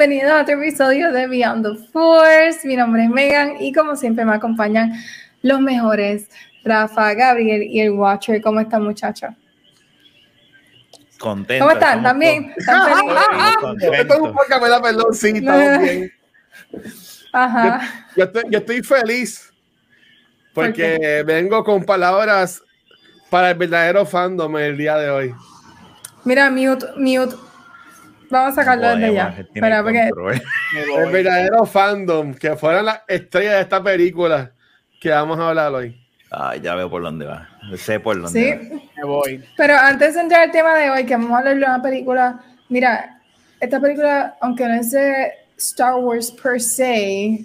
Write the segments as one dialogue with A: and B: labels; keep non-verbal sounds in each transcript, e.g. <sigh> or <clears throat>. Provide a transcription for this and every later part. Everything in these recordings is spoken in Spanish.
A: Bienvenidos a otro episodio de Beyond the Force. Mi nombre es Megan y como siempre me acompañan los mejores, Rafa, Gabriel y el Watcher. ¿Cómo están muchachos?
B: Contento.
A: ¿Cómo están? ¿También? ¿Están felices?
C: Esto es un poco, me da perdón, sí, estamos <laughs> bien.
A: Ajá.
C: Yo estoy, yo estoy feliz
A: ¿Por
C: porque vengo con palabras para el verdadero fandom el día de hoy.
A: Mira, mute, mute. Vamos a sacarlo desde ya. Espera, porque
C: El verdadero fandom, que fueron las estrellas de esta película que vamos a hablar hoy.
B: Ay, ya veo por dónde va. Sé por dónde
A: sí.
C: Me voy.
A: Pero antes de entrar al tema de hoy, que vamos a hablar de una película, mira, esta película, aunque no es de Star Wars per se,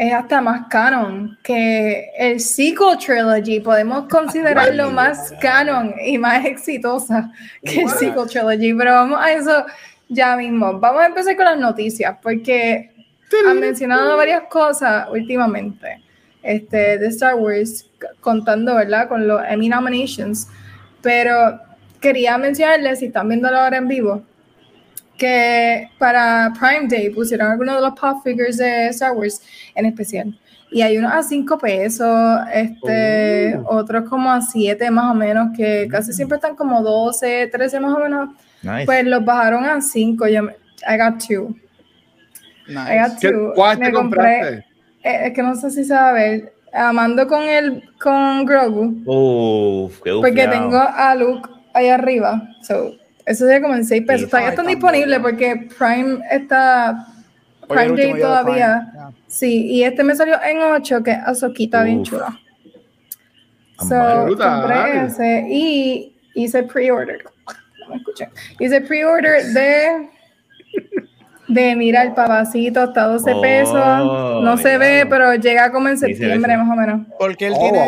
A: es hasta más canon que el sequel trilogy. Podemos considerarlo más canon y más exitosa que el sequel trilogy, pero vamos a eso ya mismo. Vamos a empezar con las noticias, porque han mencionado varias cosas últimamente este, de Star Wars, contando, ¿verdad? Con los Emmy nominations. Pero quería mencionarles, si están viéndolo ahora en vivo, que para Prime Day pusieron algunos de los pop figures de Star Wars en especial. Y hay unos a 5 pesos, este,
C: Oh.
A: otros como a 7 más o menos, que casi siempre están como 12, 13 más o menos.
B: Nice.
A: Pues los bajaron a 5. Yo, me- I got two. I got
C: ¿Qué-
A: two.
C: ¿Cuál
A: Me
C: te
A: compré-
C: compraste?
A: eh, es que no sé si se va a ver. Amando con el con Grogu.
B: Uf, qué
A: Porque tengo a Luke ahí arriba. So, eso sería como en 6 pesos. Todavía están disponibles porque Prime está. Prime Day todavía.
D: Prime.
A: Sí, y este me salió en 8, que Azoquita bien chula. So, compré ese y hice pre-order. No me escuché. Hice pre-order de. De mira el papacito, está a 12
B: Oh,
A: pesos. No se ve, pero llega como en septiembre, más o menos.
D: Porque él
C: Oh,
D: tiene,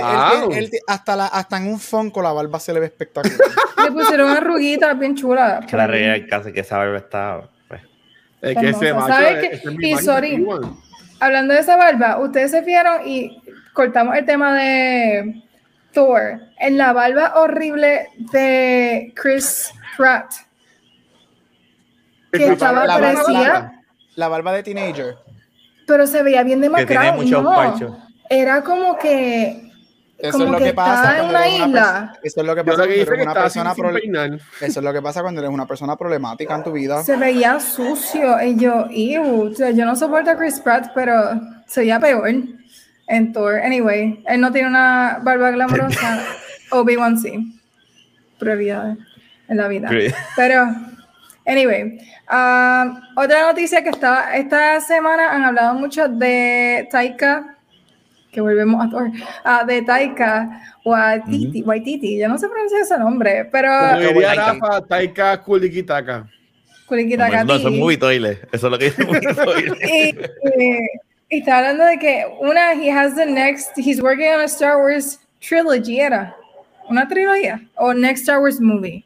D: él
C: wow.
D: hasta, la, hasta en un Funko la barba se le ve espectacular. <laughs>
A: Le pusieron una ruguita bien chula.
B: Que la realidad casi que esa barba está. Pues,
C: Es que ese
A: Hermosa.
C: macho
A: ¿Sabes
C: es-
A: qué?
C: ese es
A: Y sorry. Hablando de esa barba, ustedes se fijaron y cortamos el tema de Thor. En la barba horrible de Chris Pratt, que estaba
D: la barba
A: parecía.
D: La barba de teenager.
A: pero se veía bien
B: que tiene
A: demacrado. No, era como que,
D: Eso
A: como
D: es lo
A: que,
D: que pasa.
A: estaba en
D: cuando
A: una
D: eres una
A: isla.
D: Eso es lo que pasa cuando eres una persona
C: sin
D: pro-
C: peinar.
D: Eso es lo que pasa cuando eres una persona problemática en tu vida.
A: Se veía sucio. Y yo, ew, o sea, yo no soporto a Chris Pratt, pero se veía peor en Thor. Anyway, él no tiene una barba glamorosa. <laughs> Obi-Wan sí. Prioridades en la vida. Pero, anyway, um, otra noticia que estaba esta semana han hablado mucho de Taika, que volvemos a Thor, ah, de Taika Waititi, Waititi, yo no sé pronunciar ese nombre, pero
C: diría
B: Taika.
C: Rafa, Taika Kulikitaka.
A: Kulikita
B: No,
A: Kati.
B: son movie toilet. Eso es lo que dice <laughs>
A: y, y- y está hablando de que una, he has the next, he's working on a Star Wars trilogy, era una trilogía o next Star Wars movie.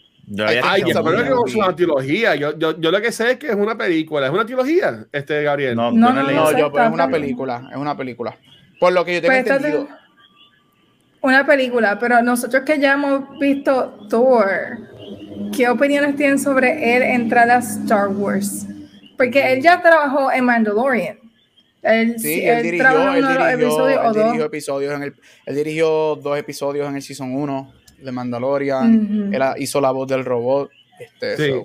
C: Ay, que es una trilogía. Yo, yo, yo lo que sé es que es una película. ¿Es una trilogía, este Gabriel?
B: No,
A: No,
B: no,
A: no,
B: leí
D: No,
B: eso.
D: yo, pero es una película. Es una película. Por lo que yo tengo
A: Pues
D: entendido.
A: Una película, pero nosotros que ya hemos visto Thor, ¿qué opiniones tienen sobre él entrar a Star Wars? Porque él ya trabajó en Mandalorian. Él,
D: Sí,
A: él
D: él dirigió, él
A: episodios
D: él dirigió episodios en el, él dirigió dos episodios en el season 1 de Mandalorian. Él hizo la voz del robot. Este,
C: Sí.
D: so,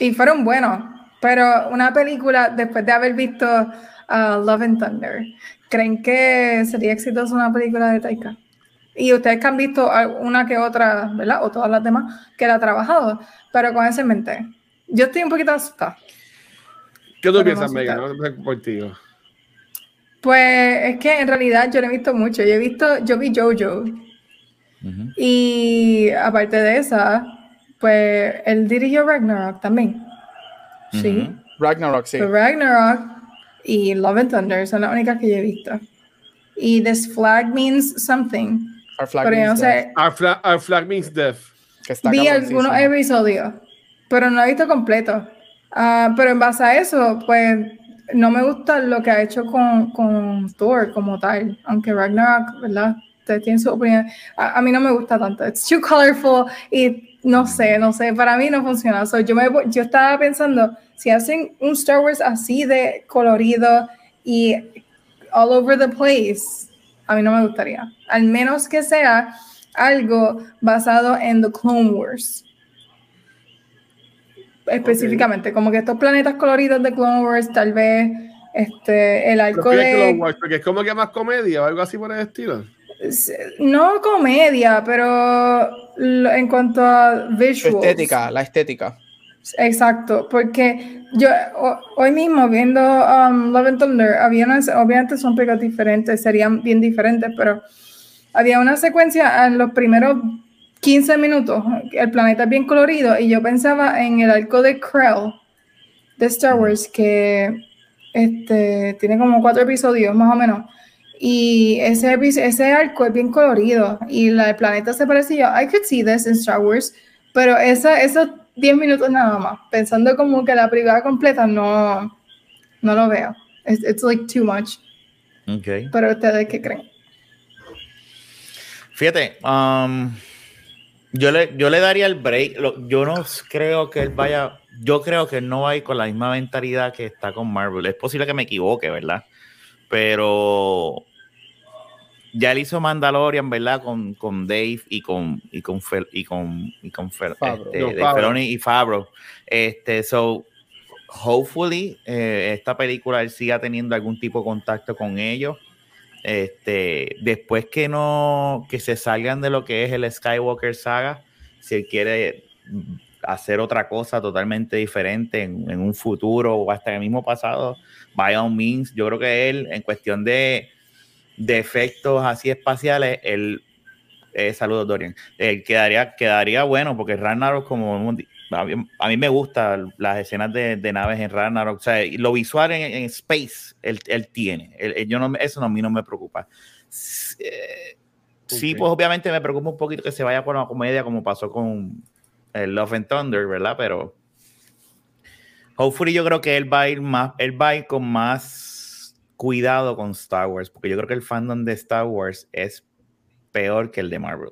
A: Y fueron buenos. Pero una película, después de haber visto uh, Love and Thunder, ¿creen que sería exitosa una película de Taika? Y ustedes que han visto una que otra, ¿verdad? O todas las demás, que la ha trabajado, pero con eso en mente. Yo estoy un poquito asustada.
C: ¿Qué tú piensas, Megan?
A: sé.
C: No sé por ti.
A: Pues es que en realidad yo no he visto mucho. Yo he visto, yo vi Jojo. Y aparte de esa, pues él dirigió Ragnarok también. Sí.
D: Ragnarok, sí.
A: Pues Ragnarok y Love and Thunder son las únicas que yo he visto. y this flag means something.
D: Our flag
A: Pero yo no
D: means death,
C: Our, fla- our flag means death.
D: que está
A: vi algunos episodios, pero no he visto completo. Ah, pero en base a eso, pues no me gusta lo que ha hecho con, con Thor como tal, aunque Ragnarok, ¿verdad? Ustedes tienen su opinión. A, a mí no me gusta tanto. It's too colorful y no sé, no sé, para mí no funciona. So, yo, me, yo estaba pensando, si hacen un Star Wars así de colorido y all over the place, a mí no me gustaría. Al menos que sea algo basado en The Clone Wars. Específicamente, como que estos planetas coloridos de Clone Wars, tal vez este, el arco
C: ¿qué es Clone
A: de...
C: Wars? Porque es como que más comedia o algo así por el estilo.
A: No comedia, pero en cuanto a
D: Su
A: visuals.
D: estética, la estética.
A: Exacto, porque yo ho- hoy mismo viendo um, Love and Thunder, había unas, obviamente son películas diferentes, serían bien diferentes, pero había una secuencia en los primeros 15 minutos, el planeta es bien colorido, y yo pensaba en el arco de Krell de Star Wars, que este, tiene como cuatro episodios más o menos, y ese, ese arco es bien colorido, y la, el planeta se parecía, I could see this in Star Wars, pero esa, esos 10 minutos nada más, pensando como que la película completa, no, no lo veo. It's, it's like too much.
B: Ok.
A: Pero ustedes qué creen?
B: Fíjate, um, yo, le, yo le daría el break. Lo- yo no creo que él vaya. Yo creo que él no va a ir con la misma mentalidad que está con Marvel. Es posible que me equivoque, ¿verdad? Pero ya él hizo Mandalorian, ¿verdad? Con, con Dave y con y con Fel- y con y con Fel-
D: Favreau.
B: este,
C: No,
B: y Favreau. Este, so hopefully eh, esta película él siga teniendo algún tipo de contacto con ellos. Este, después que no, que se salgan de lo que es el Skywalker saga, si él quiere hacer otra cosa totalmente diferente en, en un futuro o hasta el mismo pasado, by all means, yo creo que él, en cuestión de, de efectos así espaciales, él, eh, saludos Dorian, él quedaría, quedaría bueno porque Ragnarok como a mí, a mí me gustan las escenas de, de naves en Ragnarok, o sea, lo visual en, en space, él, él tiene, Él- yo no, eso no, a mí no me preocupa. Eh, Sí, pues obviamente me preocupa un poquito que se vaya por una comedia como pasó con el Love and Thunder, ¿verdad? Pero hopefully yo creo que él va a ir más, él va a ir con más cuidado con Star Wars, porque yo creo que el fandom de Star Wars es peor que el de Marvel.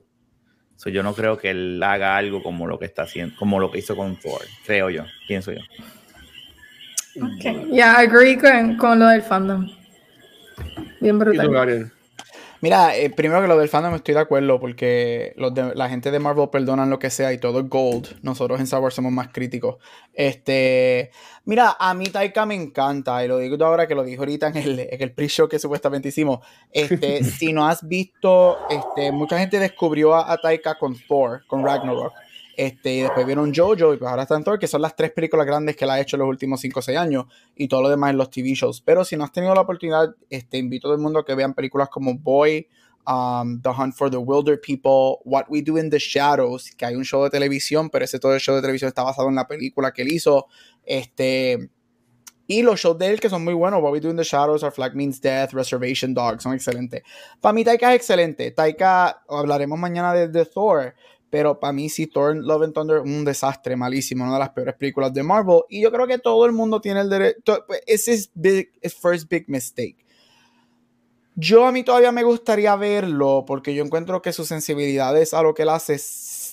B: So, yo no creo que él haga algo como lo que está haciendo, como lo que hizo con Thor, creo yo, pienso yo.
A: Okay. Yeah, agree con, con lo del fandom. Bien
C: ¿Y tú,
A: brutal.
D: Mira, eh, primero que lo del fandom estoy de acuerdo porque los de- la gente de Marvel perdonan lo que sea y todo es gold. Nosotros en Wars somos más críticos. Este, mira, a mí Taika me encanta y lo digo ahora que lo dijo ahorita en el, en el pre-show que supuestamente hicimos. Este, <laughs> si no has visto, este, mucha gente descubrió a, a Taika con Thor, con Ragnarok. Este, y después vieron Jojo y pues ahora está en Thor, que son las tres películas grandes que él ha hecho en los últimos 5 o 6 años y todo lo demás en los TV shows. Pero si no has tenido la oportunidad, este, invito a todo el mundo a que vean películas como Boy, um, The Hunt for the Wilder People, What We Do in the Shadows, que hay un show de televisión, pero ese todo el show de televisión está basado en la película que él hizo. Este, y los shows de él que son muy buenos, What We Do in the Shadows, Our Flag Means Death, Reservation Dog, son excelentes. Para mí Taika es excelente. Taika, hablaremos mañana de, de Thor, pero para mí sí, Thor Love and Thunder un desastre, malísimo, una de las peores películas de Marvel. Y yo creo que todo el mundo tiene el derecho. Ese es big, es first big mistake. Yo a mí todavía me gustaría verlo porque yo encuentro que sus sensibilidades a lo que él hace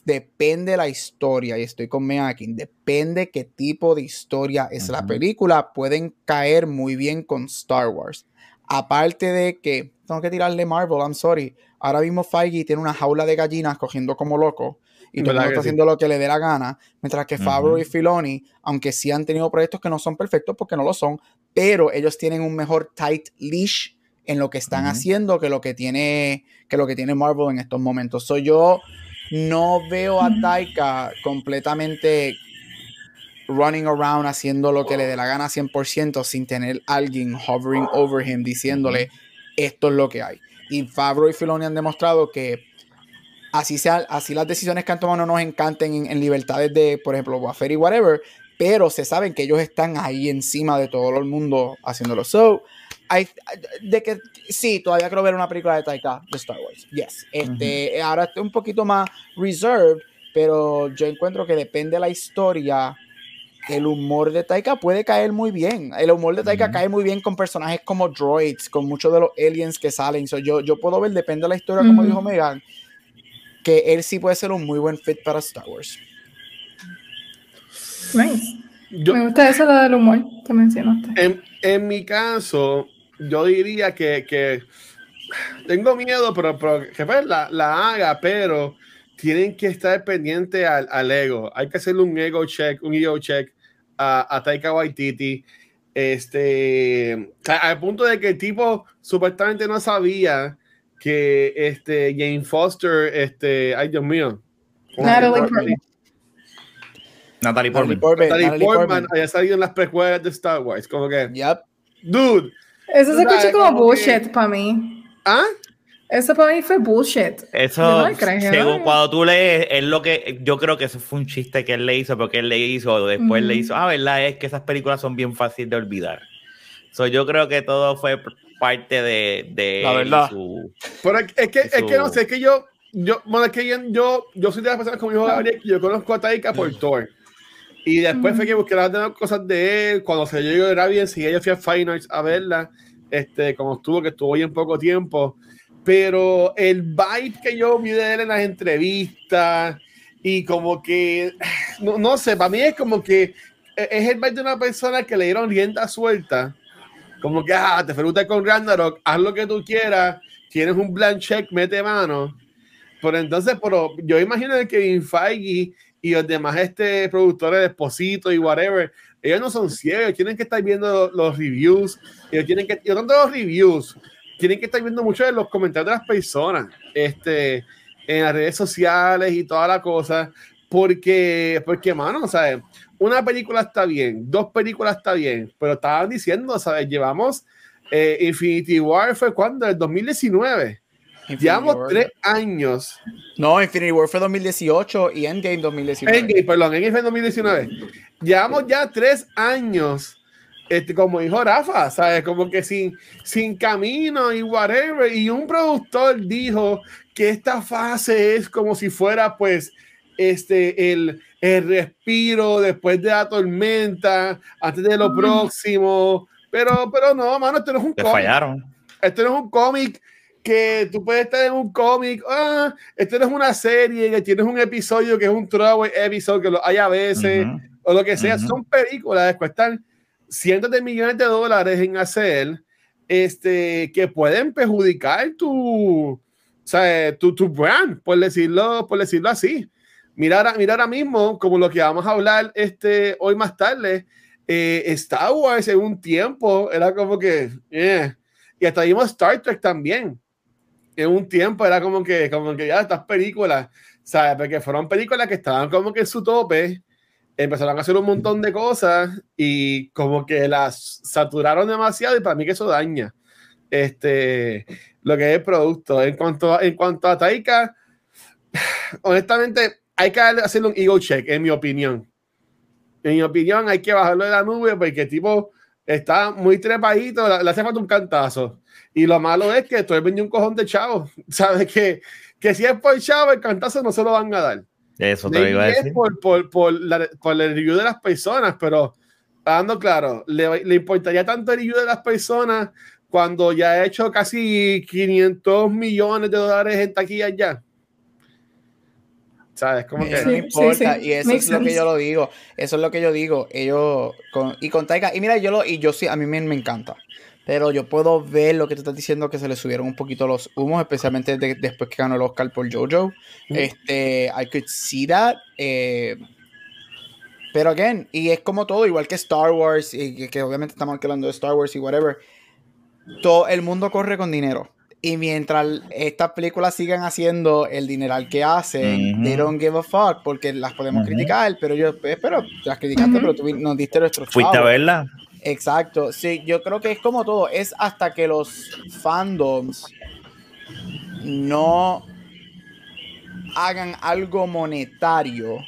D: depende de la historia y estoy con Meakin, depende qué tipo de historia es la película, pueden caer muy bien con Star Wars. Aparte de que tengo que tirarle Marvel, I'm sorry. Ahora mismo Feige tiene una jaula de gallinas cogiendo como loco y todo el
C: ¿Verdad
D: mundo está
C: sí?
D: haciendo lo que le dé la gana, mientras que Favreau y Filoni, aunque sí han tenido proyectos que no son perfectos porque no lo son, pero ellos tienen un mejor tight leash en lo que están haciendo que lo que tiene que lo que tiene Marvel en estos momentos. So yo no veo a. Taika completamente running around haciendo lo que le dé la gana 100% sin tener alguien hovering over him diciéndole esto es lo que hay. Y Favreau y Filoni han demostrado que así sea, así las decisiones que han tomado no nos encanten en, en libertades de, por ejemplo, Waffer y whatever, pero se saben que ellos están ahí encima de todo el mundo haciéndolo. So, I- de que sí, todavía quiero ver una película de Taika de Star Wars. Yes. Este, Ahora estoy un poquito más reserved, pero yo encuentro que depende de la historia. El humor de Taika puede caer muy bien. El humor de Taika cae muy bien con personajes como droids, con muchos de los aliens que salen. So, yo, yo puedo ver, depende de la historia, como dijo Megan, que él sí puede ser un muy buen fit para Star Wars.
A: Nice.
C: Yo,
A: Me gusta eso lo del humor que mencionaste.
C: en, en mi caso, yo diría que, que tengo miedo, pero, pero que pues, la, la haga, pero tienen que estar pendientes al, al ego. Hay que hacerle un ego check, un ego check a, a Taika Waititi. Este, al punto de que el tipo supuestamente no sabía que este Jane Foster, este, ay Dios mío,
A: Natalie
D: Portman.
A: Portman.
B: Natalie Portman.
C: Natalie Portman había salido en las precuelas de Star Wars, como que,
D: Yep.
C: dude,
A: Eso se escucha como bullshit para mí.
C: ¿ah?
A: Eso para mí fue bullshit.
B: Eso,
A: no le creo,
B: según
A: ¿no?
B: cuando tú lees, es lo que yo creo que eso fue un chiste que él le hizo, porque él le hizo, después le
A: Ujú.
B: hizo, ah, verdad, es que esas películas son bien fáciles de olvidar. So, yo creo que todo fue parte de, de
D: La verdad.
B: su-
C: Pero es, es que, es
B: Eso-
C: que no sé, es que yo, yo, bueno, es que yo, yo, yo soy de las personas como dijo Gabriel, que yo conozco a Taika por Thor. Y después fue que busqué las demás cosas de él. Cuando se llegó era bien, si ella fui a Fine Arts a verla, este, como estuvo, que estuvo bien poco tiempo. Pero el vibe que yo vi de él en las entrevistas y como que, no, no sé, para mí es como que e- es el vibe de una persona que le dieron rienda suelta. Como que, ah, te felutas con Ragnarok, haz lo que tú quieras, tienes un blank check, mete mano. Pero entonces, pero yo imagino que Kevin Feige y los demás este, productores de Esposito y whatever, ellos no son ciegos, tienen que estar viendo los reviews, ellos tienen que, y no tanto los reviews, tienen que estar viendo mucho de los comentarios de las personas, este, en las redes sociales y toda la cosa, porque, porque, mano, ¿sabes? Una película está bien, dos películas está bien, pero estaban diciendo, ¿sabes? Llevamos eh, Infinity War fue cuando, el 2019.
D: Infinity
C: Llevamos
D: War.
C: tres años.
D: No, Infinity War fue 2018 y Endgame 2019.
C: Endgame, perdón, Endgame fue en 2019. Llevamos ya tres años, este, como dijo Rafa, ¿sabes? Como que sin, sin camino y whatever. Y un productor dijo que esta fase es como si fuera, pues, este, el, el respiro después de la tormenta, antes de lo
A: Mm.
C: próximo. Pero, pero no, mano, esto no es un cómic.
B: fallaron.
C: Esto no es un cómic que tú puedes estar en un cómic. Ah, esto no es una serie que tienes un episodio que es un throwaway episode que lo hay a veces
B: Ujú.
C: o lo que sea.
B: Ujú.
C: Son películas que cuestan cientos de millones de dólares en hacer este, que pueden perjudicar tu, o sea, tu, tu brand, por decirlo, por decirlo así. Mira ahora, mira ahora mismo, como lo que vamos a hablar este, hoy más tarde, eh, Star Wars en un tiempo era como que, eh. y hasta vimos Star Trek también. En un tiempo era como que, como que ya estas películas, ¿sabes? Porque fueron películas que estaban como que en su tope, empezaron a hacer un montón de cosas y como que las saturaron demasiado y para mí que eso daña este, lo que es el producto. En cuanto, a- en cuanto a Taika, <sighs> honestamente, hay que hacerle un ego check, en mi opinión. En mi opinión, hay que bajarlo de la nube porque tipo está muy trepadito, le hace falta un cantazo. Y lo malo es que tú vendió un cojón de chavo. <laughs> Sabes que, que si es por chavo, el cantazo no se lo van a dar.
B: Eso te lo iba a decir.
C: por, por, por, la, por el review de las personas, pero dando claro, le, le importaría tanto el review de las personas cuando ya ha hecho casi 500 millones de dólares en taquilla ya. ¿Sabes? Como que
D: no
A: Sí,
D: importa,
A: sí,
D: y eso
A: makes
D: es lo que yo lo digo, eso es lo que yo digo, ellos con, y con Taika, y mira, yo lo, y yo sí, a mí me, me encanta, pero yo puedo ver lo que tú estás diciendo que se le subieron un poquito los humos, especialmente de- después que ganó el Oscar por Jojo, este, I could see that, eh, pero again, y es como todo, igual que Star Wars, y que, que obviamente estamos hablando de Star Wars y whatever, todo el mundo corre con dinero. Y mientras estas películas sigan haciendo el dineral que hacen, they don't give a fuck, porque las podemos criticar, pero yo, eh, pero las criticaste, pero tú nos diste nuestros
B: ¿Fuiste a verla?
D: Exacto, sí, yo creo que es como todo, es hasta que los fandoms no hagan algo monetario,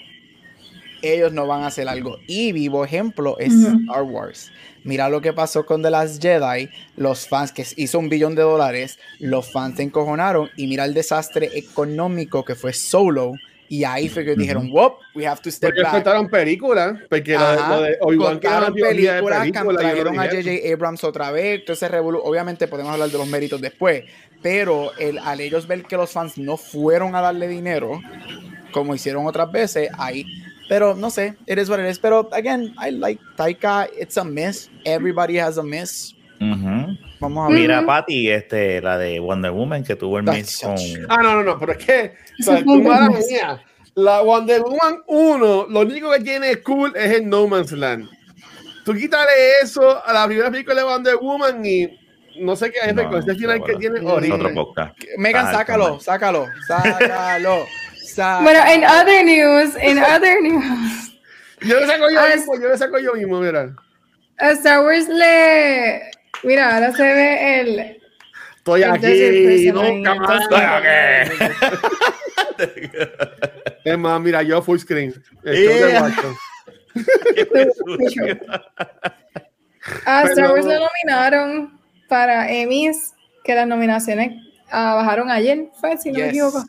D: ellos no van a hacer algo. Y vivo ejemplo es. Star Wars. Mira lo que pasó con The Last Jedi. Los fans que hizo un billón de dólares, los fans se encojonaron. Y mira el desastre económico que fue Solo. Y ahí fue que dijeron, Whoop, we have to step
C: Porque
D: back.
C: contaron películas, porque
D: Ajá,
C: lo de Obi-Wan que era una
D: contaron películas,
C: y
D: trajeron a. J.J. Abrams otra vez, todo ese revolu- obviamente podemos hablar de los méritos después, pero el, al ellos ver que los fans no fueron a darle dinero, como hicieron otras veces, ahí, pero no sé, it is what it is, pero again, I like Taika, it's a miss, everybody has a miss,
B: Ujú.
D: Vamos a ver.
B: Mira. Patty, este, la de Wonder Woman que tuvo el con.
C: Ah, no, no, no, pero es que, o sea, tú, mía, la Wonder Woman 1, lo único que tiene cool es el No Man's Land. Tú quítale eso a la primera película de Wonder Woman y no sé qué es
B: No,
C: con ese final que
B: bueno,
C: tiene
D: Es
C: horrible.
D: Megan,
B: Ah,
D: sácalo, sácalo, sácalo, <laughs> sácalo.
A: Bueno, en other news, en other news,
C: Yo le saco yo
A: Ah,
C: mismo, yo le saco yo mismo, mira.
A: a Star Wars le. Mira, ahora se ve el.
C: Estoy
A: Entonces,
C: aquí, nunca más.
B: entonces- <laughs>
C: Es más, mira, yo full screen.
B: Yeah.
C: de Watson. <laughs>
A: A Star Wars lo nominaron para Emmys, que las nominaciones ah, bajaron ayer, fue, si no me
D: Yes.
A: equivoco.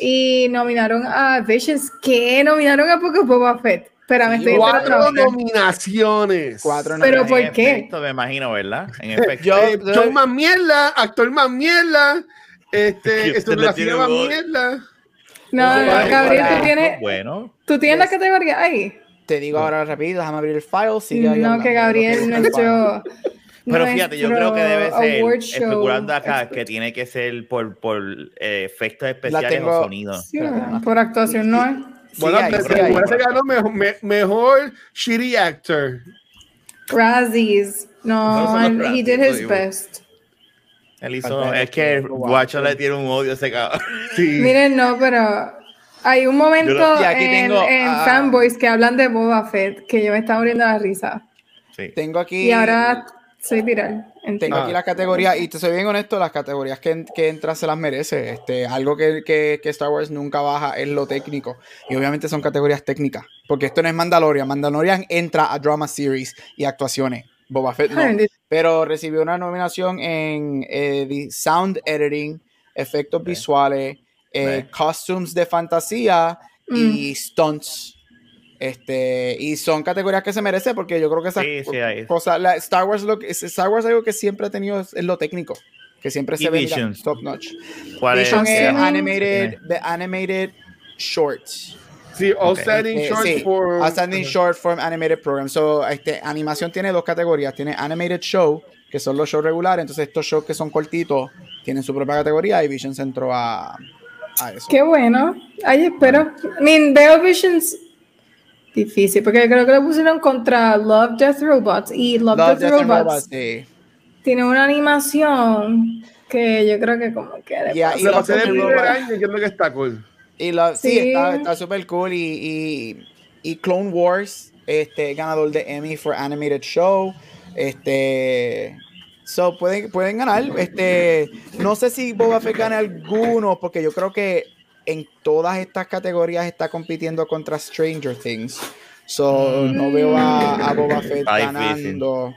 A: Y nominaron a Visions, que nominaron a poco Boba Fett. Pero me
D: Sí,
A: estoy
C: Cuatro nominaciones.
D: Cuatro
A: Pero
D: no-
A: ¿por qué?
B: efecto, me imagino, ¿verdad? En <laughs> efecto.
D: Yo-
C: Eh, show más mierda, actor más mierda, este, <laughs> más
B: voz.
C: mierda.
A: No,
C: Ay,
A: no, Gabriel, tú tienes,
B: Bueno,
A: tú tienes la categoría ahí.
D: Te digo ahora rápido, déjame abrir el file. Sigue
A: No,
D: hablando,
A: que Gabriel,
D: file.
A: nuestro. <laughs>
B: pero fíjate, yo creo que debe ser,
A: show
B: especulando acá, que tiene que ser por, por eh, efectos especiales
D: tengo-
B: o sonidos.
A: Sí, por actuación no es.
C: Bueno,
D: sí,
C: que ganó mejor, me- mejor shitty actor.
A: Razzies.
B: No
A: No, he did his
B: digo.
A: best.
B: Él hizo, es que Guacho le tiene un odio a ese cabrón.
C: Sí.
A: Miren, no, pero hay un momento en,
D: tengo
A: en Fanboys que hablan de Boba Fett que yo me estaba muriendo la risa.
B: Sí.
D: Tengo aquí.
A: Y ahora soy viral. En
D: Tengo
C: Ah.
D: aquí las categorías, y te soy bien honesto, las categorías que, que entran se las merece. Este, algo que, que- que Star Wars nunca baja es lo técnico. Y obviamente son categorías técnicas. Porque esto no es Mandalorian. Mandalorian entra a drama series y actuaciones. Boba Fett no. Pero recibió una nominación en eh, sound editing, efectos visuales, eh, costumes de fantasía
A: Mm.
D: y stunts. Este, y son categorías que se merece porque yo creo que esas
B: Sí, sí,
D: cosas, la- Star Wars lo que Star Wars algo que siempre ha tenido es, es lo técnico, que siempre se
B: Y
D: ve mira,
B: Visions.
D: top notch.
B: ¿Cuál es?
D: Vision es animated, the animated shorts.
C: Sí, Outstanding
D: Este,
C: Short
D: sí,
C: for.
D: Outstanding Short Form Animated Program. So, este, animación tiene dos categorías. Tiene Animated Show, que son los shows regulares. Entonces, estos shows que son cortitos tienen su propia categoría y Vision se entró a, a eso.
A: Qué bueno. Ay, espero. I mean, veo Visions difícil porque creo que lo pusieron contra Love Death Robots y Love,
D: Love,
A: Death, Robots
D: Robots, sí.
A: tiene una animación que yo creo que como que
D: Yeah, y
C: Lo pasé
D: and
C: primer año y creo que está cool.
D: Y la, sí,
A: Sí.
D: está, está súper cool. Y, y, y Clone Wars, este, ganador de Emmy for Animated Show. Este. So, pueden, pueden ganar. Este. No sé si Boba Fett gane alguno, porque yo creo que en todas estas categorías está compitiendo contra Stranger Things. So, no veo a, a Boba Fett ganando.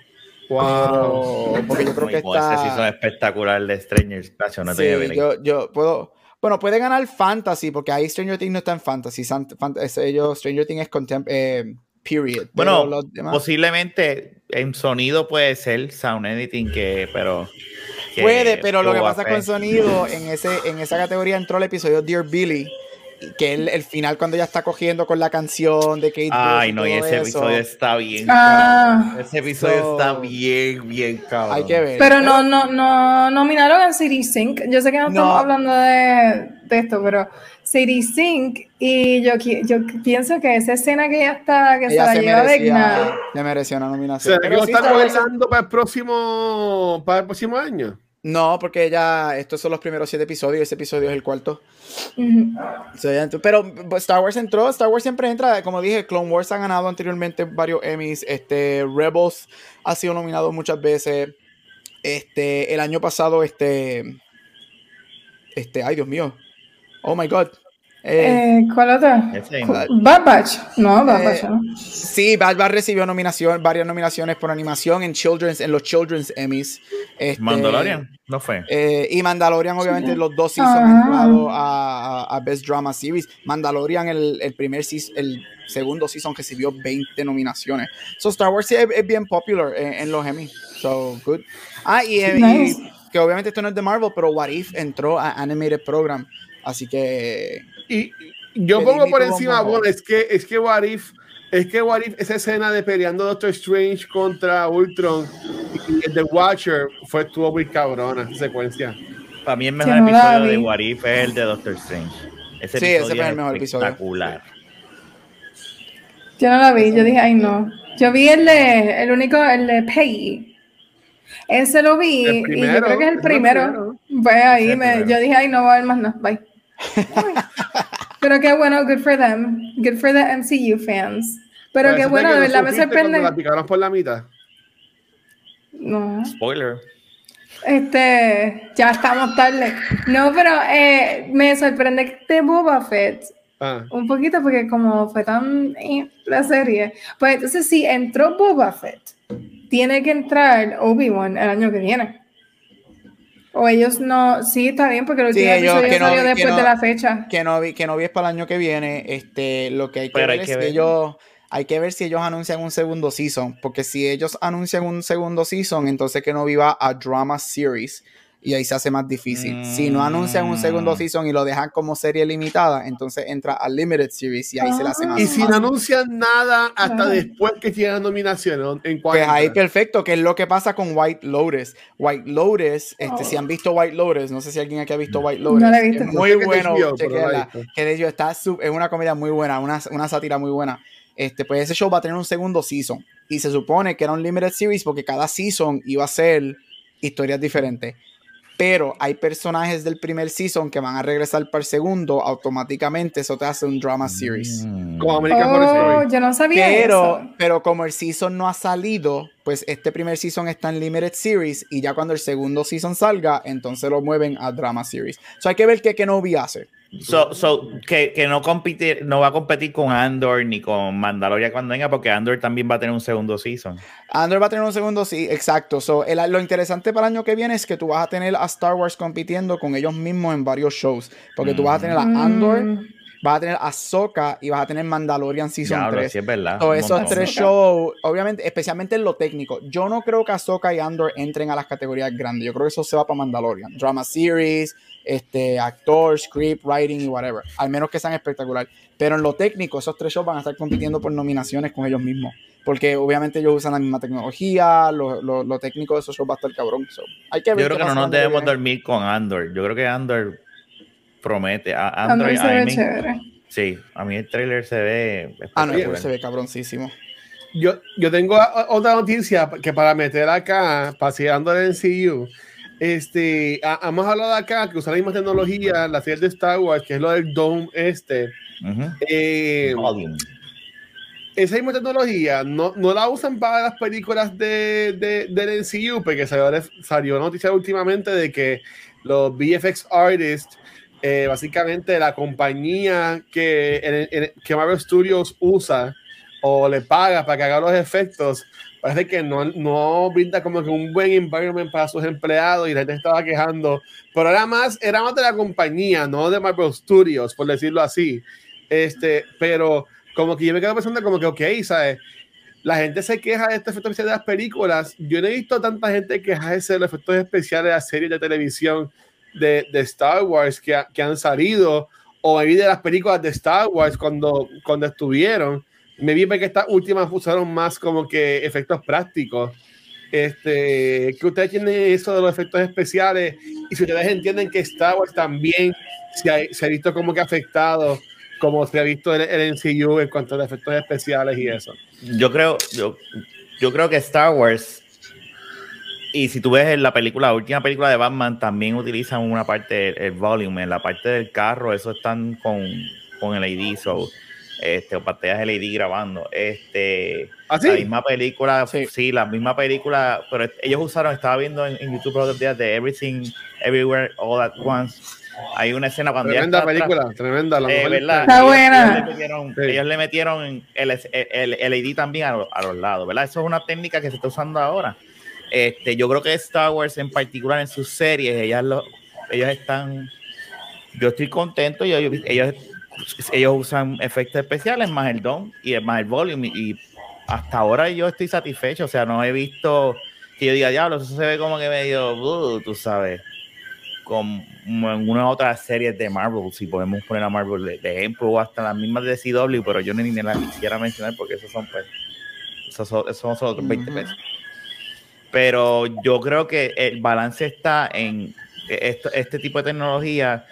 C: Wow.
D: Pero- porque yo creo que
B: ese
D: está.
B: espectacular de Strangers. Cacho, no
D: Sí, yo, yo puedo. Bueno, puede ganar Fantasy, porque ahí Stranger Things no está en Fantasy. Ellos, Stranger Things es contem eh, period.
B: Bueno,
D: Pero los demás-
B: posiblemente en sonido puede ser sound editing, que, pero. Que
D: puede, pero lo que pasa con sonido, en, ese, en esa categoría entró el episodio Dear Billy, que es el, el final cuando ya está cogiendo con la canción de Kate
B: Ay,
D: Bush
B: no, y ese
D: eso.
B: episodio está bien.
A: Ah.
B: Ese episodio
D: So-
B: está bien, bien cabrón.
D: Hay que ver.
A: Pero no, no, no nominaron a City Sync. Yo sé que no, estamos hablando de, de esto, pero City Sync y yo, yo pienso que esa escena que ella está, que se
D: Ella
A: la
D: se
A: lleva
D: merecía,
A: Vecna.
D: se mereció una
C: O
D: nominación.
C: sea,
D: Pero
C: que
D: sí,
C: guardando para el próximo para el próximo año.
D: No, porque ya estos son los primeros siete episodios, ese episodio es el cuarto. Pero pues, Star Wars entró, Star Wars siempre entra, como dije, Clone Wars ha ganado anteriormente varios Emmys, este, Rebels ha sido nominado muchas veces, este, el año pasado, este, este, ay Dios mío, oh my god, Eh,
A: Eh, ¿Cuál otra? Bad Batch. No, Bad
D: Eh,
A: Batch no.
D: Sí, Bad Batch recibió nominación, varias nominaciones por animación en children's, en los Children's Emmys. Este,
B: Mandalorian, no fue.
D: eh, y Mandalorian, obviamente, los dos seasons
A: Ah.
D: entrado a, Best Drama Series. Mandalorian, el, el primer season, el segundo season recibió 20 nominaciones. So Star Wars sí es, es bien popular en, en los Emmys. So good. Ah, y, y-
A: Nice.
D: que obviamente esto no es de Marvel, pero What If entró a Animated Program. Así que
C: Y yo pongo por encima, bueno, es que, es que What If, es que What If, esa escena de peleando Doctor Strange contra Ultron y el The Watcher fue, estuvo muy cabrona esa secuencia.
B: Para mí el
A: Sí,
B: mejor
A: no
B: episodio de
A: vi.
B: What If es el de Doctor Strange. Ese
D: Sí, ese
B: episodio
D: fue el
B: es
D: mejor episodio.
B: espectacular.
A: Yo no la vi, yo dije, ay no. Yo vi el de, el único, el de Peggy. Ese lo vi y yo creo que es el
C: fue
A: primero.
C: primero.
A: Pues ahí me,
B: primero.
A: yo dije, ay no va a haber más nada, bye. Pero qué bueno, good for them. Good for the MCU fans. Pero
C: Por
A: qué bueno, de verdad me sorprende.
C: La picaron por la mitad.
A: No.
B: Spoiler.
A: Este, ya estamos tarde. No, pero eh, me sorprende que de Boba Fett
C: Ah.
A: un poquito porque como fue tan eh, la serie, pues entonces si entró Boba Fett, tiene que entrar Obi-Wan el año que viene. O ellos no, sí está bien porque el último episodio
D: que no-
A: salió
D: que
A: después
D: no-
A: de la fecha.
D: que no vi, que no vi es para el año que viene. Este, lo que hay que
B: Pero
D: ver
B: hay
D: es
B: que ver.
D: ellos, hay que ver si ellos anuncian un segundo season. Porque si ellos anuncian un segundo season, entonces que no viva a drama series. Y ahí se hace más difícil. Si no anuncian un segundo
B: Mm.
D: season y lo dejan como serie limitada, entonces entra a limited series y ahí se le hace más
C: Y si no
D: fácil.
C: anuncian nada hasta después que llegan nominaciones, ¿en cuál
D: Pues ahí perfecto, que es lo que pasa con White Lotus. White Lotus, este, si han visto White Lotus, no sé si alguien aquí ha visto White Lotus.
A: No la he visto.
D: Es muy
C: Sé que
D: bueno,
C: la visto.
D: que de hecho está sub- es una comedia muy buena, una, una sátira muy buena. Este, pues ese show va a tener un segundo season. Y se supone que era un limited series porque cada season iba a ser historias diferentes. Pero hay personajes del primer season que van a regresar para el segundo, automáticamente eso te hace un drama series.
B: Mm.
C: Como American Horror
A: Oh,
C: Story.
A: yo no sabía
D: Pero,
A: eso.
D: pero como el season no ha salido, pues este primer season está en Limited Series y ya cuando el segundo season salga, entonces lo mueven a Drama Series. So hay que ver qué Kenobi hace.
B: So, so, que, que no compite, no va a competir con Andor ni con Mandalorian cuando venga, porque Andor también va a tener un segundo season.
D: Andor va a tener un segundo, sí, exacto. So, el- lo interesante para el año que viene es que tú vas a tener a Star Wars compitiendo con ellos mismos en varios shows. Porque tú vas a tener a Andor,
A: Mm,
D: vas a tener Ahsoka y vas a tener Mandalorian Season
B: Diablo,
D: 3.
B: sí es verdad. Un
D: esos tres shows, obviamente, especialmente en lo técnico, yo no creo que Ahsoka y Andor entren a las categorías grandes. Yo creo que eso se va para Mandalorian. Drama series, este, actor, script, writing y whatever. Al menos que sean espectacular. Pero en lo técnico, esos tres shows van a estar compitiendo por nominaciones con ellos mismos. Porque obviamente ellos usan la misma tecnología, lo, lo- lo técnico de esos shows va a estar cabrón. So, hay que ver
B: Yo creo que no nos debemos dormir con Andor. Yo creo que Andor promete. A- Andor,
A: Andor se
B: a
A: ve
B: mí-
A: chévere.
B: sí, a mí el trailer se ve.
D: Ah, no, se ve cabroncísimo.
C: Yo, yo tengo a- otra noticia que para meter acá, paseando el MCU, este, ha- hemos hablado acá que usa la misma tecnología, la serie de Star Wars, que es lo del Dome este.
B: Ujú.
C: eh,
B: Volume.
C: esa misma tecnología no, no la usan para las películas de, de, del MCU, porque salió, salió noticia últimamente de que los VFX artists, eh, básicamente la compañía que, en- que Marvel Studios usa o le paga para que haga los efectos, parece que no, no brinda como que un buen environment para sus empleados y la gente estaba quejando, pero era más, era más de la compañía, no de Marvel Studios, por decirlo así. Este, pero como que yo me quedo pensando como que, ok, ¿sabes? La gente se queja de este efecto especial de las películas. Yo no he visto tanta gente quejarse de los efectos especiales de las series de televisión de, de Star Wars que, que han salido o maybe de las películas de Star Wars cuando, cuando estuvieron. Me vi que estas últimas usaron más como que efectos prácticos. Este, que ustedes tienen eso de los efectos especiales y si ustedes entienden que Star Wars también se ha, se ha visto como que afectado como se ha visto el, el MCU en cuanto a los efectos especiales y eso.
B: Yo creo, yo, yo creo que Star Wars, y si tú ves en la película, la última película de Batman, también utilizan una parte, el, el volume, en la parte del carro, eso están con, con el LED, so, este, o pantallas LED grabando. Este,
C: ¿Ah, sí?
B: La misma película,
D: Sí.
B: sí. la misma película, pero ellos usaron, estaba viendo en, en YouTube los otros días de Everything, Everywhere, All at Once, hay una escena cuando
C: tremenda película, tremenda. La
B: eh, ¿verdad?
A: Está
B: ellos,
A: buena.
B: Ellos le metieron, sí. ellos le metieron el, el, el, LED también a, a, los lados, ¿verdad? Eso es una técnica que se está usando ahora. Este, yo creo que Star Wars en particular en sus series, ellas lo, ellos están, yo estoy contento y ellos, ellos, ellos usan efectos especiales más el DOM y más el volume y hasta ahora yo estoy satisfecho, o sea, no he visto que yo diga, diablo, eso se ve como que medio, uh, tú sabes, como en una otra serie de Marvel, si podemos poner a Marvel de, de, ejemplo, o hasta las mismas de CW, pero yo ni, ni la quisiera mencionar porque esos son, pues, esos son, esos son otros 20 pesos. Pero yo creo que el balance está en esto, este tipo de tecnología,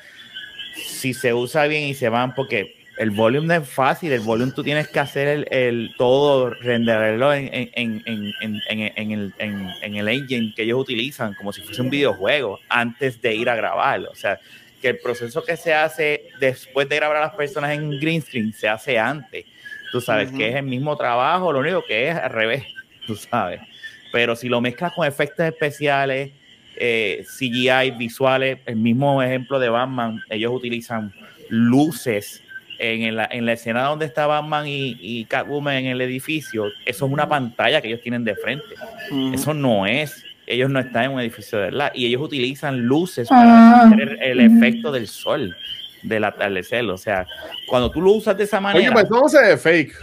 B: si se usa bien y se van, porque el volumen no es fácil, el volumen tú tienes que hacer el, el todo, renderarlo en, en, en, en, en el, en, el engine que ellos utilizan, como si fuese un videojuego, antes de ir a grabar. O sea, que el proceso que se hace después de grabar a las personas en green screen se hace antes. Tú sabes uh -huh. que es el mismo trabajo, lo único que es al revés, <laughs> tú sabes. Pero si lo mezclas con efectos especiales, eh, CGI, visuales, el mismo ejemplo de Batman, ellos utilizan luces en la, en la escena donde está Batman y, y, Catwoman en el edificio, eso es una pantalla que ellos tienen de frente. Mm. Eso no es, ellos no están en un edificio de verdad. Y ellos utilizan luces para
A: Ah.
B: hacer el, el efecto del sol, del atardecer. O sea, cuando tú lo usas de esa
C: Oye,
B: manera.
C: pues no se ve fake.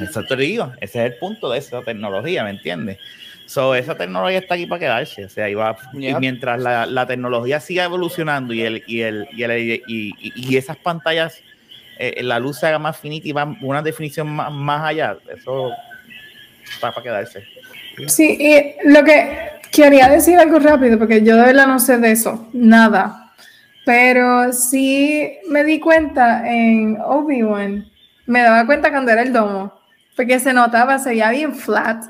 B: Eso te digo, ese es el punto de esa tecnología, ¿me entiendes? So, esa tecnología está aquí para quedarse, o sea, va, y mientras la, la tecnología siga evolucionando y, el, y, el, y, el, y, y- y esas pantallas, eh, la luz se haga más finita y va una definición más, más allá, eso va para quedarse.
A: Sí, y lo que quería decir algo rápido, porque yo de verdad no sé de eso, nada. Pero sí me di cuenta en Obi-Wan, me daba cuenta cuando era el domo, porque se notaba, se veía bien flat.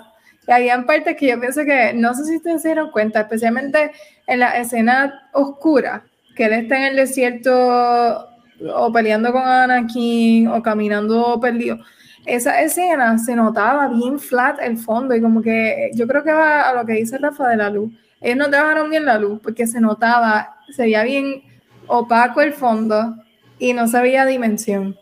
A: Y había partes que yo pienso que, no sé si ustedes se dieron cuenta, especialmente en la escena oscura, que él está en el desierto o peleando con Anakin o caminando perdido esa escena se notaba bien flat el fondo y como que yo creo que va a lo que dice Rafa de la luz. Ellos no trabajaron bien la luz porque se notaba, se veía bien opaco el fondo y no se veía dimensión.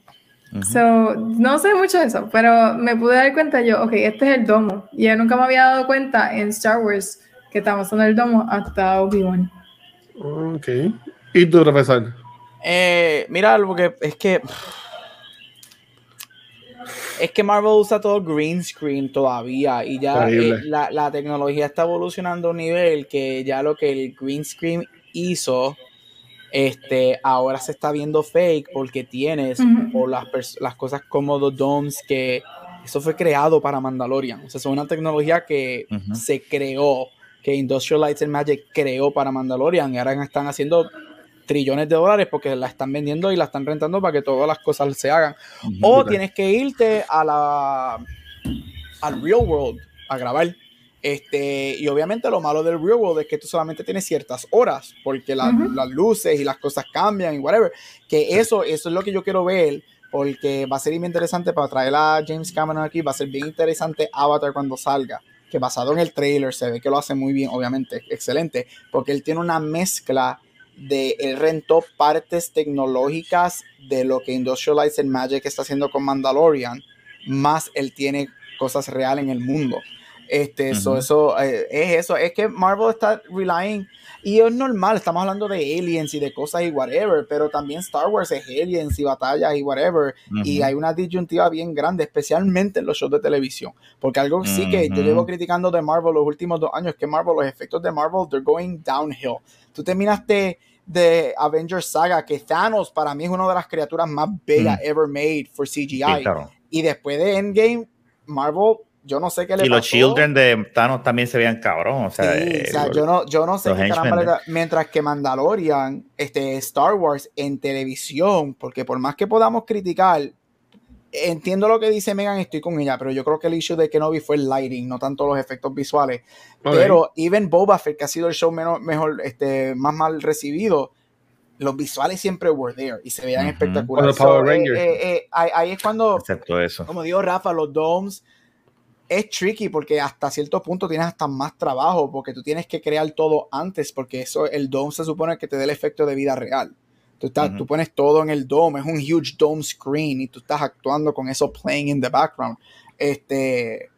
A: So, no sé mucho de eso, pero me pude dar cuenta yo, ok, este es el domo. Y yo nunca me había dado cuenta en Star Wars que estamos en el domo hasta Obi-Wan.
C: Ok. ¿Y tú, profesor?
D: Eh, mira, porque es que. Es que Marvel usa todo green screen todavía y ya eh, la, la tecnología está evolucionando a un nivel que ya lo que el green screen hizo, este, ahora se está viendo fake porque tienes por las, las cosas como los domes que eso fue creado para Mandalorian. O sea, es una tecnología que se creó, que Industrial Lights and Magic creó para Mandalorian y ahora están haciendo trillones de dólares porque la están vendiendo y la están rentando para que todas las cosas se hagan. O
C: Brutal.
D: tienes que irte a la al real world a grabar. Este, y obviamente lo malo del real world es que tú solamente tienes ciertas horas, porque la- las luces y las cosas cambian y whatever. Que eso, eso es lo que yo quiero ver, porque va a ser bien interesante para traer a James Cameron aquí, va a ser bien interesante Avatar cuando salga, que basado en el trailer se ve que lo hace muy bien, obviamente, excelente, porque él tiene una mezcla de, él rentó partes tecnológicas de lo que Industrial Lights and Magic está haciendo con Mandalorian, más él tiene cosas reales en el mundo. Este, so,
B: Ujú.
D: eso eh, es eso, es que Marvel está relying, y es normal, estamos hablando de aliens y de cosas y whatever, pero también Star Wars es aliens y batallas y whatever, y
B: Ujú.
D: hay una disyuntiva bien grande, especialmente en los shows de televisión, porque algo sí que yo llevo criticando de Marvel los últimos dos años, que Marvel, los efectos de Marvel, they're going downhill. Tú terminaste de Avengers Saga, que Thanos para mí es una de las criaturas más bellas ever made for
B: Sí,
D: CGI.
B: claro.
D: Y después de Endgame, Marvel, yo no sé qué le
B: Y los
D: pasó.
B: Children de Thanos también se veían cabrón. O sea,
D: Sí,
B: eh,
D: o sea, yo no, yo no sé
B: los
D: qué da- Mientras que Mandalorian, este, Star Wars en televisión, porque por más que podamos criticar, entiendo lo que dice Megan, estoy con ella, pero yo creo que el issue de Kenobi fue el lighting, no tanto los efectos visuales. Pero even Boba Fett, que ha sido el show menos, mejor, este, más mal recibido, los visuales siempre were there y se veían espectaculares.
C: Con los Power
D: So, eh,
C: Rangers.
D: eh, eh, ahí, ahí es cuando,
B: excepto eso.
D: como dijo Rafa, los domes es tricky porque hasta cierto punto tienes hasta más trabajo porque tú tienes que crear todo antes porque eso el dome se supone que te dé el efecto de vida real. Tú, estás, tú pones todo en el dome, es un huge dome screen y tú estás actuando con eso playing in the background. Este,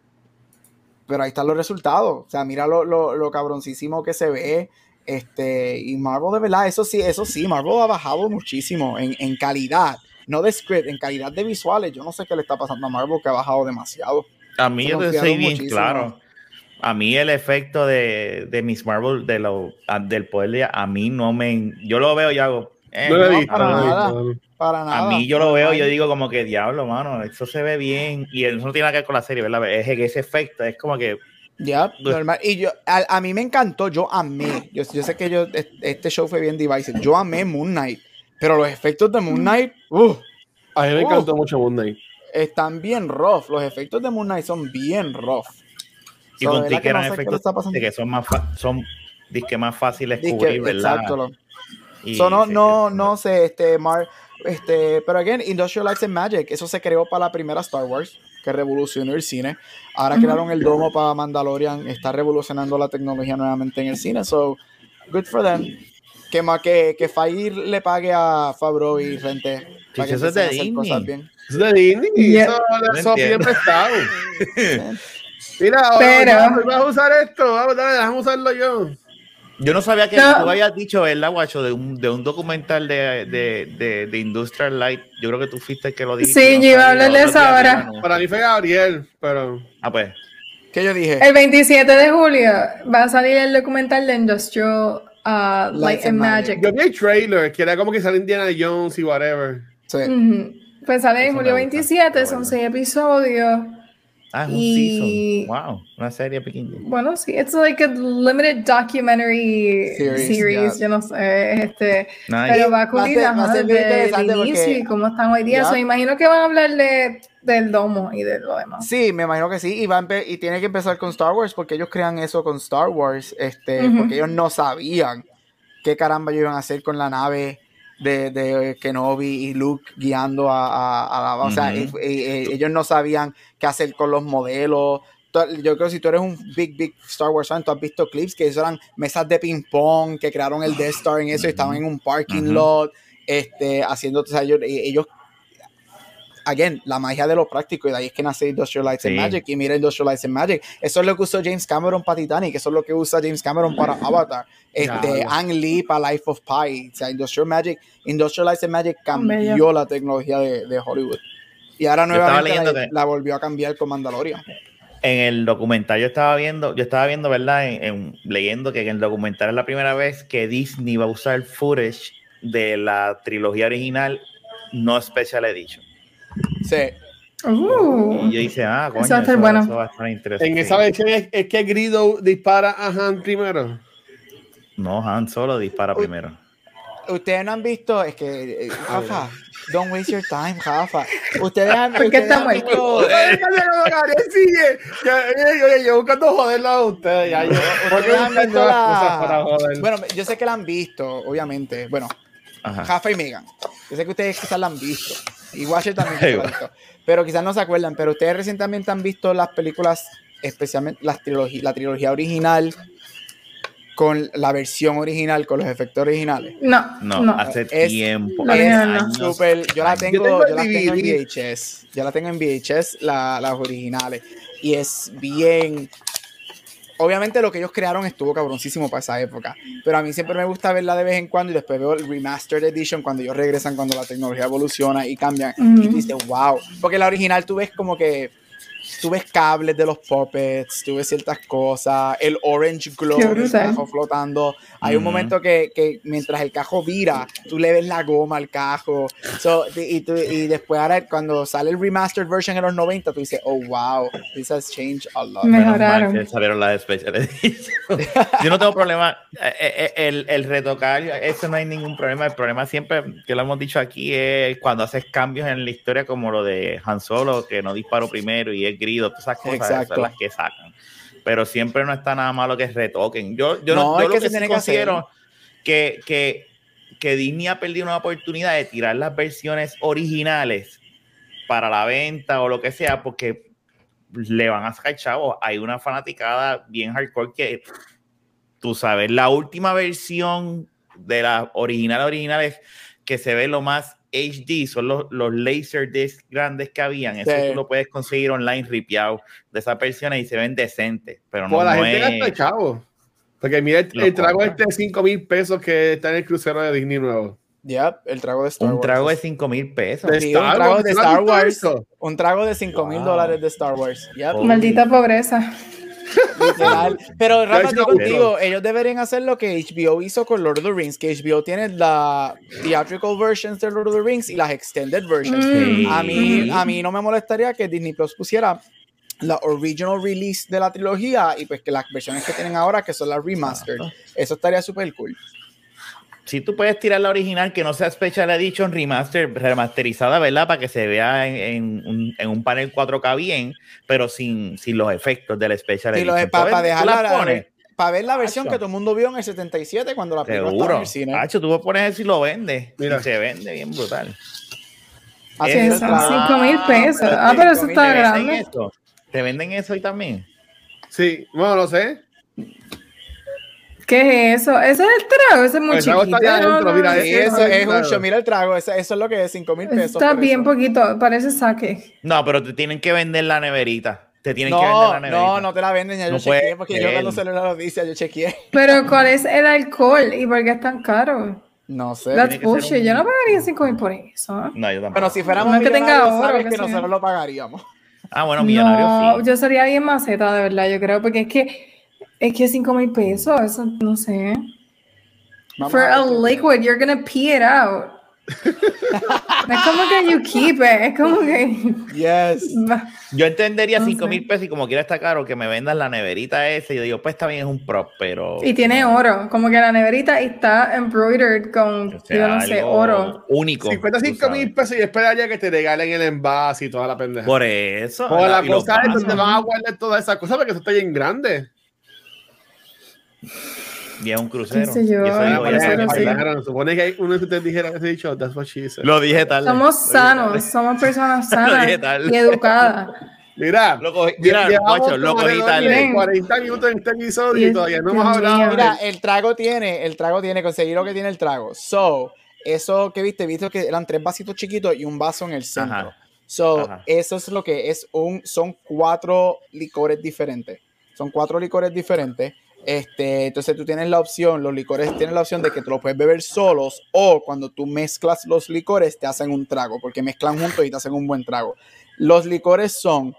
D: pero ahí están los resultados. O sea, mira lo, lo, lo cabroncísimo que se ve. Este, y Marvel de verdad, eso sí, eso sí, Marvel ha bajado muchísimo en, en calidad, no de script, en calidad de visuales. Yo no sé qué le está pasando a Marvel que ha bajado demasiado.
B: A mí yo te soy bien
D: muchísimo.
B: claro. A mí el efecto de, de Miss Marvel, de lo, a- del poder de a mí no me. Yo lo veo y hago. eh,
C: No lo he
B: no,
C: visto,
D: para nada. Para nada.
B: A mí yo lo veo y yo digo como que diablo, mano, eso se ve bien. Y eso no tiene nada que ver con la serie, ¿verdad? Es que ese efecto es como que.
D: Ya,
B: Pues-
D: normal. Y yo, a, a mí me encantó, yo amé. Yo, yo sé que yo, es- este show fue bien divisive. Yo amé Moon Knight, pero los efectos de Moon Knight, uh,
C: A mí me
D: Uh.
C: encantó mucho Moon Knight.
D: Están bien rough. Los efectos de Moon Knight son bien rough.
B: Y
D: So,
B: con
D: que
B: que eran
D: no sé
B: efectos
D: está pasando.
B: de que son más son disque más fáciles de
D: Disque-
B: cubrir, ¿verdad?
D: exacto.
B: Y
D: So, no, no, no sé, este, Mar, este, pero again, Industrial Lights and Magic, eso se creó para la primera Star Wars, que revolucionó el cine. Ahora crearon el domo para Mandalorian, está revolucionando la tecnología nuevamente en el cine, so, good for them. Que más que, que Fair le pague a Favreau y Rente. para que
B: eso es de Disney.
D: bien.
C: Es de Disney.
A: Yeah.
C: Eso Sofía
B: entiendo.
C: prestado. <laughs> Mira, ahora
A: Pero-
C: vamos a usar esto. Vamos, dale, déjame usarlo yo.
B: Yo no sabía que
A: No.
B: tú habías dicho, ¿verdad, guacho? De un, de un documental de, de, de, de Industrial Light. Yo creo que tú fuiste el que lo dijiste.
A: Sí,
B: no
A: yo iba a hablar de eso ahora.
C: Para mí fue Gabriel, pero.
B: Ah, pues.
D: ¿Qué yo dije?
A: El 27 de julio va a salir el documental de Industrial uh, Light and Magic.
C: Yo vi el trailer, que era como que sale Indiana Jones y whatever.
D: Sí.
A: Ujú. Pues sale en julio
B: gusta,
A: 27,
B: está
A: son seis episodios.
B: Ah, es un
A: Y-
B: season. Wow, una serie pequeña.
A: Bueno, sí, it's like a limited documentary
D: Series,
A: series,
D: yeah.
A: yo no sé, este,
B: Nice.
A: pero va a
D: Va a
A: cubrir
D: ser- va a ser
A: desde el
D: interesante
A: inicio
D: porque-
A: y cómo están hoy día.
D: Ya.
A: So, imagino que van a hablar de, del domo y de lo demás.
D: Sí, me imagino que sí. Y, va a empe- y tiene que empezar con Star Wars porque ellos crean eso con Star Wars. Este,
A: Ujú.
D: Porque ellos no sabían qué caramba ellos iban a hacer con la nave de, de Kenobi y Luke guiando a, a- a la. O sea,
B: Ujú.
D: y- y- y ellos no sabían qué hacer con los modelos. Yo creo que si tú eres un big, big Star Wars fan, tú has visto clips que eso eran mesas de ping-pong, que crearon el Death Star en eso y estaban en un parking lot, este, haciendo, o sea, ellos, ellos again, la magia de lo práctico y de ahí es que nace Industrial Lights and
B: Sí.
D: Magic y mira Industrial Lights and Magic eso es lo que usó James Cameron para Titanic eso es lo que usa James Cameron para Avatar este,
C: Diablo.
D: Ang Lee para Life of Pi o sea, Industrial Magic Industrial Lights and Magic cambió la tecnología de, de Hollywood y ahora nuevamente la,
B: que-
D: la volvió a cambiar con Mandalorian
B: En el documental yo estaba viendo, yo estaba viendo, ¿verdad? En, en- leyendo que en el documental es la primera vez que Disney va a usar footage de la trilogía original, no Special Edition.
D: Sí
A: Uh,
B: Y yo ah, coño,
A: Eso va a estar bueno.
B: eso va a estar interesante.
C: En esa versión es, es que Grido dispara a Han primero.
B: No, Han Solo dispara primero.
D: ustedes no han visto es que eh, Rafa don't waste your time Rafa ustedes han,
A: ¿Por qué
D: ustedes
A: está
D: han
A: muerto?
D: visto-
C: Oye, Gabriel sigue. Yo buscando joderlo a ustedes. Ya, yo, porque
D: Ustedes han
C: buscando
D: visto la-. Bueno, yo sé que la han visto, obviamente. Bueno,
B: Ajá.
D: Rafa y Megan. Yo sé que ustedes quizás la han visto. Y Washer también la ha visto. Pero quizás no se acuerdan. Pero ustedes recientemente han visto las películas, especialmente las trilogía, la trilogía original con la versión original, con los efectos originales.
A: no,
B: No,
A: no.
B: hace
D: Es-
B: tiempo.
A: La
B: hace años.
D: Súper, yo la tengo,
C: Yo tengo
D: yo,
C: el
D: las tengo en. VHS. Yo la tengo en VHS, la- las originales. Y es bien. Obviamente lo que ellos crearon estuvo cabroncísimo para esa época. Pero a mí siempre me gusta verla de vez en cuando y después veo el Remastered Edition cuando ellos regresan, cuando la tecnología evoluciona y cambian. Y
A: Ujú.
D: tú dices, wow. Porque la original tú ves como que. Tú ves cables de los puppets, tú ves ciertas cosas, el orange glow del cajo flotando. Hay un
B: Ujú.
D: momento que, que mientras el cajo vira, tú le ves la goma al cajo. So, y, tú- y después ahora cuando sale el remastered version en los 90, tú dices, oh wow, this has changed a lot.
A: Me-
B: Menos mal
A: Mejoraron.
B: que salieron las Special <laughs> Edition. Yo no tengo problema. eh, eh, El, el retocar, eso no hay ningún problema. El problema siempre, que lo hemos dicho aquí, es cuando haces cambios en la historia, como lo de Han Solo, que no disparó primero y es grido, todas esas cosas esas son las que sacan. Pero siempre no está nada malo que retoquen. Yo, yo,
D: No,
B: no,
D: es
B: yo
D: que
B: lo
D: se
B: que,
D: tiene
B: sí
D: que hacer.
B: considero que, que, que Disney ha perdido una oportunidad de tirar las versiones originales para la venta o lo que sea, porque le van a sacar chavos. Hay una fanaticada bien hardcore que, tú sabes, la última versión de las originales originales que se ve lo más HD, son los, los laser discs grandes que habían. Eso
D: Sí.
B: tú lo puedes conseguir online ripiado de esas versiones y se ven decentes, pero no,
C: Pues la
B: no
C: gente
B: es-
C: gasta chavo. Porque mira el, el trago este de 5 mil pesos que está en el crucero de Disney nuevo.
D: Yep, el trago de Star
B: un
D: Wars.
B: trago de 5 mil pesos.
C: De
D: Sí,
C: Star
D: un trago de
C: ¿tú no has
D: Star Wars. Un trago de 5 mil dólares de Star Wars. Yep.
A: Maldita pobreza.
D: Literal. <laughs> Pero Rafa,
C: una
D: contigo, ellos deberían hacer lo que HBO hizo con Lord of the Rings, que HBO tiene la theatrical versions de Lord of the Rings y las extended versions.
A: Mm.
D: A mí,
B: Sí.
D: a mí no me molestaría que Disney Plus pusiera la original release de la trilogía y pues que las versiones que tienen ahora, que son las remastered. Eso estaría súper cool.
B: Si tú puedes tirar la original que no sea Special Edition remaster, remasterizada, ¿verdad? Para que se vea en, en un, en un panel 4K bien, pero sin, sin los efectos del Special
D: Y
B: Edition.
D: para
B: Tú ves- tú
D: dejarla para ver la versión
B: Acho.
D: que todo el mundo vio en el 77 cuando la película estaba en
B: Seguro.
D: el cine.
B: Hacho, tú pones eso y lo vendes.
C: Mira.
B: Y se vende bien brutal.
D: Así
B: Eso
A: Que
D: es,
A: son
D: claro.
A: 5 mil pesos. Ah, pero eso
D: 5.000
A: está
B: ¿Te venden
A: grande.
B: ¿Te venden eso hoy también?
C: Sí, bueno, no sé.
A: ¿Qué es eso? Ese es el trago, ese es muy
C: El trago
A: chiquito.
C: está allá adentro, mira, ese es
D: es un show. Mira el trago, eso, eso es lo que es 5 mil pesos.
A: Está bien
D: eso.
A: poquito, parece saque.
B: No, pero te tienen que vender la neverita. Te tienen que vender la neverita.
D: no, no te la venden. Ya
B: No
D: yo chequeé porque yo cuando salió la noticia yo chequeé.
A: Pero ¿cuál es el alcohol y por qué es tan caro?
D: No sé.
A: That's
B: que
A: bullshit.
B: un-
A: Yo no pagaría 5 mil por eso.
B: No, yo tampoco.
D: Bueno, si fuéramos
A: No es que tenga oro,
D: sabes que
A: sé yo.
D: nosotros lo pagaríamos.
B: Ah, bueno, millonario
A: No,
B: sí.
A: yo sería bien maceta, de verdad, yo creo, porque es que es que 5 mil pesos, eso no sé.
D: Vamos
A: For
D: a
A: liquid, you're gonna pee it out. <laughs> Es como que you keep it, es como que.
D: Yes.
B: Yo entendería
A: No
B: 5
A: sé.
B: mil pesos y como quiera está caro que me vendan la neverita esa. Y yo digo, pues está bien, es un prop, pero.
A: Y tiene oro, como que la neverita está embroidered con,
B: o sea,
A: yo no sé, oro.
B: Único.
C: 55
B: tú
C: mil pesos y esperaría que te regalen el envase y toda la pendeja.
B: Por eso.
C: O la cosa es donde vas a guardar todas esas cosas porque eso está bien grande.
B: Y es un crucero.
A: Yo, Ah,
B: que
A: sé.
B: bailar.
C: Claro, supone que hay uno de ustedes dijera ese dicho, that's what she said.
B: Lo dije tarde.
A: Somos sanos,
B: tarde.
A: somos personas <laughs> sanas y educadas.
C: Mira,
B: Lo cogí- mira, guacho, lo cogí tarde.
C: 40 minutos en este episodio y todavía no hemos hablado.
D: Mira, el trago tiene, el trago tiene, conseguí lo que tiene el trago. So, eso que viste, viste que eran tres vasitos chiquitos y un vaso en el centro.
B: Ajá.
D: So,
B: Ajá.
D: eso es lo que es un, son cuatro licores diferentes. Son cuatro licores diferentes. Este, entonces tú tienes la opción, los licores tienen la opción de que te los puedes beber solos o cuando tú mezclas los licores te hacen un trago, porque mezclan juntos y te hacen un buen trago. Los licores son,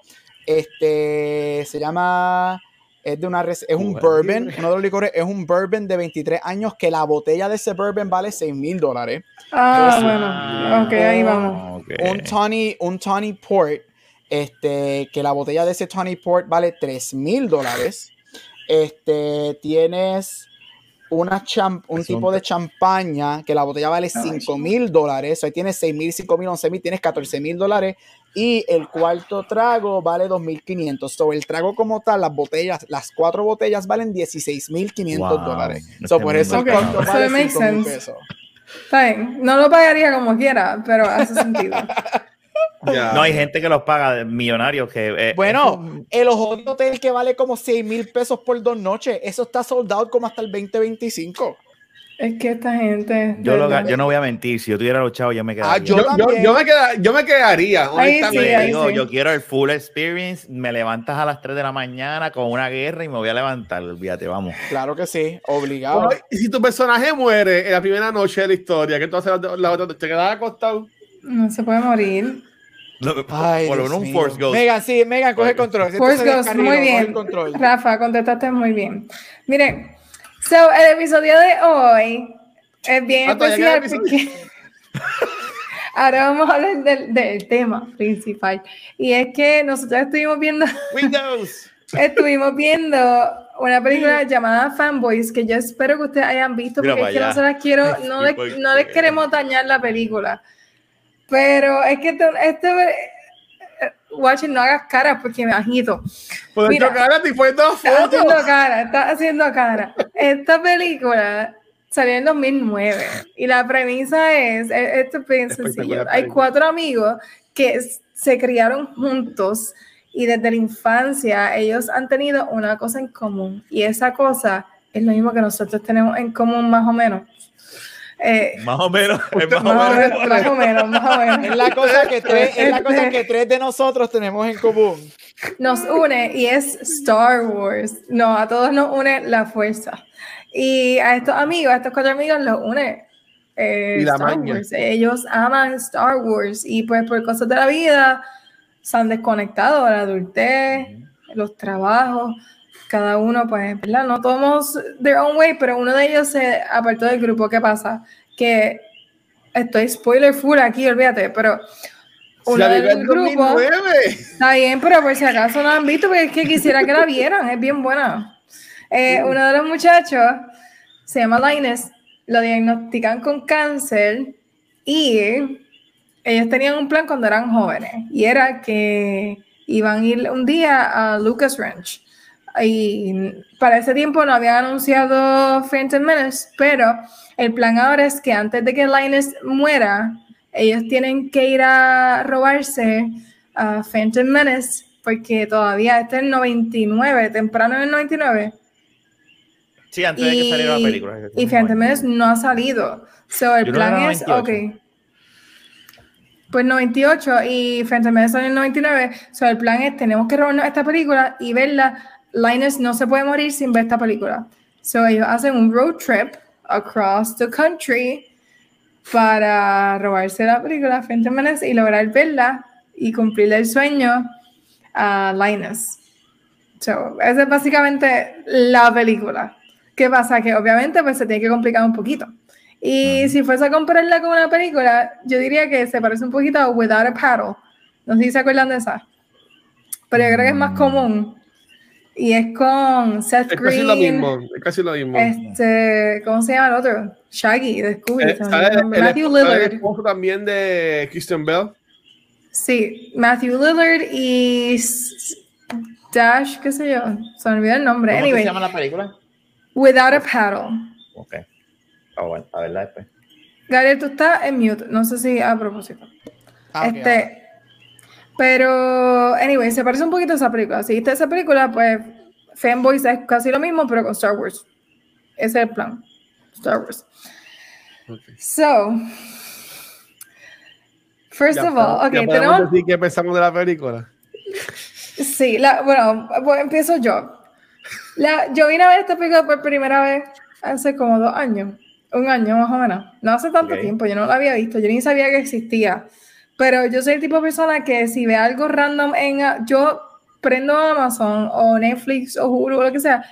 D: este, se llama, es de una, res- es un bourbon, uno de los licores es un bourbon de 23 años que la botella de ese bourbon vale 6 mil dólares
A: Ah, bueno, ok, ahí vamos.
B: Ok.
D: un Tawny, un Tawny Port, este, que la botella de ese Tawny Port vale 3 mil dólares. Este, tienes una cham- un
B: Es un
D: tipo de champaña que la botella vale
A: Ay,
D: 5 mil dólares. Ahí tienes 6 mil, 5 mil, 11 mil, tienes 14 mil dólares. Y el cuarto trago vale 2.500. So, el trago como tal, las botellas, las cuatro botellas valen 16.500
B: Wow,
D: dólares. So, por eso el costo
A: está-
D: vale
A: So it makes
D: 5,000
A: sense.
D: pesos.
A: Está bien, no lo pagaría como quiera, pero hace sentido. <laughs>
B: No hay gente que los paga de millonarios que. eh,
D: Bueno, el ojo de hotel que vale como 6 mil pesos por dos noches, eso está sold out como hasta el 2025.
A: Es que esta gente.
B: yo, lo yo no voy a mentir. Si yo tuviera los chavos, yo me quedaría.
D: Ah,
C: Yo, me queda- yo me quedaría,
A: Ahí sí,
C: honestamente.
B: Te
A: ahí
B: digo,
A: sí.
B: yo quiero el full experience. Me levantas a las 3 de la mañana con una guerra y me voy a levantar. Olvídate, vamos.
D: Claro que sí, obligado.
C: Y si tu personaje muere en la primera noche de la historia, ¿qué tú haces la, la otra? ¿Te quedas acostado?
A: No se puede morir.
D: Ay,
B: por
D: Dios
B: un
D: mío.
B: Force Ghost.
D: Megan, sí, Megan, coge el control.
A: Force Ghost, muy bien. Rafa, contestaste muy bien. Miren, so, el episodio de hoy es bien
C: Ah,
A: especial porque <laughs> ahora vamos a hablar del, del tema principal. Y es que nosotros estuvimos viendo, <laughs>
B: Windows.
A: estuvimos viendo una película llamada Fanboys que yo espero que ustedes hayan visto
B: Mira
A: porque es que
B: para
A: no se
B: allá.
A: las quiero, <laughs>
B: Ay,
A: no, les,
B: ¿por
A: no les queremos dañar la película. Pero es que esto Watching, no hagas caras porque me agito.
C: Pues
A: Mira.
C: cara, te
A: Estás
C: fotos.
A: haciendo cara, estás haciendo cara. Esta película salió en 2009 y la premisa es, esto es bien sencillo. Hay cuatro amigos que se criaron juntos y desde la infancia ellos han tenido una cosa en común y esa cosa es lo mismo que nosotros tenemos en común más o menos. Eh,
B: Más o menos. <laughs> es más o
A: más, o
B: menos.
A: menos, más o menos, más o menos.
D: Es la cosa que <laughs> tres, es la cosa que tres de nosotros tenemos en común.
A: nos une y es Star Wars. No, a todos nos une la fuerza. Y a estos amigos, a estos cuatro amigos los une eh,
C: Y la
A: Star
C: maña.
A: Wars. Ellos aman Star Wars y pues por cosas de la vida se han desconectado de la adultez, los trabajos. Cada uno, pues, ¿verdad? No todos their own way, pero uno de ellos se apartó del grupo. ¿Qué pasa? Que estoy spoiler full aquí, olvídate, pero uno
C: la
A: del grupo.
C: 2009.
A: Está bien, pero por si acaso no la han visto, porque es que quisiera que la vieran, es bien buena. Eh, uno de los muchachos se llama Linus, lo diagnostican con cáncer y ellos tenían un plan cuando eran jóvenes y era que iban a ir un día a Lucas Ranch. Y para ese tiempo no habían anunciado Phantom Menace, pero el plan ahora es que antes de que Linus muera, ellos tienen que ir a robarse a Phantom Menace porque todavía está en 99, temprano en el 99.
B: Sí, antes de que saliera la película.
A: Y Phantom Menace no ha salido. So, el
B: Yo
A: plan es,
B: 98.
A: ok. Pues 98 y Phantom Menace salió en el 99. So, el plan es, tenemos que robarnos esta película y verla. Linus no se puede morir sin ver esta película. So, ellos hacen un road trip across the country para robarse la película Phantom Menace y lograr verla y cumplir el sueño a Linus. So, esa es básicamente la película. ¿Qué pasa? Que obviamente pues se tiene que complicar un poquito. Y si fuese a compararla con una película, yo diría que se parece un poquito a Without a Paddle. No sé si se acuerdan de esa. Pero yo creo que es más común. Y es con Seth
C: Es casi lo
A: Green.
C: mismo. Es casi lo mismo.
A: Este, ¿cómo se llama el otro? Shaggy, de Scooby.
C: Eh, sale
A: el
C: el-
A: Matthew
C: el
A: Lillard.
C: esposo también de Christian Bell.
A: Sí, Matthew Lillard y Dash, qué sé yo. Se me olvidó el nombre.
B: ¿Cómo
A: Anyway,
B: se llama la película?
A: Without a Paddle.
B: Ok. Ah, bueno, a verla después.
A: Gabriel, tú estás en mute. No sé si a propósito.
D: Ah,
A: este, pero, anyway, se parece un poquito a esa película. Si viste esa película, pues Fanboys es casi lo mismo, pero con Star Wars. Ese es el plan. Star Wars. So, first
C: Ya
A: of all,
C: podemos- ya
A: tenemos.
C: decir qué pensamos de la película. <laughs>
A: Sí, la, bueno, pues empiezo yo. La, yo vine a ver esta película por primera vez hace como dos años, un año más o menos. No hace tanto tiempo, yo no la había visto, yo ni sabía que existía. Pero yo soy el tipo de persona que si ve algo random en... Yo prendo Amazon o Netflix o Hulu o lo que sea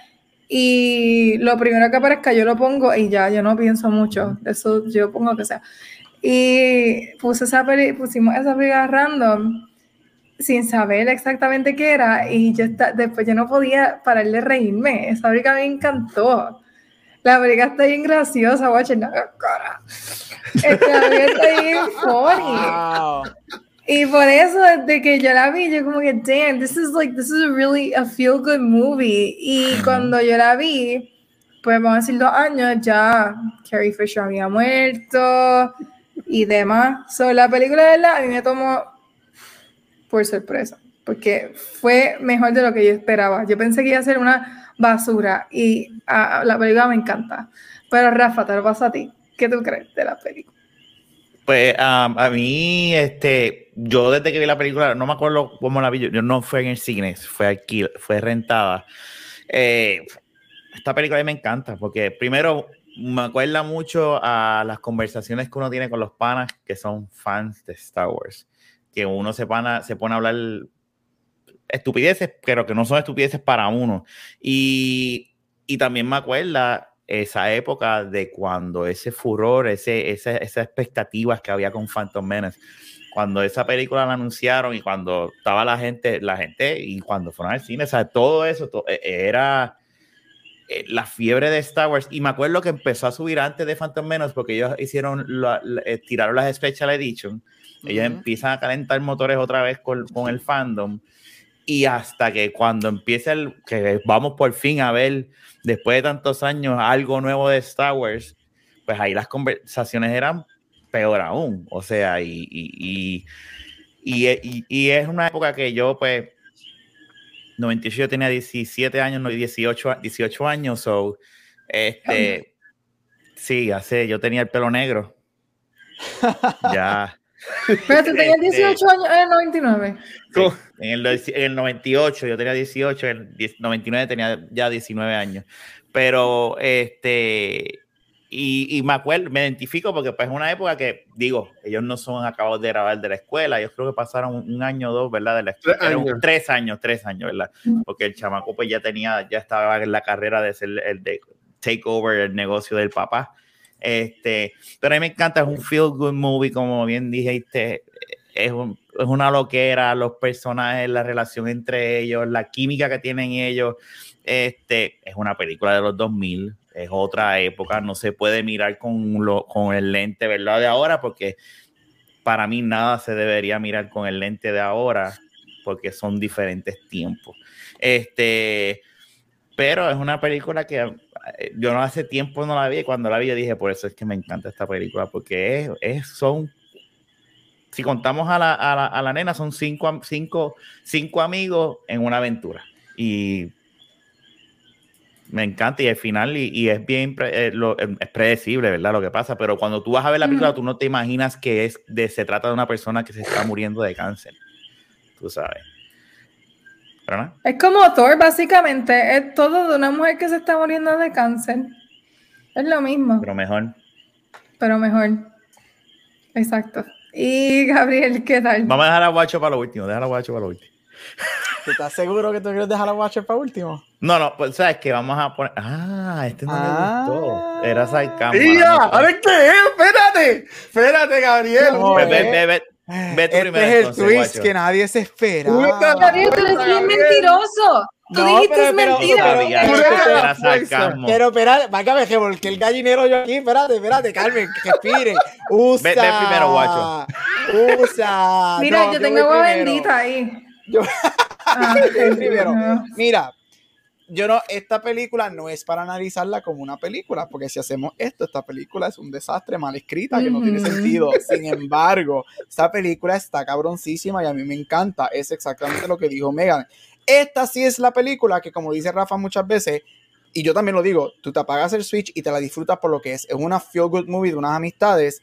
A: y lo primero que aparezca yo lo pongo y ya, yo no pienso mucho. Eso yo pongo lo que sea. Y puse esa peli- pusimos esa película random sin saber exactamente qué era y yo después yo no podía parar de reírme. Esa película me encantó. La película está bien graciosa, watch no, cara. Esta película está bien <laughs> funny.
D: Wow.
A: Y por eso, desde que yo la vi, yo como que, damn, this is like, this is a really a feel good movie. Y cuando yo la vi, pues vamos a decir dos años, ya Carrie Fisher había muerto y demás. So, la película, de verdad, a mí me tomó por sorpresa, porque fue mejor de lo que yo esperaba. Yo pensé que iba a ser una basura y ah, la película me encanta. Pero Rafa, te lo paso a ti. ¿Qué tú crees de la película?
B: Pues um, a mí, este, yo desde que vi la película, no me acuerdo cómo la vi, yo, yo no fue en el cine, fue aquí, fue rentada. Eh, esta película a mí me encanta porque primero me acuerda mucho a las conversaciones que uno tiene con los panas que son fans de Star Wars, que uno se, pana, se pone a hablar estupideces, pero que no son estupideces para uno. Y, y también me acuerda esa época de cuando ese furor, ese, ese, esas expectativas que había con Phantom Menace, cuando esa película la anunciaron y cuando estaba la gente, la gente y cuando fueron al cine, o sea, todo eso eh, era eh, la fiebre de Star Wars. Y me acuerdo que empezó a subir antes de Phantom Menace porque ellos hicieron, la- la- eh, tiraron las Special Edition. Ellos
D: Ujú.
B: empiezan a calentar motores otra vez con, con el fandom. Y hasta que cuando empieza el, que vamos por fin a ver, después de tantos años, algo nuevo de Star Wars, pues ahí las conversaciones eran peor aún. O sea, y, y, y, y- es una época que yo, pues, 98 yo tenía 17 años, no 18, a- 18 años, so, este, Sí, hace, yo tenía el pelo negro. ya.
A: Pero tú tenías
B: Este-
A: 18 años en el 99.
B: Sí, en, el, en el 98 yo tenía 18, en el 10 99 tenía ya 19 años. Pero, este, y, y me acuerdo, me identifico porque pues es una época que, digo, ellos no son acabados de grabar de la escuela, ellos creo que pasaron un, un año o dos, ¿verdad? De la escuela.
C: Tres años.
B: tres años, tres años, ¿verdad?
A: Mm.
B: Porque el chamaco pues ya tenía, ya estaba en la carrera de ser el de take over el negocio del papá. Este, pero a mí me encanta, es un feel good movie, como bien dijiste, es, un- es una loquera, los personajes, la relación entre ellos, la química que tienen ellos. Este, es una película de los 2000, es otra época, no se puede mirar con, lo, con el lente, ¿verdad? De ahora, porque para mí nada se debería mirar con el lente de ahora, porque son diferentes tiempos. Este, pero es una película que yo no hace tiempo no la vi, y cuando la vi yo dije, por eso es que me encanta esta película, porque es, es- son, si contamos a la, a la, a la nena, son cinco, cinco, cinco amigos en una aventura. Y me encanta y al final, y, y es bien, pre- eh, lo- eh, es predecible, ¿verdad? Lo que pasa, pero cuando tú vas a ver la película, tú no te imaginas que es de, se trata de una persona que se está muriendo de cáncer. Tú sabes.
A: Es como Thor, básicamente. Es todo de una mujer que se está muriendo de cáncer. Es lo mismo,
B: Pero mejor.
A: pero mejor. Exacto. Y Gabriel, ¿qué tal?
B: Vamos a dejar a Guacho para lo último. Dejar a Guacho para lo último.
D: ¿Tú estás seguro que tú quieres dejar a Watcher para último?
B: No, no, pues sabes que vamos a poner. Ah, este no
D: Ah.
B: le gustó. Era mala mía.
C: A ver qué es, espérate. Espérate, Gabriel.
D: No,
B: Ve, ve, tú
D: este
B: primero,
D: es el
B: entonces,
D: twist
B: guacho.
D: que nadie se espera.
A: Gabriel, tú eres bien mentiroso. Tú
D: No,
A: dijiste
D: pero-
A: mentira.
C: Pero- pero-
D: espérate, válgame que volqué el gallinero yo aquí. Espérate, espérate, Carmen, respire. Usa.
B: Ve- ve primero, guacho.
D: Usa.
A: Mira,
D: No,
A: yo tengo agua bendita ahí.
D: Yo- <laughs>
A: Ah,
D: primero. Mira, yo no, esta película no es para analizarla como una película, porque si hacemos esto, esta película es un desastre mal escrita que no tiene sentido. <laughs> Sin embargo, esta película está cabroncísima y a mí me encanta. Es exactamente lo que dijo Megan. Esta sí es la película que, como dice Rafa muchas veces, y yo también lo digo, tú te apagas el switch y te la disfrutas por lo que es. Es una feel good movie de unas amistades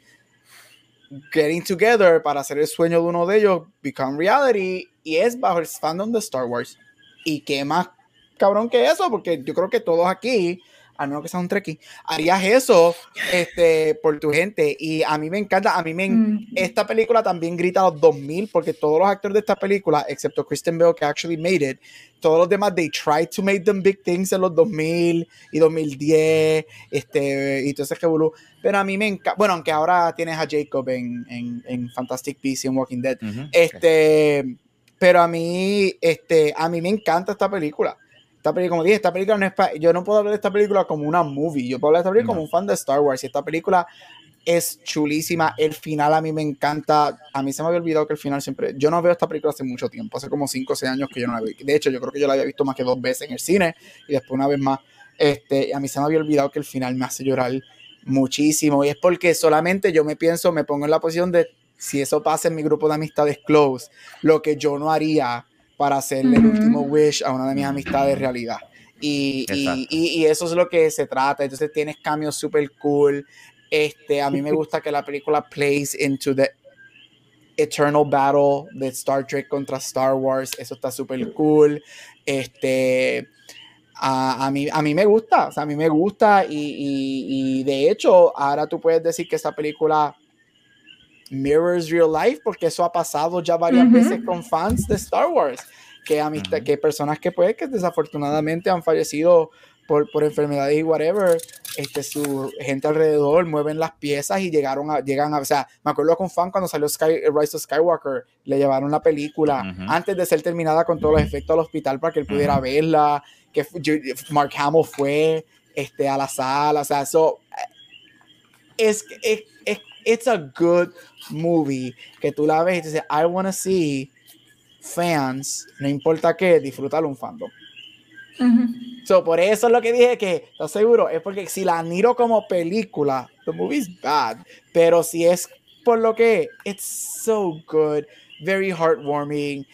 D: getting together para hacer el sueño de uno de ellos become reality y es bajo el fandom de Star Wars. Y qué más cabrón que eso, porque yo creo que todos aquí, a menos que sea un trekkie, harías eso este, por tu gente. Y a mí me encanta, a mí me encanta
A: Mm.
D: esta película también grita a los 2000 porque todos los actores de esta película, excepto Kristen Bell que actually made it, todos los demás they tried to make them big things en los 2000 y 2010, este y todo ese revolú. Pero a mí me encanta, bueno, aunque ahora tienes a Jacob en, en, en Fantastic Beasts y en Walking Dead,
B: Ujú.
D: este, pero a mí, este, a mí me encanta esta película. Esta película, como dije, esta película no es pa- yo no puedo hablar de esta película como una movie, yo puedo hablar de esta película
B: No.
D: como un fan de Star Wars y esta película es chulísima, el final a mí me encanta, a mí se me había olvidado que el final siempre, yo no veo esta película hace mucho tiempo, hace como 5 o 6 años que yo no la veo, de hecho yo creo que yo la había visto más que dos veces en el cine y después una vez más, este, a mí se me había olvidado que el final me hace llorar muchísimo y es porque solamente yo me pienso, me pongo en la posición de si eso pasa en mi grupo de amistades close, lo que yo no haría para hacerle el último wish a una de mis amistades realidad. Y, y,
B: Exacto.
D: y- y eso es lo que se trata. Entonces tienes cambios súper cool. Este, a mí me gusta que la película plays into the eternal battle de Star Trek contra Star Wars. Eso está súper cool. Este, a, a mí, a mí me gusta, o sea, a mí me gusta y, y- y de hecho ahora tú puedes decir que esta película mirrors real life porque eso ha pasado ya varias
A: Ujú.
D: veces con fans de Star Wars, que, amistad,
B: Ujú.
D: que personas que pues que desafortunadamente han fallecido por, por enfermedades y whatever, este, su gente alrededor mueven las piezas y llegaron a, llegan a, o sea, me acuerdo con fan cuando salió Sky, Rise of Skywalker, le llevaron la película
B: Ujú.
D: antes de ser terminada con todos los efectos al hospital para que él pudiera verla, que Mark Hamill fue este, a la sala, o sea, eso es, es, es it's a good movie que tú la ves y te dices, I wanna see fans, no importa qué, disfrutar un fandom.
A: Ujú.
D: So, por eso es lo que dije que, ¿estás seguro? Es porque si la miro como película, the movie's bad. Pero si es por lo que, it's so good, very heartwarming,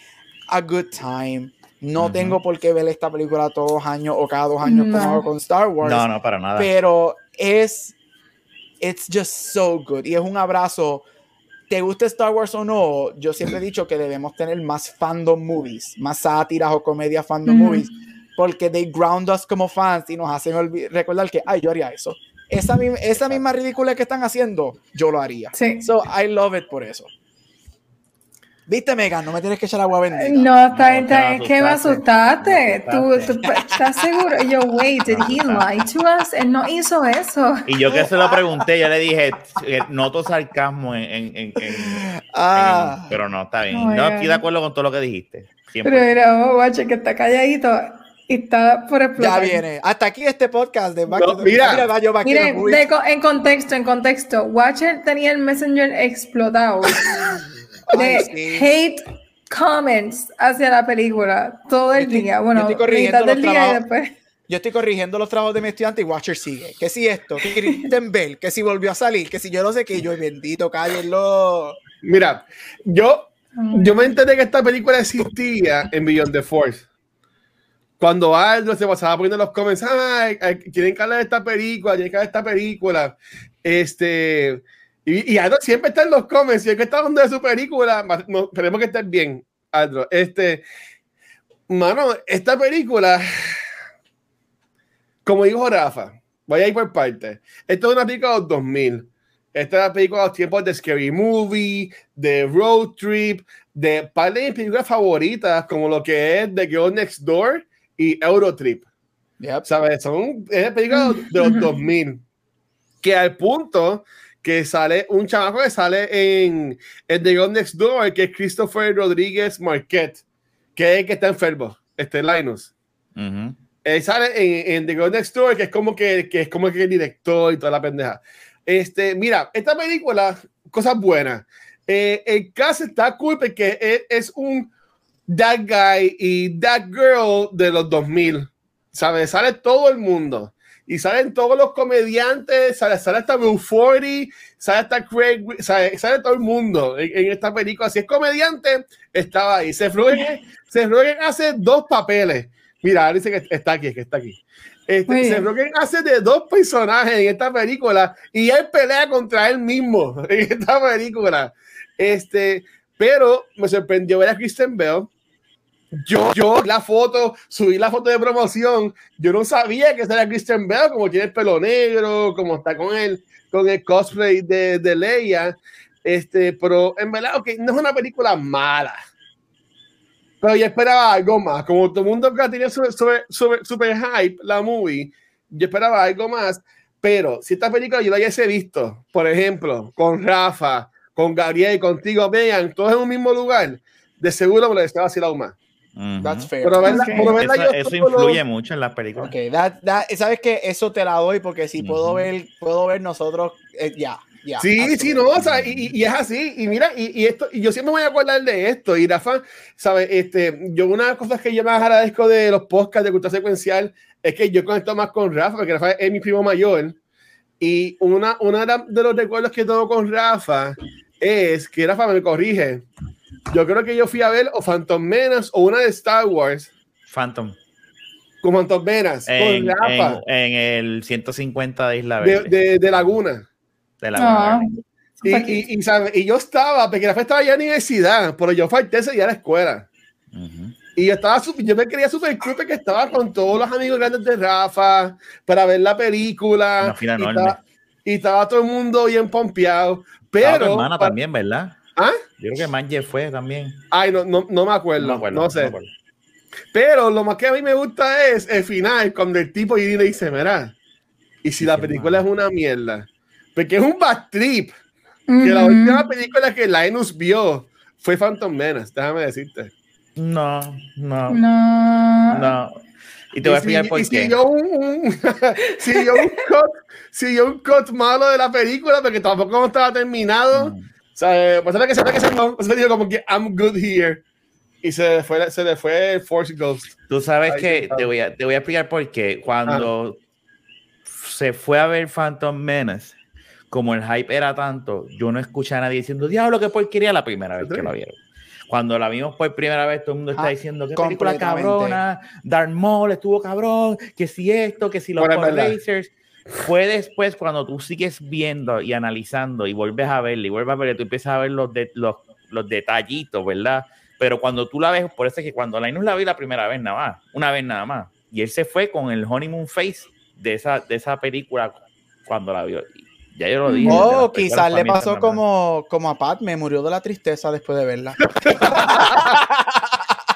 D: a good time. No tengo por qué ver esta película todos los años o cada dos años como
A: No.
D: hago con Star Wars.
B: No, no, para nada.
D: Pero es it's just so good. Y es un abrazo. ¿Te gusta Star Wars o no? Yo siempre he dicho que debemos tener más fandom movies, más sátiras o comedias fandom movies, porque they ground us como fans y nos hacen recordar que, ay, yo haría eso. Esa, mi- esa misma ridícula que están haciendo, yo lo haría.
A: Sí.
D: So, I love it por eso. ¿Viste, Megan? No me tienes que echar agua bendita.
A: No, está bien,
B: No,
A: está bien. ¿Qué me
B: asustaste.
A: asustaste? ¿Tú,
B: asustaste.
A: tú estás seguro? Y yo, wait, did he lie to us? Él no hizo eso.
B: Y yo que se lo pregunté, yo le dije, eh, noto sarcasmo en, en- en- en-
D: Ah,
B: en- pero no, está bien.
A: Oh
B: no estoy de acuerdo con todo lo que dijiste.
A: Pero
B: 100%.
A: mira, oh, guacho, que está calladito y está por
D: ya
A: explotar.
D: viene. Hasta aquí este podcast de Back
C: No,
D: the-
C: mira.
D: va, yo Back to the
A: Miren, de co- en contexto, en contexto, Watcher tenía el Messenger explotado <laughs> de
D: sí.
A: hate comments hacia la película todo el
D: Yo estoy-
A: día.
D: yo
A: Bueno,
D: estoy corrigiendo los
A: día y
D: trabajos.
A: después.
D: Yo estoy corrigiendo los trabajos de mi estudiante y Watcher sigue. Que si esto, que Kristen Bell, que si volvió a salir, que si yo no sé qué, yo bendito, cállenlo.
C: Mira, yo, yo me enteré que esta película existía en Beyond the Force. Cuando Aldo se pasaba poniendo los comments, ay, ay, quieren que hable de esta película, quieren que hable de esta película. Este, y, y Aldo siempre está en los comments, y es que está hablando de su película, no, esperemos que estés bien, Aldo. Este, mano, esta película, como dijo Rafa, voy a ir por partes. Esto es una película de los 2000. Esta es la película de los tiempos de Scary Movie, de Road Trip, de par de mis películas favoritas, como lo que es The Girl Next Door y Eurotrip.
D: Yep.
C: ¿Sabes? Son es películas de los 2000. Que al punto que sale un chamaco que sale en, en The Girl Next Door, que es Christopher Rodríguez Marquette, que es el que está enfermo, este Linus.
B: Ujú.
C: Él sale en, en The Girl Next Door, que es como que, que es como que el director y toda la pendeja. Este, mira, esta película, cosas buenas. Eh, el cast está cool porque es, es un that guy y that girl de los 2000. ¿Sabes? Sale todo el mundo. Y salen todos los comediantes, sale, sale hasta Bill Forty, sale hasta Craig, sale, sale todo el mundo en, en esta película. Si es comediante, estaba ahí. Se Rogen, se Rogen hace dos papeles. Mira, dice que está aquí, que está aquí. Este, se. Rogen hace de dos personajes en esta película y él pelea contra él mismo <laughs> en esta película. Este, pero me sorprendió ver a Kristen Bell. Yo, yo, la foto, subí la foto de promoción. Yo no sabía que era Kristen Bell, como tiene el pelo negro, como está con él, con el cosplay de, de Leia. Este, pero en verdad, ok, no es una película mala. Pero yo esperaba algo más. Como todo el mundo que tenía super, super, super, hype la movie, yo esperaba algo más. Pero si esta película yo la hubiese visto, por ejemplo, con Rafa, con Gabriel, contigo, vean, todos en un mismo lugar, de seguro me lo hubiese vacilado más.
B: Ujú.
D: That's fair.
C: Pero verla,
A: Ok.
C: pero verla
B: Eso,
C: yo
B: eso
C: solo-
B: influye mucho en las películas.
D: Ok, that- that- sabes que eso te la doy porque si puedo
B: Ujú.
D: ver, puedo ver nosotros, eh, ya, ya.
C: Sí, sí,
D: absolutely.
C: no, o sea, y, y- es así, y mira, y, y esto, y yo siempre me voy a acordar de esto, y Rafa, ¿sabes? Este, yo una de las cosas que yo más agradezco de los podcasts de cultura secuencial es que yo conecto más con Rafa, porque Rafa es mi primo mayor, y una, una de los recuerdos que tengo con Rafa es que Rafa me corrige, yo creo que yo fui a ver o Phantom Menace o una de Star Wars
B: Phantom.
C: con Phantom Menace,
B: En,
C: con Rafa,
B: en- en el 150 de Isla
C: de,
B: Verde.
C: de, de Laguna.
B: de la
A: Ah.
C: Y, y, y, yo estaba, porque Rafa estaba ya en la universidad, pero yo falté ese día a la escuela. Y yo estaba yo me quería super cool que estaba con todos los amigos grandes de Rafa para ver la película.
B: Una fila
C: y,
B: enorme.
C: estaba, y estaba todo el mundo bien pompeado.
B: Estaba tu
C: Pero.
B: hermana también, ¿verdad?
C: ¿Ah?
B: Yo creo que Manje fue también.
C: Ay, no, no, no me acuerdo. No,
B: me acuerdo,
C: sé.
B: me acuerdo.
C: Pero lo más que a mí me gusta es el final, cuando el tipo viene y dice: Mira, y si
B: Sí,
C: la película
B: malo.
C: es una mierda. Porque es un bad trip. Que la última película que Linus vio fue Phantom Menace, déjame decirte.
B: No, no,
A: No.
B: no. Y te voy a explicar
C: si,
B: por
C: y
B: qué.
C: siguió un, un, <laughs> siguió un cut, siguió un cut malo de la película porque tampoco no estaba terminado.
B: Mm.
C: O sea, pues era que se ve que se no, se dijo como que I'm good here. Y se le fue, se le fue el Force Ghost.
B: Tú sabes
C: Ahí
B: que te voy, a, te voy a explicar por qué. Cuando se fue a ver Phantom Menace, como el hype era tanto, yo no escuché a nadie diciendo, diablo, qué porquería la primera vez que la vieron. Cuando la vimos por primera vez, todo el mundo está
D: Ah,
B: diciendo, qué película cabrona, Darth Maul estuvo cabrón, que si esto, que si los
C: Bueno.
B: Racers. Fue después cuando tú sigues viendo y analizando y vuelves a verla y vuelves a verla, tú empiezas a ver los, de, los, los detallitos, ¿verdad? Pero cuando tú la ves, por eso es que cuando Linus la vi la primera vez nada más, una vez nada más, y él se fue con el honeymoon face de esa, de esa película cuando la vio. Ya yo lo dije.
D: Oh, quizás le pasó como, como a Pat, me murió de la tristeza después de verla. <laughs>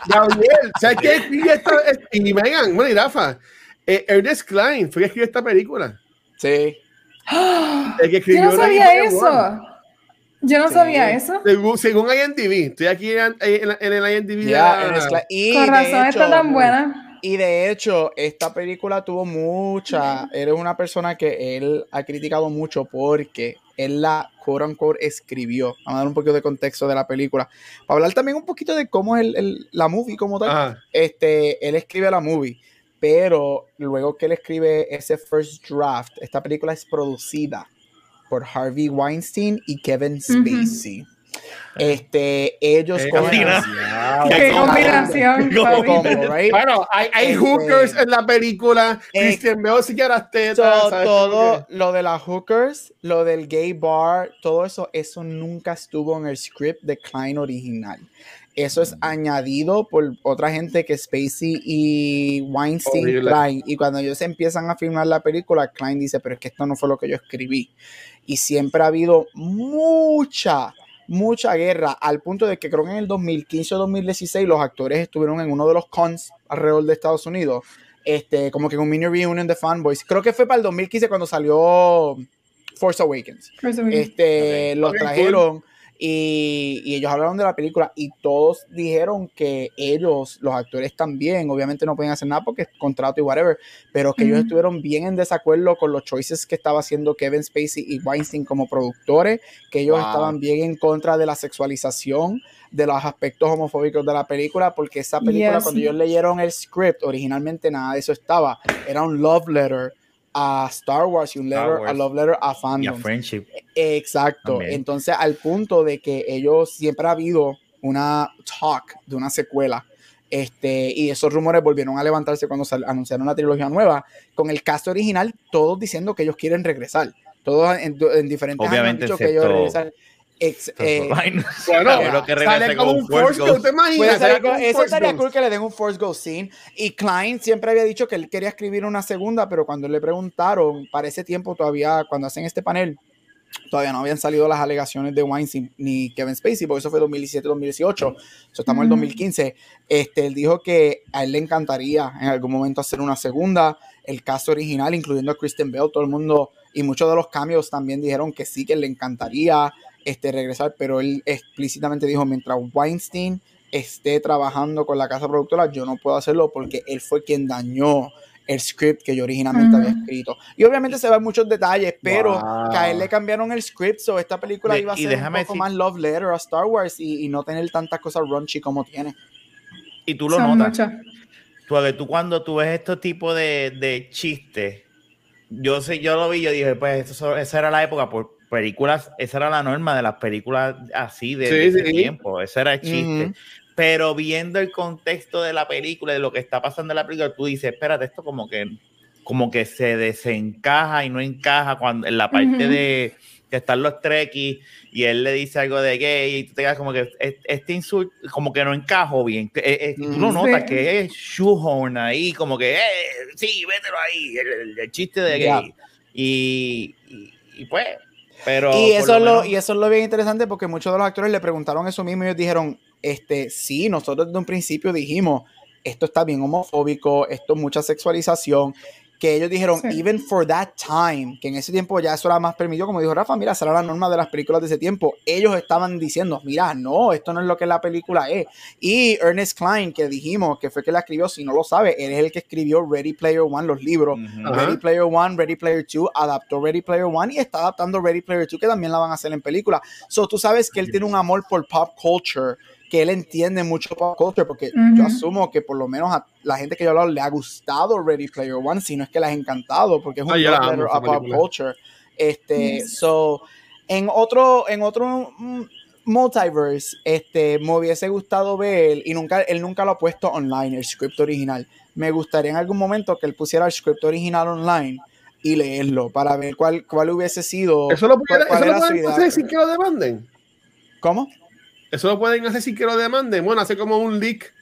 C: Gabriel, ¿sabes qué escribe <laughs> esta? Y Megan, bueno, y Rafa, eh, Ernest Klein fue que escribió esta película.
D: Sí.
C: El que escribió
A: Yo no sabía eso.
C: One.
A: Yo no
D: Sí.
A: sabía eso.
C: Según, según IMDb, estoy aquí en, en, en el IMDb. de
D: Ya,
C: la-
D: Ernest Klein. Y
A: Con
D: de
A: razón está
D: hecho-
A: tan buena.
D: Y de hecho, esta película tuvo mucha. Eres una persona que él ha criticado mucho porque él la quote unquote escribió. Vamos a dar un poquito de contexto de la película. Para hablar también un poquito de cómo es el, el- la movie como tal.
C: Ajá.
D: Este, él escribe la movie. Pero luego que él escribe ese first draft, esta película es producida por Harvey Weinstein y Kevin Spacey. Este, ellos
B: Eh,
D: cogen-
B: combina-
A: Qué combinación.
B: Qué
D: combo, right?
C: Bueno, hay, hay
D: Este-
C: hookers en la película.
D: Eh,
C: Christian Bale que las tetas.
D: Todo lo de las hookers, lo del gay bar, todo eso, eso nunca estuvo en el script de Klein original. Eso es añadido por otra gente que Spacey y Weinstein
C: Horrible.
D: Klein. Y cuando ellos empiezan a filmar la película, Klein dice, pero es que esto no fue lo que yo escribí. Y siempre ha habido mucha, mucha guerra, al punto de que creo que en el 2015 o 2016 los actores estuvieron en uno de los cons alrededor de Estados Unidos este, como que un mini reunion de fanboys. Creo que fue para el 2015 cuando salió Force Awakens. Este, los trajeron y, y ellos hablaron de la película y todos dijeron que ellos, los actores también, obviamente no pueden hacer nada porque es contrato y whatever, pero que ellos
A: Ujú.
D: estuvieron bien en desacuerdo con los choices que estaba haciendo Kevin Spacey y Weinstein como productores, que ellos
C: Wow.
D: estaban bien en contra de la sexualización de los aspectos homofóbicos de la película, porque esa película,
A: Yes.
D: cuando ellos leyeron el script, originalmente nada de eso estaba. Era un love letter a Star Wars y un letter,
B: Wars.
D: a love letter a
B: Y a
D: fandom.
B: Friendship.
D: Exacto.
B: También.
D: Entonces, al punto de que ellos siempre ha habido una talk de una secuela. Este, y esos rumores volvieron a levantarse cuando sal- anunciaron la trilogía nueva, con el cast original, todos diciendo que ellos quieren regresar. Todos en, en diferentes años han
B: Obviamente,
D: que ellos. Ex- eh. <laughs>
C: Bueno,
B: que
C: sale
B: con
C: un
B: Force.
C: Ghost. ¿Te imaginas?
D: Eso estaría cool que le den un Force Ghost scene. Y Klein siempre había dicho que él quería escribir una segunda, pero cuando le preguntaron, para ese tiempo todavía, cuando hacen este panel, todavía no habían salido las alegaciones de Weinstein ni Kevin Spacey, porque eso fue 2017-2018. So, estamos en el
A: Ujú.
D: 2015. Este, él dijo que a él le encantaría en algún momento hacer una segunda. El caso original, incluyendo a Kristen Bell, todo el mundo y muchos de los cambios también dijeron que sí, que le encantaría este, regresar, pero él explícitamente dijo, mientras Weinstein esté trabajando con la casa productora, yo no puedo hacerlo porque él fue quien dañó el script que yo originalmente había escrito. Y obviamente se ven muchos detalles, pero
C: Wow.
D: que a él le cambiaron el script, so esta película
B: De-
D: iba a ser un poco
B: decir-
D: más love letter a Star Wars y, y no tener tantas cosas raunchy como tiene.
B: Y tú lo
A: Son
B: notas. Tú, cuando tú ves estos tipos de, de chistes, yo sé, yo lo vi, yo dije, pues eso- esa era la época por películas, esa era la norma de las películas así de,
C: Sí,
B: de ese
C: sí.
B: tiempo, ese era el chiste.
D: Ujú.
B: Pero viendo el contexto de la película, de lo que está pasando en la película, tú dices, espérate, esto como que, como que se desencaja y no encaja cuando en la parte
A: Ujú.
B: de que están los trekkies y él le dice algo de gay y tú te quedas como que es- este insulto como que no encajo bien. eh, eh, tú
D: Ujú.
B: notas
A: Sí.
B: que es shoehorn ahí, como que, eh, sí, vételo ahí, el, el- el chiste de gay. Y, y, y pues, pero...
D: Y eso, es lo,
B: menos-
D: y eso es lo bien interesante porque muchos de los actores le preguntaron eso mismo y ellos dijeron, este, sí, nosotros desde un principio dijimos, esto está bien homofóbico, esto es mucha sexualización, que ellos dijeron,
A: Sí.
D: even for that time, que en ese tiempo ya eso era más permitido, como dijo Rafa, mira, esa era la norma de las películas de ese tiempo, ellos estaban diciendo, mira, no, esto no es lo que la película es. Y Ernest Klein, que dijimos que fue que la escribió, si no lo sabe, él es el que escribió Ready Player One, los libros,
B: Ujú.
C: Ajá.
D: Ready Player One, Ready Player 2, adaptó Ready Player One y está adaptando Ready Player 2 que también la van a hacer en película. So tú sabes que él tiene un amor por pop culture, que él entiende mucho pop culture, porque yo asumo que por lo menos a la gente que yo he hablado le ha gustado Ready Player One, si no es que les ha encantado, porque es un
C: Ah, amo
D: letter
C: esa
D: a pop culture. Este,
A: Yes.
D: so, en otro, en otro mm, multiverse, este, me hubiese gustado ver, y nunca, él nunca lo ha puesto online, el script original. Me gustaría en algún momento que él pusiera el script original online y leerlo para ver cuál, cuál hubiese sido.
C: Eso lo
D: cuál- cuál
C: eso lo
D: idea.
C: sin que lo demanden.
D: ¿Cómo?
C: Eso lo pueden hacer sin que lo demanden. Bueno, hace como un leak.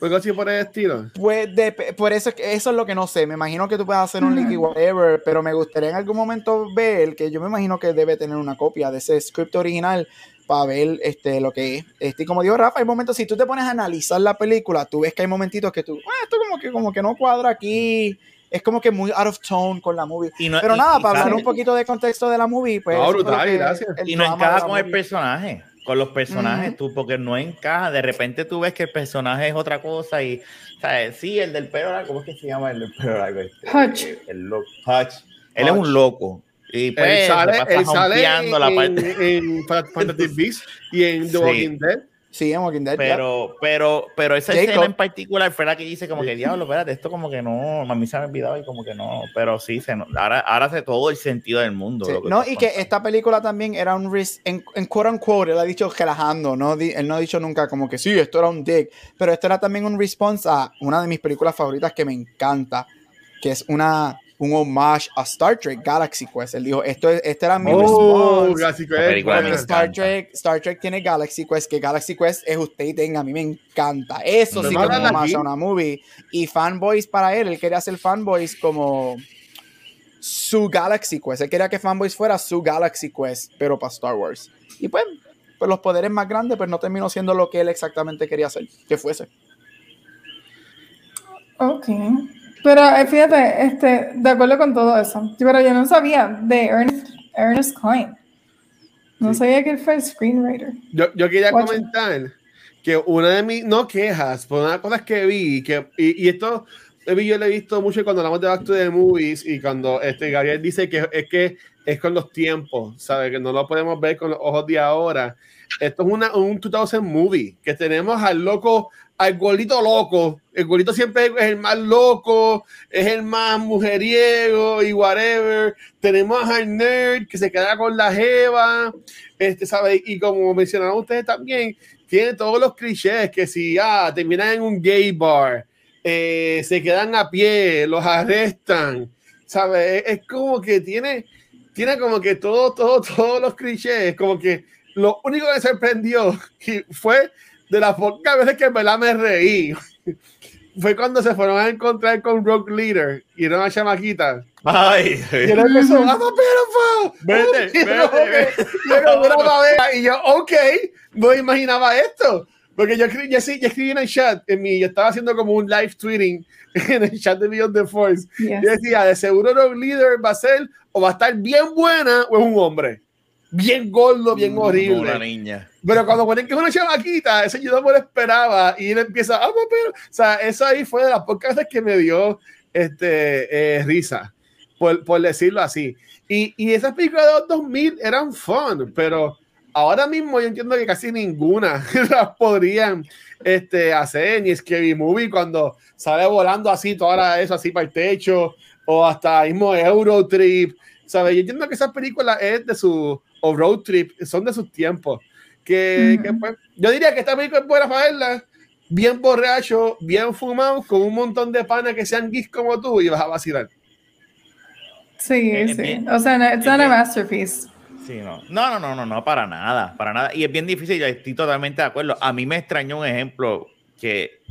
C: O algo así por el estilo.
D: Pues dep- por eso es que eso es lo que no sé. Me imagino que tú puedes hacer un leak y whatever, pero me gustaría en algún momento ver que yo me imagino que debe tener una copia de ese script original para ver este lo que es. Este, y como dijo Rafa, hay momentos, si tú te pones a analizar la película, tú ves que hay momentitos que tú, ah, esto como que como que no cuadra aquí. Es como que muy out of tone con la movie.
B: Y no-
D: Pero
B: y-
D: nada,
B: y
D: para hablar
B: sabe-
D: un poquito de contexto de la movie, pues.
C: No, brutal, gracias.
B: Y no
D: de
B: encaja con el personaje, con los personajes,
D: Ujú.
B: tú, porque no encaja. De repente tú ves que el personaje es otra cosa y, ¿sabes? Sí, el del pelo largo, ¿cómo es que se llama el del pelo largo? Este,
A: Hutch.
B: El loco. Hutch. Él es un loco. Y pues,
C: él sale,
B: se pasa
C: él sale en,
B: jumpeando la parte.
C: en Fa- Fantastic Beasts y en The
B: Sí.
C: Walking Dead.
D: Sí, en Walking Dead.
B: Pero, pero, pero esa
D: Jacob.
B: escena en particular fue la que dice como que diablo, espérate, esto como que no, a mí se me ha olvidado y como que no, pero sí, se, ahora, ahora hace todo el sentido del mundo.
D: Sí, No, y que esta película también era un res- en, en quote unquote, él ha dicho relajando, ¿no? Él no ha dicho nunca como que sí, esto era un dig, pero esto era también un response a una de mis películas favoritas que me encanta, que es una un homage a Star Trek Galaxy Quest. Él dijo, esto es, este era mi
C: Oh,
D: response. Star. Trek, Star Trek tiene Galaxy Quest, que Galaxy Quest es usted y tenga, a mí me encanta. Eso sí que es un homage a una movie. Y fanboys para él, él quería hacer fanboys como su Galaxy Quest. Él quería que fanboys fuera su Galaxy Quest, pero para Star Wars. Y pues, pues los poderes más grandes, pues no terminó siendo lo que él exactamente quería hacer, que fuese.
A: Ok. Pero eh, fíjate, este, de acuerdo con todo eso. Pero yo no sabía de Ernest, Ernest Klein. No sabía que él fue el screenwriter.
C: Yo, yo quería
A: Guacho.
C: comentar que una de mis, no quejas, pero una de las cosas que vi, que, y, y esto yo lo he visto mucho cuando hablamos de Back to the Movies y cuando este Gabriel dice que es que es con los tiempos, ¿sabes? Que no lo podemos ver con los ojos de ahora. Esto es una, un 2000 movie, que tenemos al loco, al golito loco. El golito siempre es el más loco, es el más mujeriego y whatever. Tenemos al nerd que se queda con la jeva, este, ¿sabes? Y como mencionaron ustedes también, tiene todos los clichés que si ah, terminan en un gay bar, eh, se quedan a pie, los arrestan, ¿sabes? Es, como que tiene, tiene como que todo, todo, todos los clichés, como que lo único que me sorprendió <laughs> fue de las pocas veces que en verdad me reí. Fue cuando se fueron a encontrar con Rock Leader y era una chamaquita.
B: Ay,
C: Y él empezó, I'm a pedophile.
B: Vete, <laughs>
C: Y
B: vete.
C: babera, y yo, ok, no imaginaba esto. Porque yo, escribí- yo, sí- yo escribí en el chat, en mi, yo estaba haciendo como un live tweeting <laughs> en el chat de Beyond the Force.
A: Yes.
C: Yo decía, de seguro Rock Leader va a ser, o va a estar bien buena, o es un hombre. Bien gordo, bien horrible.
B: Una niña.
C: Pero cuando ponen que es una chamaquita, ese yo no me lo esperaba y él empieza, ah, pero, o sea, eso ahí fue de las pocas veces que me dio este, eh, risa, por, por decirlo así. Y, y esas películas de los 2000 eran fun, pero ahora mismo yo entiendo que casi ninguna <laughs> las podrían este, hacer, ni Scary Movie cuando sale volando así, toda eso así para el techo, o hasta mismo Eurotrip, ¿sabes? Yo entiendo que esas películas es de su, o Road Trip, son de sus tiempos. Que, pues, yo diría que esta película es buena para verla, bien borracho, bien fumado, con un montón de panas que sean geeks como tú y vas a vacilar.
A: Sí,
B: Es
A: sí.
B: bien-
A: O sea, no, it's
B: es
A: not a masterpiece.
B: Sí, no. No, no, no, no, no, para nada, para nada. Y es bien difícil, yo estoy totalmente de acuerdo. A mí me extrañó un ejemplo que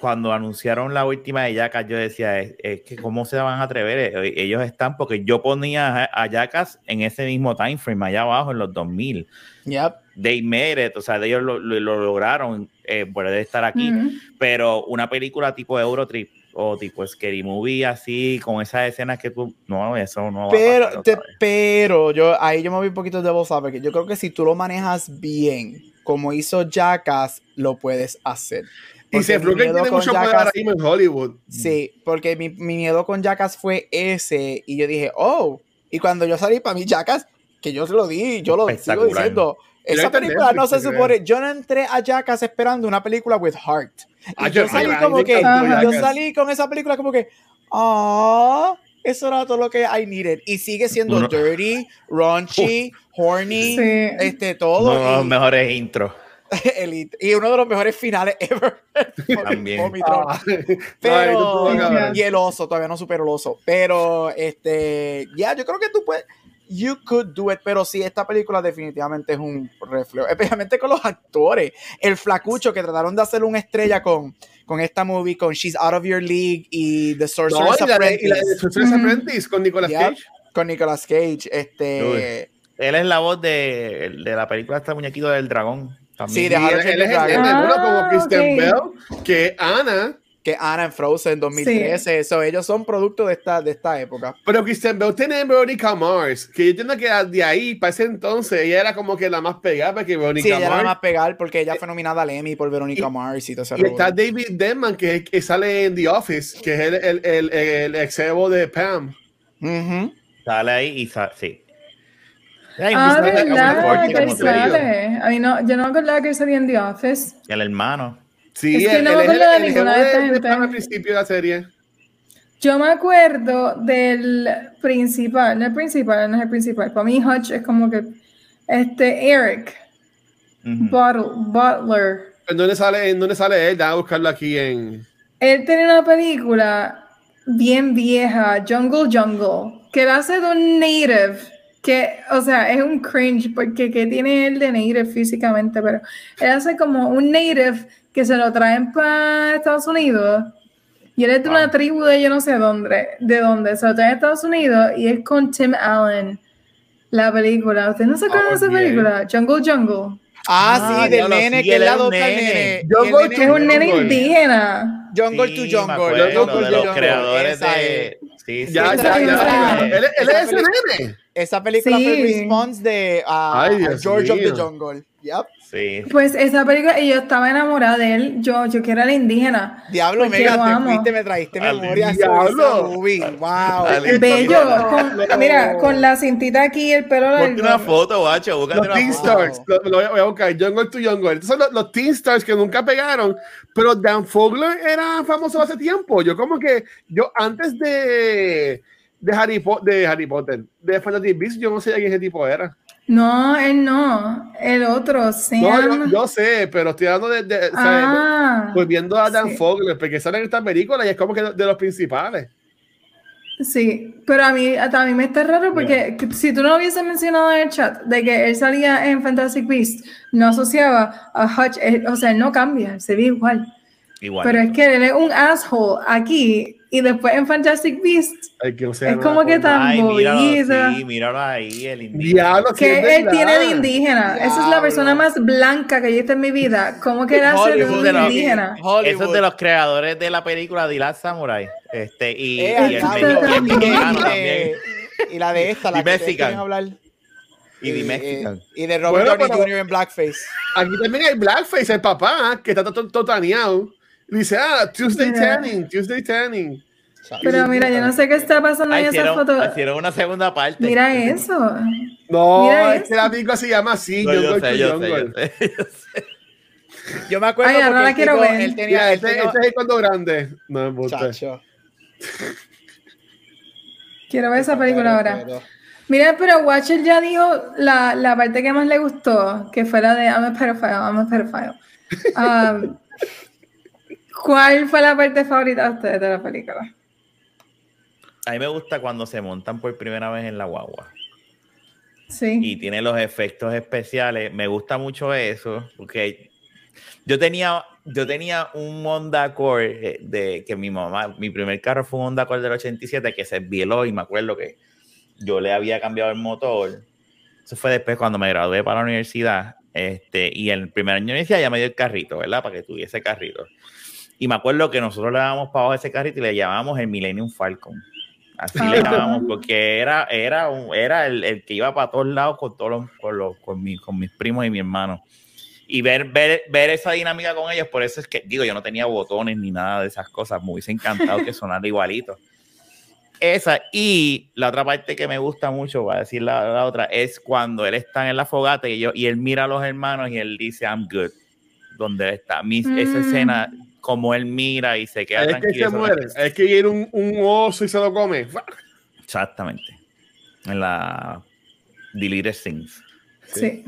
B: cuando anunciaron la última de Yacas, yo decía, es, es que cómo se van a atrever, Eh, ellos están, porque yo ponía a, Yacas en ese mismo time frame, allá abajo en los 2000.
D: Yep.
B: They made it, o sea, ellos lo, lo- lo lograron, eh, poder estar aquí, pero una película tipo Eurotrip o tipo Scary Movie así, con esas escenas que tú, no, eso no va a pasar
D: Pero, te- pero yo ahí yo me voy un poquito de voz porque yo creo que si tú lo manejas bien, como hizo Jackass, lo puedes hacer.
C: Y se
D: miedo
C: tiene
D: con
C: mucho poder
D: Jackass-
C: ahora mismo en Hollywood.
D: Sí, porque mi, mi miedo con Jackass fue ese y yo dije, oh, y cuando yo salí para mí Jackass, que yo se lo di, yo lo sigo diciendo,
C: Yo
D: esa película no se supone, yo no entré a Jackass esperando una película with heart. Y
C: Ah,
D: yo
C: yo-
D: salí como que, yo salí con esa película como que, ah, eso era todo lo que I needed. Y sigue siendo
B: Uno-
D: dirty, raunchy, horny,
A: Sí.
D: este, todo.
B: Los
D: y-
B: mejores intros. <laughs>
D: Elite. Y uno de los mejores finales ever. <laughs>
B: También.
D: Vomitron.
C: Ah, <laughs>
D: Pero,
C: no,
D: y el oso, todavía no supero el oso. Pero, este, ya, yo creo que tú puedes, you could do it, pero sí, esta película definitivamente es un reflejo, especialmente con los actores. El flacucho que trataron de hacer una estrella con, con esta movie, con She's Out of Your League y The
C: No,
D: Sorcerer's
C: y la de, y la
D: Apprentice,
C: Sorcerer's. Apprentice con Nicolas. Cage.
D: con Nicolas Cage. Este,
B: Él es la voz de, de la película este muñequito del dragón. También.
D: Sí, de
C: él, es
A: Ah,
C: como Kristen. Bell, que Ana,
D: que Anna en Frozen 2013. Eso, ellos son producto de esta, de esta época.
C: pero Kristen Bell tiene Veronica Mars, que yo entiendo que de ahí, para ese entonces, ella era como que la más pegada, porque Veronica
D: Sí, ella era
C: Mars.
D: la más pegar porque ella fue nominada al Emmy por Veronica Mars y todo ese
C: Y está. David Denman, que, que sale en The Office, que es el, el, el, el ex evo de Pam.
B: Sale ahí y sa- sí. Ay,
A: Ah, verdad, sale. A no, yo no me acordaba que salía en The Office.
B: El hermano.
C: Sí,
A: Es que
C: él,
A: no
C: él
A: me
C: el,
A: acuerdo de
C: el
A: ninguna de esta
C: de, de
A: gente.
C: Al principio de la serie.
A: Yo me acuerdo del principal, no el principal, no es el principal. Para mí, Hutch es como que este Eric
B: Ujú.
A: Bottle- Butler.
C: ¿En dónde sale, en dónde sale él? Déjame buscarlo aquí en...
A: Él tiene una película bien vieja, Jungle Jungle, que él hace de un native, que, o sea, es un cringe porque que tiene él de native físicamente, pero él hace como un native que se lo traen para Estados Unidos y él es de una tribu de yo no sé dónde, de dónde, se lo traen a Estados Unidos y es con Tim Allen. La película, ¿ustedes no se acuerdan de esa
C: bien.
A: película? Jungle Jungle.
D: Ah,
B: Ah,
D: sí, del
B: diablo,
D: nene
B: sí,
D: que adopta al
B: nene.
D: nene.
C: Jungle
D: el
A: es un nene
C: Jungle.
A: indígena.
D: Jungle
B: Sí,
D: to Jungle.
B: acuerdo
C: Jungle
B: de
C: to
B: los
C: Jungle.
B: creadores
D: Esa
B: de.
D: es-
B: Sí, sí.
C: Ya,
A: es.
C: Él, es
D: peli-
C: nene.
D: Esa película fue
A: Sí.
D: el response de ah,
C: Ay,
D: George of
C: mío.
D: the Jungle. Yep.
B: sí.
A: Pues esa película, y yo estaba enamorada de él, yo, yo que era la indígena.
D: Diablo, Mega, te fuiste, me trajiste
B: Al
D: memoria.
C: diablo.
D: Wow.
A: Bello, con- mira, con la cintita aquí, el pelo
B: Ponte una
A: largo.
B: foto, guacho.
C: Los
B: una
C: Teen
B: foto.
C: Stars, lo, lo voy a- voy a buscar, Jungle to Jungle. Estos son los, los Teen Stars que nunca pegaron, pero Dan Fogler era famoso hace tiempo. Yo como que, yo antes de, de, Harry, Po- de Harry Potter, de Fantasy Beasts, yo no sé quién ese tipo era.
A: No, él no, el otro, Sam.
C: No, yo, yo sé, pero estoy hablando de, de-
A: ah,
C: volviendo a Dan
A: sí.
C: Fogler, porque sale en esta película y es como que de, de los principales.
A: sí, pero a mí, a mí me está raro porque que si tú no lo hubieses mencionado en el chat de que él salía en Fantastic Beasts, no asociaba a Hutch, eh, o sea, él no cambia, se ve igual.
B: Igual.
A: Pero es que él es un asshole aquí y después en Fantastic Beasts
C: Ay, que
A: Es como que tan
B: Ay, míralo, sí, míralo ahí, el indígena.
C: Diablo, sí,
A: que él
C: verdad.
A: tiene de indígena. Esa es la
D: Diablo.
A: persona más blanca que yo he visto en mi vida. ¿Cómo que de
D: Hollywood
A: un
B: de
A: indígena?
B: Eso es
D: Hollywood.
B: de los creadores de la película The Last Samurai. Este, y,
D: Eh,
B: y el
D: diablo. Y- y-
B: también.
D: Y la de esta, la
B: Y
D: que quieren hablar.
B: Y The
D: eh,
B: Mexican.
D: y de Robert
C: Bueno,
D: Downey Jr. en Blackface.
C: Aquí también hay Blackface, el papá, que está todo totaneado. Dice, ah, Tuesday tanning, Tuesday tanning.
A: Pero mira, yo no sé qué está pasando
B: Ah,
A: en esa
B: hicieron,
A: foto.
B: hicieron una segunda parte.
A: Mira eso.
C: No,
A: Mira
C: es
A: eso.
C: que la película se llama así,
B: No, yo
C: Jungle
B: sé, yo sé, yo sé, <laughs> yo sé.
D: Yo me acuerdo
A: Ay, ahora
D: porque
A: la quiero
D: tipo,
A: ver.
D: él tenía, él
C: este,
D: tenía-
C: este es el cuando grande. No me gusta.
D: Chacho. <laughs>
A: Quiero ver esa película ahora. Mira, pero Watcher ya dijo la, la parte que más le gustó, que fue la de I'm a pedophile, I'm a pedophile. Um, <laughs> ¿Cuál fue la parte favorita de ustedes de la película?
B: A mí me gusta cuando se montan por primera vez en la guagua
A: Sí.
B: y tiene los efectos especiales. Me gusta mucho eso porque yo tenía, yo tenía un Honda Accord eh, de que mi mamá, mi primer carro fue un Honda Accord del 87 que se vieló y me acuerdo que yo le había cambiado el motor. Eso fue después cuando me gradué para la universidad. Este, y el primer año de universidad ya me dio el carrito, ¿verdad? Para que tuviese carrito. Y me acuerdo que nosotros le dábamos para abajo ese carrito y le llamábamos el Millennium Falcon. Así le
A: Ah.
B: llamábamos, porque era, era, era el, el que iba para todos lados con todos los, con, los- con, mi- con mis primos y mi hermano. Y ver, ver, ver esa dinámica con ellos, por eso es que, digo, yo no tenía botones ni nada de esas cosas. Me hubiese encantado que sonara igualito. Esa, y la otra parte que me gusta mucho, voy a decir la, la otra, es cuando él está en la fogata y, yo, y él mira a los hermanos y él dice, I'm good, donde él está. Mi- Esa
A: Mm.
B: escena, como él mira y se queda
C: Es que
B: tranquilo.
C: se
B: eso-
C: muere. Es que viene un, un oso y se lo come.
B: Exactamente. En la Deleted Scenes.
A: Sí.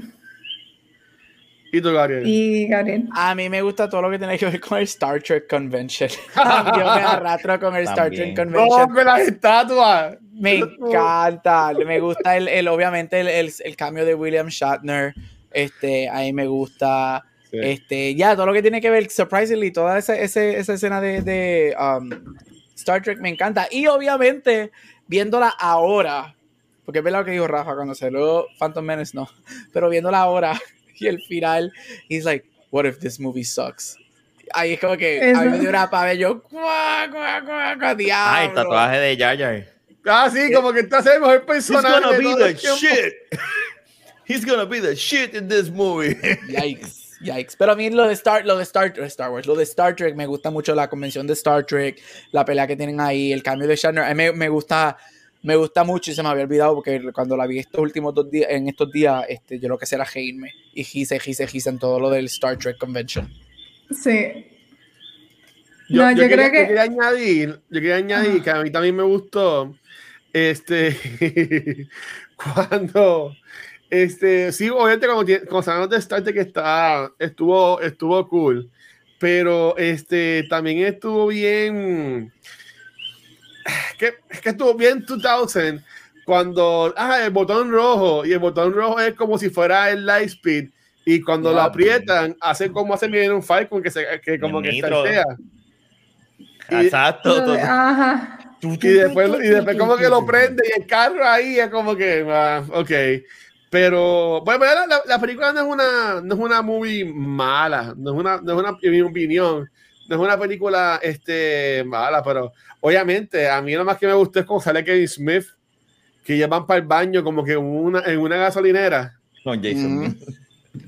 C: ¿Y tú, Gabriel?
A: Y Gabriel.
D: A mí me gusta todo lo que tiene que ver con el Star Trek Convention. <laughs> Yo me arrastro con el Star Trek. Convention.
C: ¡No, con las estatuas!
D: Me encanta. Me gusta el, el- obviamente el, el, el cambio de William Shatner. Este, ahí me gusta.
C: Sí.
D: Este, ya, todo lo que tiene que ver, surprisingly, toda esa, ese- esa escena de, de, um, Star Trek me encanta. Y obviamente, viéndola ahora, porque es verdad lo que dijo Rafa cuando salió Phantom Menace, no, <laughs> pero viéndola ahora <laughs> y el final, he's like, what if this movie sucks? Ahí es como que a mí me dio una pava y yo, cuá, cuá, cuá, cuá,
B: Ah, el
D: diablo.
B: tatuaje de Jar Jar.
C: Ah, sí, como que estás el mejor
B: He's
C: personaje.
B: gonna
C: de
B: be the shit. <laughs> He's gonna be the shit in this movie.
D: Yikes, yikes. Pero a mí lo de Star, lo de Star, Star Wars, lo de Star Trek, me gusta mucho la convención de Star Trek, la pelea que tienen ahí, el cambio de Shatner. A mí me, me gusta, me gusta mucho y se me había olvidado porque cuando la vi estos últimos dos días, en estos días, este, yo lo que sé era reírme y gise, gise, gise en todo lo del Star Trek Convention.
A: Sí.
C: Yo,
A: No,
C: yo
A: yo
C: quería,
A: creo que-
C: yo quería añadir, yo quería añadir
A: Ajá.
C: que a mí también me gustó, este, <laughs> cuando, este, sí, obviamente cuando, cuando sabemos de Star Trek está, estuvo, estuvo cool, pero este, también estuvo bien, que, es que estuvo bien 2000, cuando, ah, el botón rojo, y el botón rojo es como si fuera el light speed, y cuando lo
D: Ya.
C: aprietan, hace como hace bien un Falcon que se, que como que saltea.
B: Exacto.
A: Lo
B: todo.
A: Ajá.
C: Y después, y después como que lo prende y el carro ahí es como que, ah, ok. Pero, bueno, la, la- la película no es una, no es una movie mala, no es una, no es una, en mi opinión, no es una película este, mala, pero obviamente a mí lo más que me gustó es cuando sale Kevin Smith, que ellos van para el baño como que en una, en una gasolinera.
B: Con Jason.
D: Mm.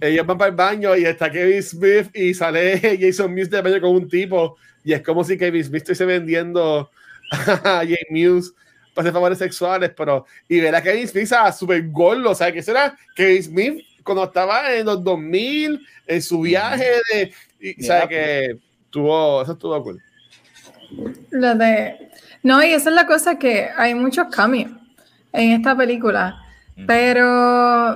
C: Ellos van para el baño y está Kevin Smith y sale <laughs> Jason Mewes de baño con un tipo y es como si Kevin Smith estuviese vendiendo <laughs> a Jane Mewes hacer favores sexuales, pero y ver a Kevin Smith a super gordo, o sea, que eso era Kevin Smith cuando estaba en los 2000 en su viaje de, y,
D: Ya.
C: sabe que tuvo, eso estuvo cool.
A: Lo de. No, y esa es la cosa que hay muchos cambios en esta película.
B: Mm.
A: Pero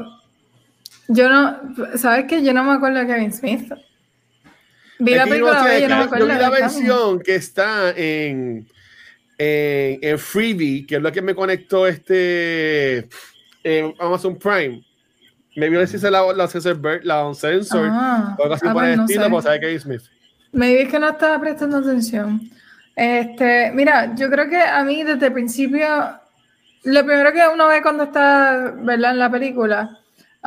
A: yo no. ¿Sabes qué? Yo no me acuerdo de Kevin Smith. Vi la
C: que
A: película,
C: yo, no sé,
A: yo no me
C: yo
A: acuerdo
C: vi
A: de
C: la versión que está en, en, en Freebie, que es lo que me conectó este en Amazon Prime. Me vio si se la, la Bird, la Uncensored,
A: Ah,
C: o
A: ah,
C: por el
A: no
C: estilo, pues sabe Kevin Smith.
A: Me vi que no estaba prestando atención. Este, mira, yo creo que a mí desde el principio, lo primero que uno ve cuando está, ¿verdad? En la película,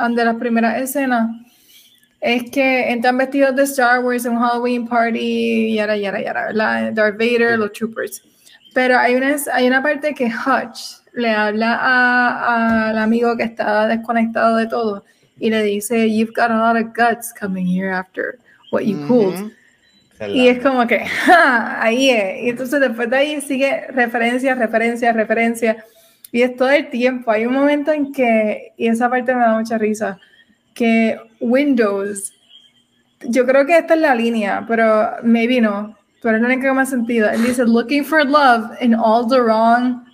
A: de las primeras escenas, es que entran vestidos de Star Wars en un Halloween party, yara, yara, yara, ¿verdad? Darth Vader, los troopers. Pero hay una, hay una parte que Hutch le habla a- al amigo que está desconectado de todo y le dice, You've got a lot of guts coming here after what you pulled.
D: Ujú.
A: Y es como que, ¡ja! ahí es. Y entonces después de ahí sigue referencia, referencia, referencia. Y es todo el tiempo. Hay un momento en que, y esa parte me da mucha risa, que Windows, yo creo que esta es la línea, pero maybe no, pero es la única que me ha sentido. Él dice, looking for love in all the wrong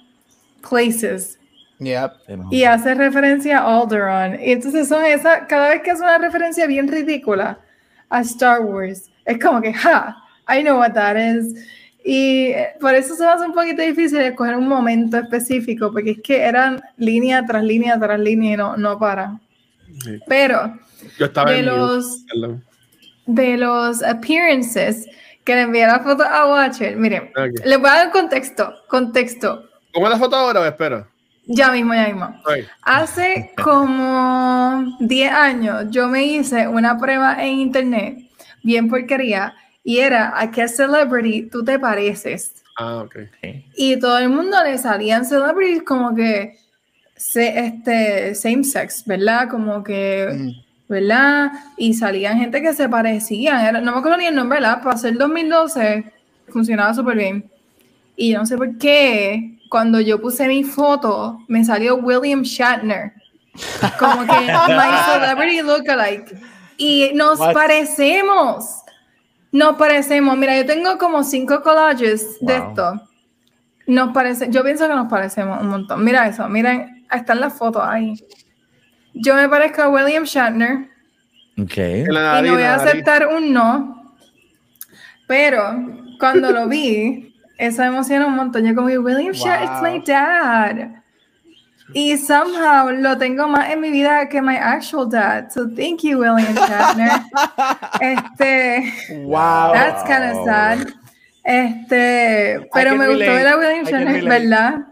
A: places.
D: Yep.
A: Y hace referencia a Alderaan. Y entonces son esa, cada vez que hace una referencia bien ridícula a Star Wars, es como que, ja, I know what that is. Y eh, por eso se me hace un poquito difícil escoger un momento específico, porque es que eran línea tras línea tras línea y no, no paran.
C: Sí.
A: Pero
C: Yo estaba
A: de
C: en
A: los, de los appearances que le envié la foto a Watcher, miren,
C: Ok.
A: les voy a dar contexto, contexto,
C: ¿Cómo es la foto ahora o espero?
A: ya mismo, ya mismo. Hace como 10 años yo me hice una prueba en internet, bien porquería, y era a qué celebrity tú te pareces.
C: Ah, ok.
A: Y todo el mundo le salían celebrities como que se, este, same sex, ¿verdad? Como que,
D: Mm.
A: ¿Verdad? Y salían gente que se parecían. No me acuerdo ni el nombre, ¿verdad? Para ser 2012 funcionaba súper bien. Y yo no sé por qué, cuando yo puse mi foto, me salió William Shatner. Como que my <laughs> celebrity lookalike. Y nos
D: What?
A: parecemos. Nos parecemos. Mira, yo tengo como cinco collages de esto. Nos parece, yo pienso que nos parecemos un montón. Mira eso, miren, están las fotos ahí. Yo me parezco a William Shatner.
B: Ok.
C: En la
A: Y no voy a aceptar un no, pero cuando lo vi, eso me emocionó un montón. Yo como, William Shatner, it's my dad. Y somehow lo tengo más en mi vida que my actual dad. So thank you, William Shatner. <laughs> este,
D: Wow.
A: that's kind of sad. Este, pero me gustó ver a William Shatner. ¿verdad?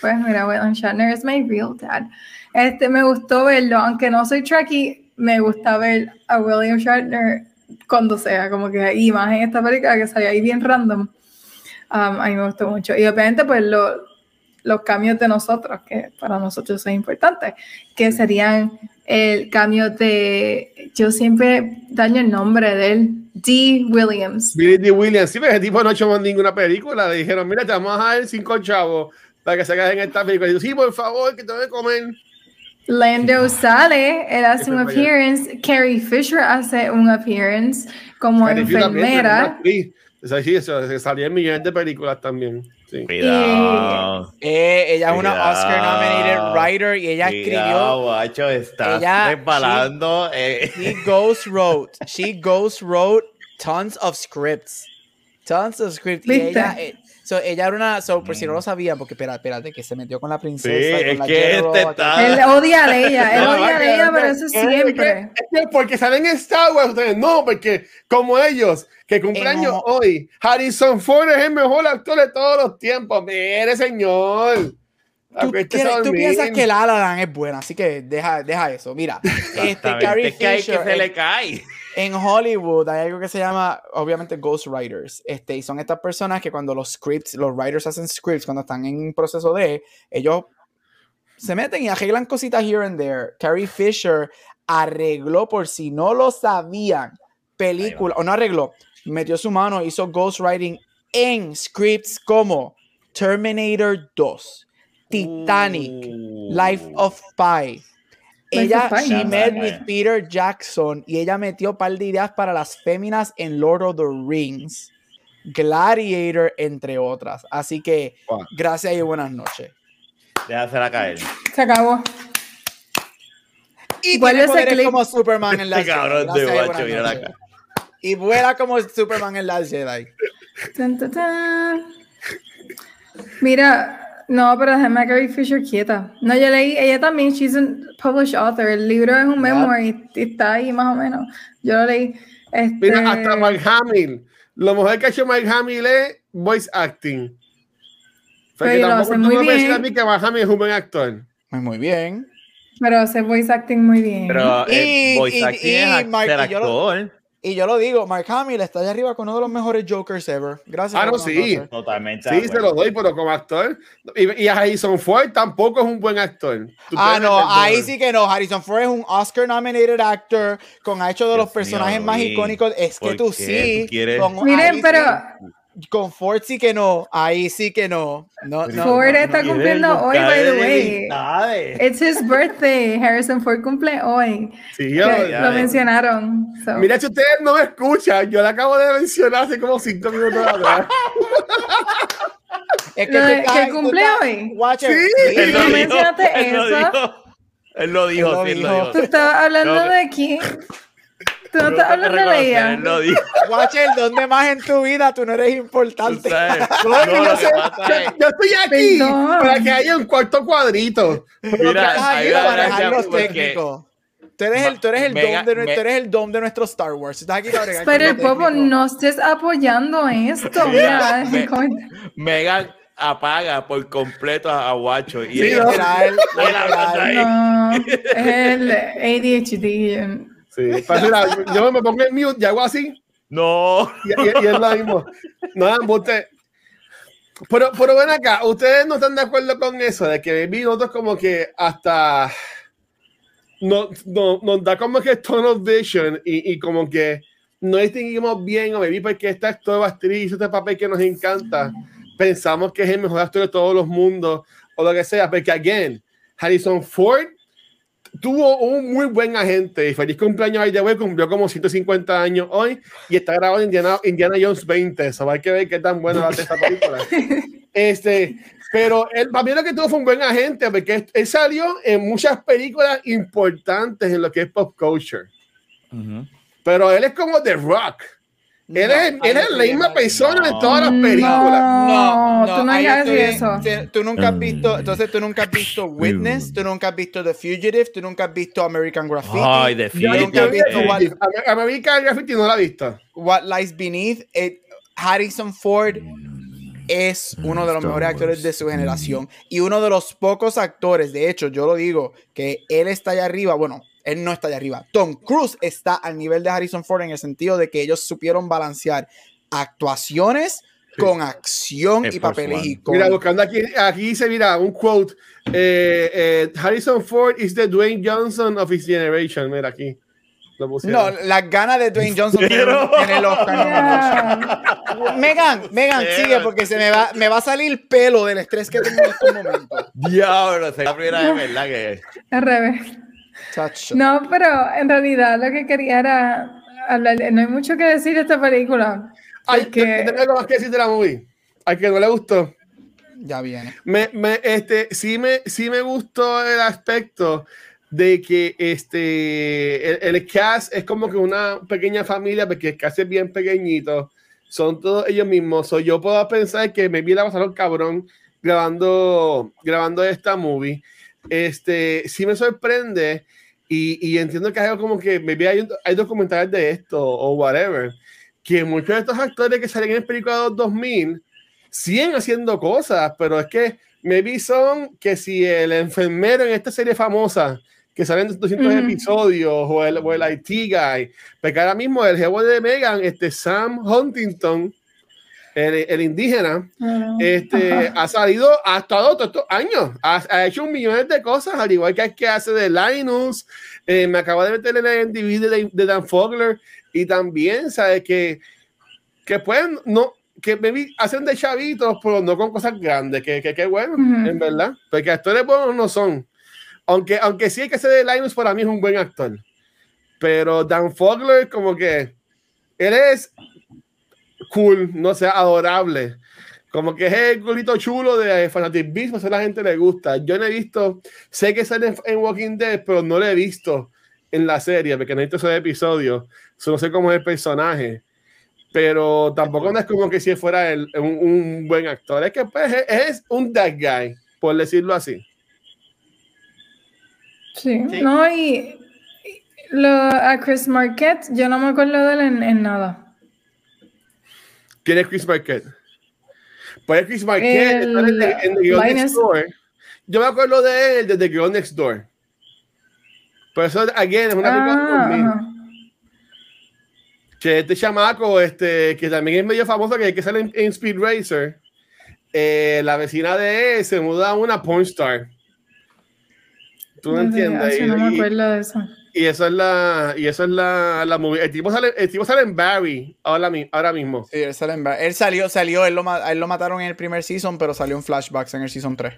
A: Pues mira, William Shatner es my real dad. Este, me gustó verlo, aunque no soy Trekkie, me gusta ver a William Shatner cuando sea, como que hay imagen en esta película que salió ahí bien random. Um, a mí me gustó mucho. Y obviamente, pues lo- los cambios de nosotros, que para nosotros son importantes, que serían el cambio de, yo siempre daño el nombre de él, D. Williams.
C: Billy D. Williams, sí, pero ese tipo no ha hecho más ninguna película. Le dijeron, mira, te vamos a dar cinco chavos para que se hagan en esta película. Y yo, sí, por favor, que te voy a comer.
A: Lando sale, él hace
C: Ese
A: un appearance, Carrie Fisher hace un appearance como
C: Carrie
A: enfermera.
C: O sea, sí, eso, salía en millones de películas también. Sí.
B: Cuidado.
D: Eh, ella es una. Oscar nominated writer y ella
B: Cuidado,
D: escribió.
B: guacho, estás
D: Ella-
B: resbalando. eh.
D: She ghost wrote. She ghost wrote tons of scripts. Tons of scripts. Y ella, eh, so, ella era una. So, por si no lo sabía, porque espera, espérate, que se metió con la
B: Sí,
D: princesa. y con
B: es
D: la
B: que este está-
A: Él odia a ella, él <laughs>
C: No,
A: odia a ella, pero eso siempre.
C: Es que porque salen en Star Wars, ustedes no, porque como ellos, que cumpleaños
D: En-
C: hoy, Harrison Ford es el mejor actor de todos los tiempos. Mire, señor.
D: Tú, quieres- tú piensas que La La Land es buena, así que deja, deja eso. Mira, <laughs> este Carrie
B: es que hay que
D: Fisher
B: se le cae.
D: En Hollywood hay algo que se llama, obviamente, ghostwriters. Este, y son estas personas que cuando los scripts, los writers hacen scripts, cuando están en proceso de, ellos se meten y arreglan cositas here and there. Carrie Fisher arregló, por si no lo sabían, película, o no arregló, metió su mano, hizo ghostwriting en scripts como Terminator 2, Titanic,
B: Uh.
D: Life of Pi. Ella, she met with Peter Jackson y ella metió par de ideas para las féminas en Lord of the Rings, Gladiator, entre otras. Así que,
C: Wow.
D: gracias y buenas noches.
B: Déjasela caer.
A: Se acabó.
D: Y
A: ¿Cuál
D: tiene
A: es el
D: poderes
A: clip?
D: como Superman en la
B: Este cabrón de guacho, mira la cara.
D: Y vuela como Superman en la Jedi.
A: Tan, tan, tan. Mira, no, pero déjame a Carrie Fisher quieta. No, yo leí, ella también, she's a published author. El libro es un memoir y y está ahí más o menos. Yo lo leí. Este,
C: Mira, hasta Mark Hamill. Lo mejor que ha hecho Mark Hamill es voice acting.
A: Pero lo hace muy bien.
C: a mí que Mark Hamill es un buen actor.
D: Muy bien.
A: Pero hace voice acting muy bien.
B: Pero
D: Y-
B: el voice
D: y-
B: acting
D: y
B: es
D: Mark- y
B: actor.
D: Y yo lo digo, Mark Hamill está allá arriba con uno de los mejores Jokers ever. Gracias.
C: Ah, no, sí.
B: Totalmente.
C: Sí, se lo doy, pero como actor. Y, y a Harrison Ford tampoco es un buen actor. Tú
D: Ah, no, ahí sí que no. Harrison Ford es un Oscar nominated actor con ha hecho de los personajes
B: mío,
D: más icónicos. Es que
B: ¿por
D: tú
B: qué
D: sí.
B: tú quieres-
D: con-
A: Miren, pero
D: con Ford sí que no. Ahí sí que no. No, no.
A: Ford
D: no,
A: está
D: no.
A: cumpliendo hoy, by the way. It's his birthday. Harrison Ford cumple hoy.
C: Sí,
A: Que
C: yo-
B: ya
A: lo mencionaron. so.
C: Mira, si ustedes no me escuchan, yo le acabo de mencionar hace como cinco minutos atrás. <laughs>
D: Es
A: Lo que cumple
D: estás-
A: hoy.
D: Watcher,
C: Sí.
B: Él lo
A: ¿No
B: dijo,
A: mencionaste
B: él lo
A: eso?
B: dijo. Él lo dijo,
D: Él lo
B: sí, él lo
D: dijo.
B: dijo.
A: Tú estabas hablando
B: No,
A: de quién. Tú no estás hablando de ella.
D: Watcher, <laughs> ¿dónde más en tu vida tú no eres importante?
B: sabes. <laughs>
C: No, yo, sé, yo- yo estoy aquí
A: Perdón.
C: para que haya un cuarto cuadrito.
B: Mira,
D: Estás
B: ahí
D: para
B: gracia,
D: los técnicos. Tú eres el, tú eres el
B: Mega-
D: dom de,
B: me-
D: tú eres el dom de nuestro Star Wars. Estás aquí para
A: Pero el Popo,
D: técnico.
A: no estés apoyando esto. Mira,
B: me-
A: ¿cómo-
B: Megan apaga por completo a, Guacho. Y
C: Sí,
B: ella-
C: ¿no?
A: No, <laughs> es el ADHD.
C: Sí, pues mira, yo me pongo en mute y hago así
B: No.
C: y, y- y es lo mismo. Nada, usted. Pero, pero ven acá, ¿ustedes no están de acuerdo con eso? De que Baby nosotros como que hasta no, no- nos da como que tunnel vision y, y como que no distinguimos bien o Baby porque este actor actriz este papel que nos encanta. Pensamos que es el mejor actor de todos los mundos o lo que sea, porque again, Harrison Ford tuvo un muy buen agente y feliz cumpleaños de hoy, cumplió como 150 años hoy y está grabado en Indiana, Indiana Jones 20, eso hay que ver qué tan buena va a ser esta película. <laughs> Este, pero él, para mí lo que tuvo fue un buen agente, porque él salió en muchas películas importantes en lo que es pop culture.
B: Ujú.
C: Pero él es como The Rock. Él,
D: No,
C: es, él
D: ahí
C: es la misma persona en
B: No.
C: todas las películas.
A: No, tú no hagas eso.
D: te- Tú nunca has visto, entonces tú nunca has visto Witness, tú nunca has visto The Fugitive, tú nunca has visto American Graffiti.
B: Ay, de
C: Yo
D: nunca he visto
C: Fugitive.
D: What-
C: Am- American Graffiti no la he visto.
D: What Lies Beneath. eh, Harrison Ford es uno de los
B: Star
D: mejores actores de su generación y uno de los pocos actores, de hecho, yo lo digo, que él está allá arriba, bueno, él no está allá arriba, Tom Cruise está al nivel de Harrison Ford en el sentido de que ellos supieron balancear actuaciones con acción
B: Air
D: y icónicos.
C: Mira, buscando aquí, aquí dice, mira, un quote. eh, eh, Harrison Ford is the Dwayne Johnson of his generation. Mira aquí.
D: No, las ganas de Dwayne Johnson en el, en el Oscar.
A: Yeah. <laughs>
D: Megan, Megan,
B: Sí.
D: sigue porque se me va, me va a salir pelo del estrés que tengo en estos momentos. <laughs>
B: Diablo, es la primera vez, ¿verdad? Que
A: Al revés.
D: Chacho.
A: No, pero en realidad lo que quería era hablar. No hay mucho que decir de esta película.
C: Ay,
A: porque-
C: tengo algo más que decir de la movie. Al que no le gustó.
D: Ya viene.
C: Me, me, este, sí, me, sí me gustó el aspecto de que este, el, el cast es como que una pequeña familia, porque el cast es bien pequeñito, son todos ellos mismos. So, yo puedo pensar que me vi la pasaron cabrón grabando, grabando esta movie. Este, sí me sorprende y, y entiendo que hay algo como que vi hay, hay documentales de esto o whatever, que muchos de estos actores que salen en películas 2000 siguen haciendo cosas, pero es que maybe son que si el enfermero en esta serie famosa que salen 200
A: Ujú.
C: episodios o el, o el IT guy, porque ahora mismo el jefe de Megan, este Sam Huntington, el, el indígena, este, ha salido, ha estado todos estos años, ha, ha hecho un millón de cosas, al igual que el que hace de Linus, eh, me acaba de meter en el DVD de, de Dan Fogler, y también, ¿sabes? Que, que pueden, no, que hacen de chavitos, pero no con cosas grandes, que, que, que bueno,
A: Ujú.
C: en verdad, porque actores buenos no son, aunque, aunque sí hay que hacer de Linus, para mí es un buen actor, pero Dan Fogler, como que, él es cool, no sé, adorable. Como que es el culito chulo de Fanatic Beast, pues a la gente le gusta. Yo no he visto, sé que sale en, Walking Dead, pero no lo he visto en la serie, porque no he visto esos episodios. So, no sé cómo es el personaje. Pero tampoco no es como que si fuera el- un, un buen actor. Es que pues, es, es un dead guy, por decirlo así.
A: Sí.
B: Sí.
A: No, y, y lo, a Chris Marquette, yo no me acuerdo de él en, en nada.
C: ¿Quién es Chris Marquette? Pues Chris Marquette
A: El-
C: está en, The- en Girl. Next Door. Yo me acuerdo de él desde The Girl Next Door. Por eso, again, es una película de 2000.
A: Ah, ajá.
C: que este chamaco, este, que también es medio famoso, que, que sale en, en Speed Racer, eh, la vecina de él se muda a una porn star. ¿Tú no
A: No
C: entiendes?
A: así
C: Y,
A: no me acuerdo de eso.
C: Y eso es la, y eso es la, la movie. El tipo sale, el tipo sale en Barry ahora, mi- ahora mismo.
D: Sí, él, sale en Bra- él salió, salió, él lo, él lo mataron en el primer season, pero salió en flashbacks en el season 3.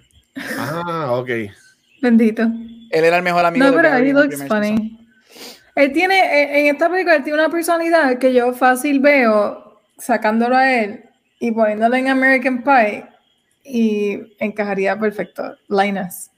C: Ah, ok.
A: Bendito.
D: Él era el mejor amigo
A: No,
D: de
A: pero
D: Barry en el
A: looks
D: primer season.
A: funny. Él tiene, en en esta película, él tiene una personalidad que yo fácil veo sacándolo a él y poniéndolo en American Pie y encajaría perfecto. Linus.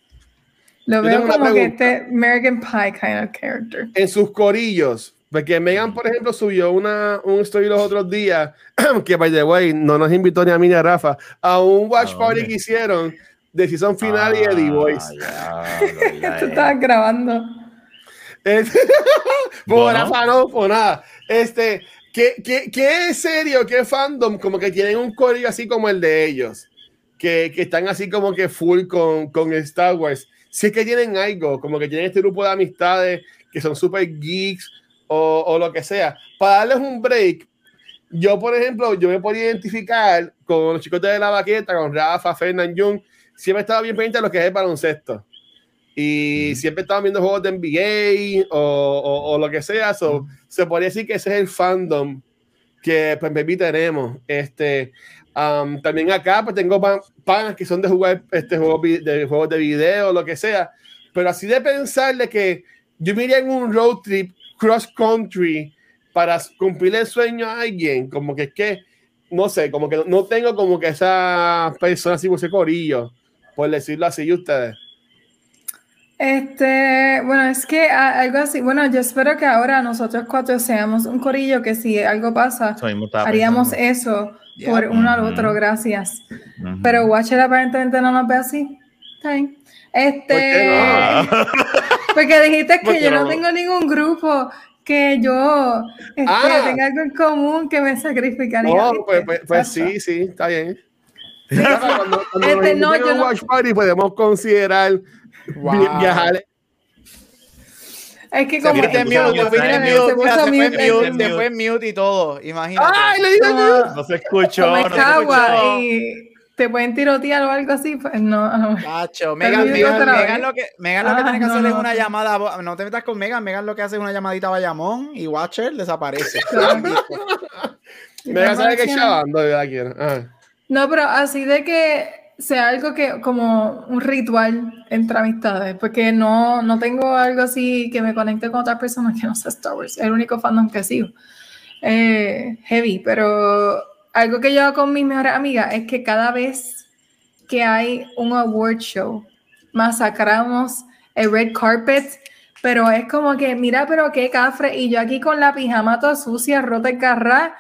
A: Lo veo como que
C: pregunta.
A: este American Pie kind of character.
C: En sus corillos, porque Megan, por ejemplo, subió una, un story los otros días, <clears throat> que by the way, no nos invitó ni a mí ni a Rafa, a un watch
B: ¿A
C: party que hicieron de season final y de The Voice.
B: Ah, ya,
A: Tú estabas grabando.
C: Es- <laughs> por
B: Bueno.
C: Rafa no, por nada. Este, ¿qué, qué, qué serio, qué fandom, como que tienen un código así como el de ellos, que, que están así como que full con, con Star Wars. Si es que tienen algo, como que tienen este grupo de amistades que son super geeks o, o lo que sea, para darles un break. Yo, por ejemplo, yo me podía identificar con los chicos de la baqueta, con Rafa, Fernand, Jung. Siempre estaba bien pendiente de lo que es el baloncesto y siempre estaban viendo juegos de NBA o, o, o lo que sea. So, Se podría decir que ese es el fandom que pues, tenemos. Este, um, también acá pues, tengo pan- panas que son de jugar este, juegos, vi- de juegos de video, lo que sea. Pero así de pensar de que yo me iría en un road trip cross country para cumplir el sueño a alguien, como que es que, no sé, como que no tengo como que esa persona así, ese corillo, por decirlo así, ¿y ustedes?
A: Este, bueno, es que a- algo así, bueno, yo espero que ahora nosotros cuatro seamos un corillo que si algo pasa, haríamos
B: pensando.
A: eso Por uno al otro, gracias. Pero Watcher aparentemente no nos ve así. Este, <laughs> porque dijiste
C: ¿Por
A: que yo no
C: no?
A: tengo ningún grupo que yo este,
C: Ah.
A: tenga algo en común que me sacrificaría.
C: No,
A: ¿viste?
C: pues, pues, pues sí, sí, está bien. <laughs> Cuando, cuando
A: Este,
C: nos
A: no, yo no-
C: watch party podemos considerar
D: Wow.
C: viajar.
A: Es que como
D: mute, te mute,
A: se
D: fue
A: mute,
D: mute,
B: mute.
D: fue mute y todo, imagínate.
C: ¡Ay, le digo
A: como-
B: No se escuchó. no
A: es
B: se
A: cagua
B: escuchó.
A: y te pueden tirotear o algo así, pues no.
D: Megan, Megan, Megan lo que, Megan lo que
A: Ah,
D: tiene que
A: no,
D: hacer es una llamada, no te metas con Megan, Megan lo que hace es una llamadita a Bayamón y Watcher desaparece.
C: Me voy a saber que chavando, quiero. Ah.
A: No, pero así de que sea algo que como un ritual entre amistades, porque no, no tengo algo así que me conecte con otras personas que no sea Star Wars, el único fandom que sigo. Eh, heavy, pero algo que yo hago con mis mejores amigas es que cada vez que hay un award show, masacramos el red carpet, pero es como que, mira, pero qué cafre, y yo aquí con la pijama toda sucia, rota y carrá,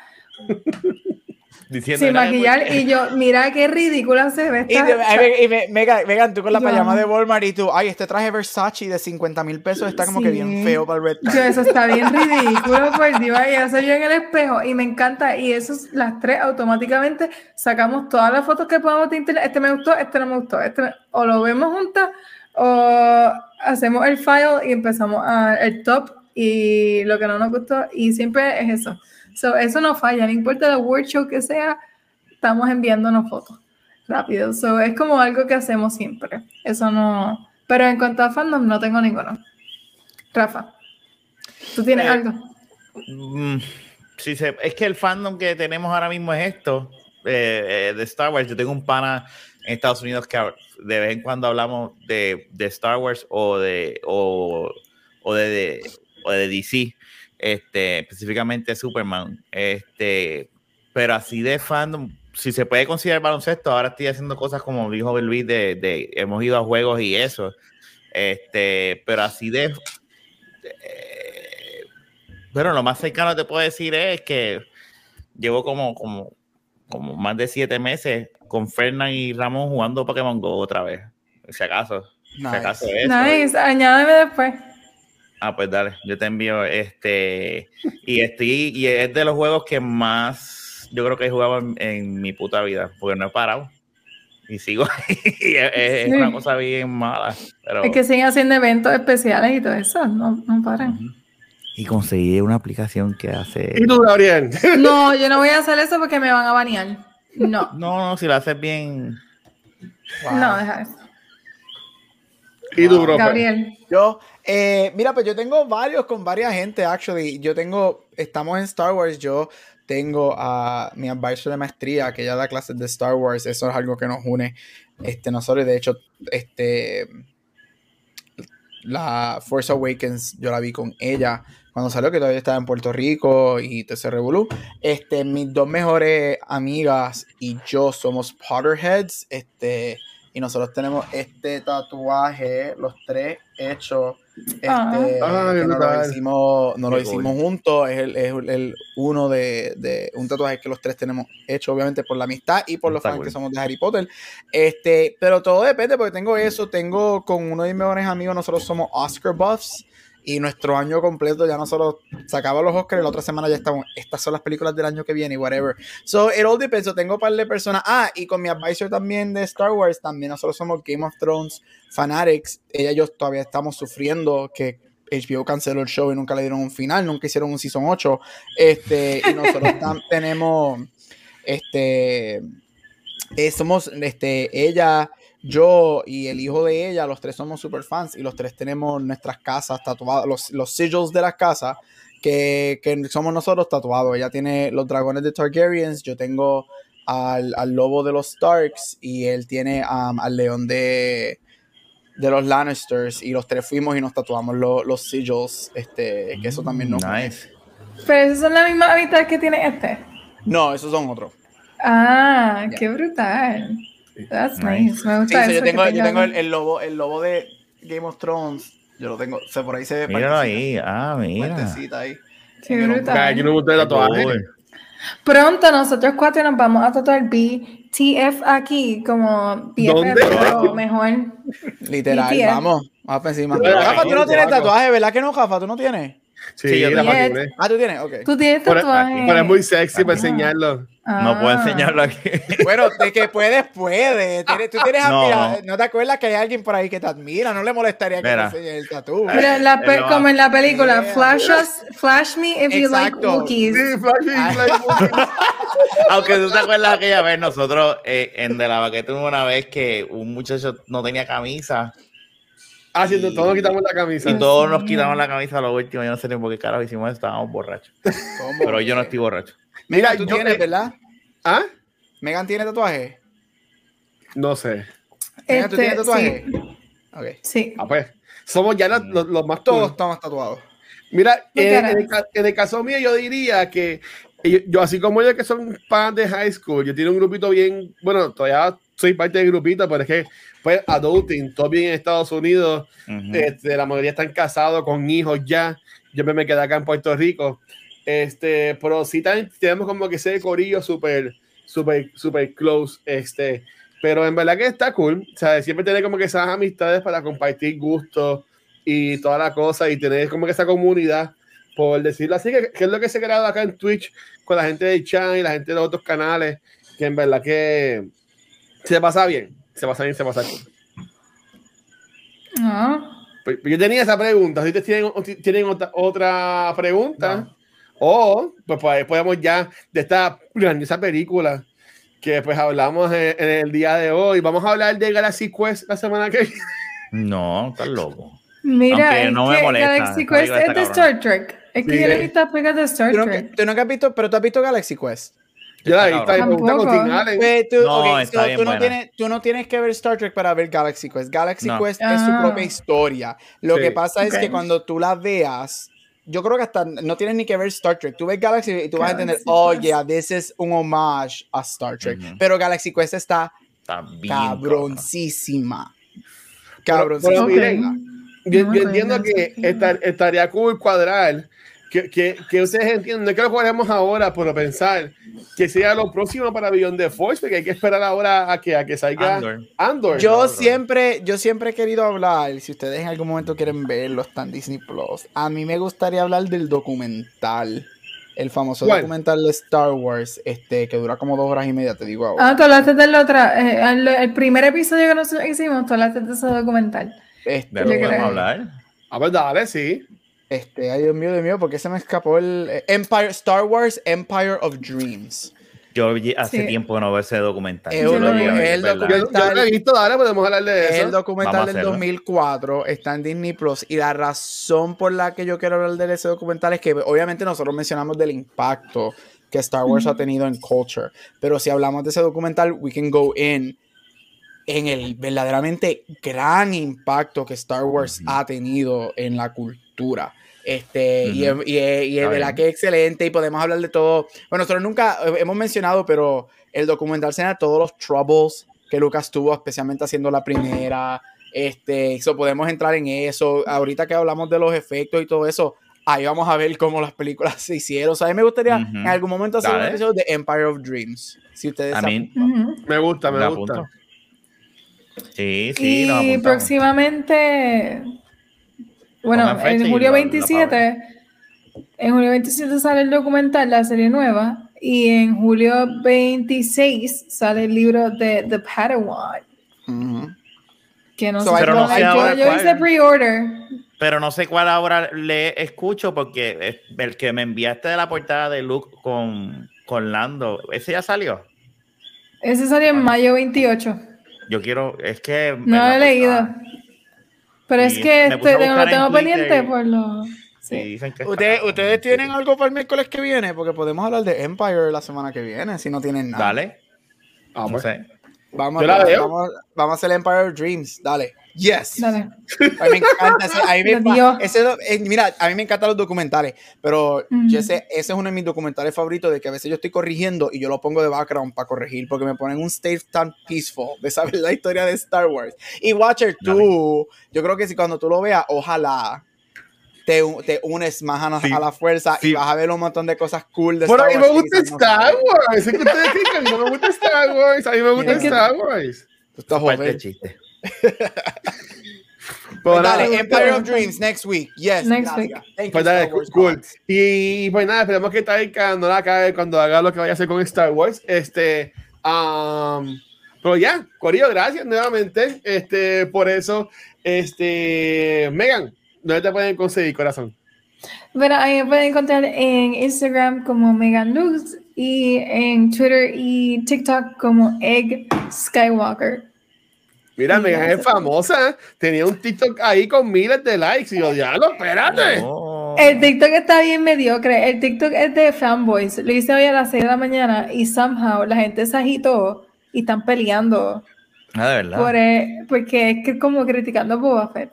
B: Diciendo
A: sin maquillar, y yo, mira qué ridícula se ve
D: Y,
A: esta.
D: te- y me- Megan, Megan, tú con la
A: Yo-
D: pijama de Walmart y tú, ay, este traje Versace de 50 mil pesos está como que bien feo para el red.
A: Yo, eso está bien <laughs> ridículo, por Dios, y eso yo en el espejo, y me encanta, y eso es- las tres automáticamente sacamos todas las fotos que podamos de internet, este me gustó, este no me gustó, este o lo vemos juntas, o hacemos el file y empezamos a, el top y lo que no nos gustó, y siempre es eso. So, eso no falla, no importa el word show que sea, estamos enviándonos fotos rápido. So, es como algo que hacemos siempre. Eso no. Pero en cuanto a fandom, no tengo ninguno. Rafa, ¿tú tienes
B: Eh,
A: algo?
B: Mm, sí, es que el fandom que tenemos ahora mismo es esto, eh, eh, de Star Wars. Yo tengo un pana en Estados Unidos que de vez en cuando hablamos de, de Star Wars o de, o, o de, de- o de DC, este, específicamente Superman. Este, pero así de fandom, si se puede considerar baloncesto, ahora estoy haciendo cosas como dijo Luis, de, de hemos ido a juegos y eso. Este, pero así de eh, bueno, lo más cercano que te puedo decir es que llevo como, como, como más de siete meses con Fernán y Ramón jugando Pokémon Go otra vez. Si acaso. Si acaso
D: Nice.
B: eso.
A: Nice, añádeme después.
B: Ah, pues dale, yo te envío este. Y estoy, y es de los juegos que más yo creo que he jugado en, en mi puta vida, porque no he parado. Y sigo <laughs> ahí. y es, es
A: Sí.
B: una cosa bien mala. Pero...
A: Es que siguen haciendo eventos especiales y todo eso, no, no paran.
B: Y conseguí una aplicación que hace.
C: ¿Y tú, Gabriel? <laughs>
A: No, yo no voy a hacer eso porque me van a banear. No, <laughs>
B: No, no, si lo haces bien.
D: Wow.
A: no, deja eso.
C: ¿Y tú, bro?
A: Gabriel,
D: Yo, eh, mira, pues yo tengo varios con varias gente, actually. Yo tengo, estamos en Star Wars, yo tengo a mi advisor de maestría que ella da clases de Star Wars, eso es algo que nos une. Este, nosotros, de hecho, este, la Force Awakens, yo la vi con ella cuando salió, que todavía estaba en Puerto Rico y TC Revolú. Este, mis dos mejores amigas y yo somos Potterheads, este, y nosotros tenemos este tatuaje, los tres hechos, este,
A: Ah.
D: Que no lo hicimos, no lo
B: Qué
D: hicimos juntos, es el, es el uno de, de un tatuaje que los tres tenemos hecho, obviamente por la amistad y por los
B: Está
D: fans
B: cool.
D: que somos de Harry Potter. Este, pero todo depende, porque tengo eso, tengo con uno de mis mejores amigos, nosotros somos Oscar Buffs. Y nuestro año completo ya nosotros sacamos los Oscars la otra semana ya estamos. Estas son las películas del año que viene y whatever. So, it all depends. Tengo un par de personas. Ah, y con mi advisor también de Star Wars, también nosotros somos Game of Thrones fanatics. Ella y yo todavía estamos sufriendo que HBO canceló el show y nunca le dieron un final, nunca hicieron un season 8. Este, y nosotros tenemos, este, eh, somos, este, ella, yo y el hijo de ella, los tres somos super fans y los tres tenemos nuestras casas tatuadas, los, los sigils de las casas que, que somos nosotros tatuados. Ella tiene los dragones de Targaryens, yo tengo al, al lobo de los Starks y él tiene um, al león de, de los Lannisters y los tres fuimos y nos tatuamos lo- los sigils, este, que eso también nos...
B: Nice.
A: pero esas son las mismas amistades que tiene este.
D: No, esos son otros.
A: Ah, qué brutal. That's
B: Nice.
A: nice. Me
D: Sí,
A: gusta
D: so
A: eso
D: yo tengo, yo tengo el, el lobo, el lobo de Game of Thrones. Yo lo tengo, o sea, por ahí se ve
B: Míralo ahí. Ah, mira.
D: ahí.
A: Brutal.
C: Aquí no me gusta el tatuaje.
A: Pronto nosotros cuatro nos vamos a tatuar BTF aquí como BFF,
C: ¿Dónde?
A: pero mejor.
D: Literal,
A: BTF.
D: vamos, vamos para encima. Rafa, tú no tienes tatuaje, ¿verdad que no, Rafa? ¿Tú no tienes?
C: Sí,
B: Sí, yo
C: la.
D: Ah, tú tienes, ok.
A: Tú tienes
C: Pero-
A: tatuaje.
C: Pero es muy sexy para
A: Ah.
C: enseñarlo.
B: No puedo
A: Ah.
B: enseñarlo aquí. <laughs>
D: Bueno, de que puedes, puedes. Tú tienes
B: No.
D: no. te acuerdas que hay alguien por ahí que te admira? No le molestaría que
B: Mira.
D: te enseñe el tatu.
A: Mira, la pe-
B: Él lo
A: como en la película,
D: Yeah.
A: flash, us- flash me if you like
D: Exacto.
A: cookies.
C: Sí, flashy,
D: Ah.
C: flashy.
B: Aunque tú te acuerdas aquella vez, nosotros eh, en De la Baqueta hubo una vez que un muchacho no tenía camisa
C: Ah, sí, todos nos quitamos la camisa.
B: y todos nos quitamos la camisa a lo último. Yo no sé ni por qué carajo hicimos eso, estábamos borrachos. Pero yo no estoy borracho.
D: Mira, tú
C: yo-
D: tienes,
C: eh,
D: ¿verdad?
C: ¿Ah?
D: Megan tiene tatuaje.
C: No sé.
D: Megan, ¿tú tienes
A: Este,
D: tatuaje?
A: sí,
D: Ok.
A: sí.
C: Ah, pues. Somos ya los, los- los más
D: Todos
C: todos.
D: estamos tatuados.
C: Mira, eh, en, el, en caso mío, yo diría que yo, yo, así como ellos que son fans de high school, yo tengo un grupito bien, bueno, todavía soy parte del grupito, pero es que pues adulting, todo bien en Estados Unidos,
B: Ujú.
C: este, la mayoría están casados con hijos ya, yo me quedé acá en Puerto Rico, este, pero sí también tenemos como que ese corillo súper, súper, súper close, este, pero en verdad que está cool, o sea, siempre tener como que esas amistades para compartir gustos y toda la cosa y tener como que esa comunidad, por decirlo así, que, que es lo que se ha creado acá en Twitch con la gente de Chan y la gente de los otros canales, que en verdad que se pasa bien, se pasa bien, se pasa cool.
A: Ah.
C: Pues, pues yo tenía esa pregunta. Si ustedes tienen, tienen otra, otra pregunta,
D: No.
C: o pues, pues ahí podemos ya de esta grandiosa película que pues hablamos en, en el día de hoy. Vamos a hablar de Galaxy Quest la semana que viene.
B: No, estás loco.
A: Mira,
B: Aunque
A: es
B: no me
A: que
B: molesta,
A: Galaxy Quest
B: película
A: es de. Star Trek. Es que
C: Sí.
A: yo le he visto de Star
D: ¿Tú no,
A: Trek.
D: tú nunca has visto, pero tú has visto Galaxy Quest.
C: Yo la con. Tim Allen.
D: Pues, tú,
B: No,
D: so, tú, tienes, tú no tienes que ver Star Trek para ver Galaxy Quest. Galaxy
B: No.
D: Quest es su
A: Ah.
D: propia historia. Lo
C: Sí.
D: que pasa es
A: Ok.
D: que cuando tú la veas, yo creo que hasta no tienes ni que ver Star Trek. Tú ves Galaxy y tú vas a entender,
A: Galaxy
D: oh, yeah, this is un homage a Star Trek. Pero Galaxy Quest está
B: Está bien. cabrón.
D: cabroncísima.
C: Pero-
D: Cabroncísima.
C: pero miren, yo, yo entiendo que estar- estaría cool cuadrar. Que, que, que ustedes entiendan, no es que lo cuadremos ahora, pero pensar que sea lo próximo para Beyond the Force, porque hay que esperar ahora a que, a que salga
B: Andor.
C: Andor.
D: Yo siempre, yo siempre he querido hablar, si ustedes en algún momento quieren verlo, está en Disney Plus. A mí me gustaría hablar del documental. El famoso
C: ¿Cuál?
D: documental de Star Wars, este, que dura como dos horas y media, te digo ahora.
A: Ah, tú hablaste del otra. eh, el, el primer episodio que nosotros hicimos, tú hablaste de ese documental.
D: Este,
B: ¿De lo podemos hablar?
C: A ver, dale, sí.
D: Este, ay Dios mío, Dios mío, ¿por qué se me escapó el eh, Empire, Star Wars Empire of Dreams?
B: Yo hace
A: Sí.
B: tiempo que no veo ese documental. Yo lo vi
D: el.
C: Yo, yo
D: Documental.
C: lo he visto, dale, podemos hablar de
D: El
C: eso.
D: documental
B: Vamos a
D: del
B: hacerlo.
D: 2004 está en Disney Plus y la razón por la que yo quiero hablar de ese documental es que obviamente nosotros mencionamos del impacto que Star Wars ha tenido en culture, pero si hablamos de ese documental, we can go in en el verdaderamente gran impacto que Star Wars ha tenido en la cultura. Este, y es,
B: Ujú.
D: y es- y es
B: Está
D: verdad
B: bien.
D: que es excelente y podemos hablar de todo. Bueno, nosotros nunca eh, hemos mencionado, pero el documental se todos los troubles que Lucas tuvo, especialmente haciendo la primera. Este, eso podemos entrar en eso. Ahorita que hablamos de los efectos y todo eso, ahí vamos a ver cómo las películas se hicieron. O sea, a mí me gustaría en algún momento hacer un
B: Dale.
D: episodio de Empire of Dreams. Si ustedes
B: A mí-.
C: Me gusta, me
B: Me
C: gusta.
B: apunto. Sí, sí,
A: y próximamente, bueno, en julio
B: la- la
A: 27, en julio 27 sale el documental, la serie nueva, y en julio 26 sale el libro de The Padawan, que no
D: So,
A: sé
D: Pero no
A: cuál-
B: sé
A: yo,
B: ahora
A: yo
B: cuál.
A: hice pre-order.
B: Pero no sé cuál ahora le escucho porque es el que me enviaste de la portada de Luke con, con Lando, ese ya salió.
A: Ese salió en mayo 28.
B: Yo quiero, es que...
A: No lo he leído. Pero es que este,
B: buscar en
A: tengo pendiente por lo...
B: Sí,
D: Ustedes, tienen algo para el miércoles que viene, porque podemos hablar de Empire la semana que viene, si no tienen nada.
B: Dale, no sé.
D: Vamos,
C: Yo la
D: vamos,
C: veo.
D: vamos, vamos a hacer Empire Dreams, dale. Yes.
A: Dale.
D: A mí me encanta ese, a mí me, eh, mira, a mí me encantan los documentales, pero
A: Mm.
D: yo ese, ese es uno de mis documentales favoritos de que a veces yo estoy corrigiendo y yo lo pongo de background para corregir porque me ponen un state tan peaceful de saber la historia de Star Wars. Y Watcher, tú, yo creo que si cuando tú lo veas, ojalá te, te unes más a, la-
B: Sí.
D: a la fuerza y vas a ver un montón de cosas cool de
C: Por
D: Star
C: ahí me
D: Wars que
C: gusta
D: quizás no
C: Star. Wars. Es que ustedes que a mí no me gusta Star Wars. A mí me gusta Star Wars.
D: Tú estás joven.
B: chiste.
C: Pues <laughs>
D: Pues
C: nada,
D: Empire of Dreams next week. Yes.
A: Next week.
D: Thank you,
C: Pues dale,
D: Star Wars
C: cool.
D: fans.
C: Y pues nada, esperemos que Taika no la cague cuando haga lo que vaya a hacer con Star Wars. Este, um, pero ya, Corillo, gracias nuevamente. Este, por eso, este, Megan, ¿dónde te pueden conseguir, corazón?
A: Bueno, ahí me pueden encontrar en Instagram como Megan Luz y en Twitter y TikTok como Egg Skywalker.
C: Mira,
A: Sí,
C: Megan es famosa. Tenía un TikTok ahí con miles de likes. Y yo, diablo, espérate.
B: No.
A: El TikTok está bien mediocre. El TikTok es de fanboys. Lo hice hoy a las 6 de la mañana y somehow la gente se agitó y están peleando
B: Ah, de verdad.
A: por, eh, porque es que como criticando a Boba Fett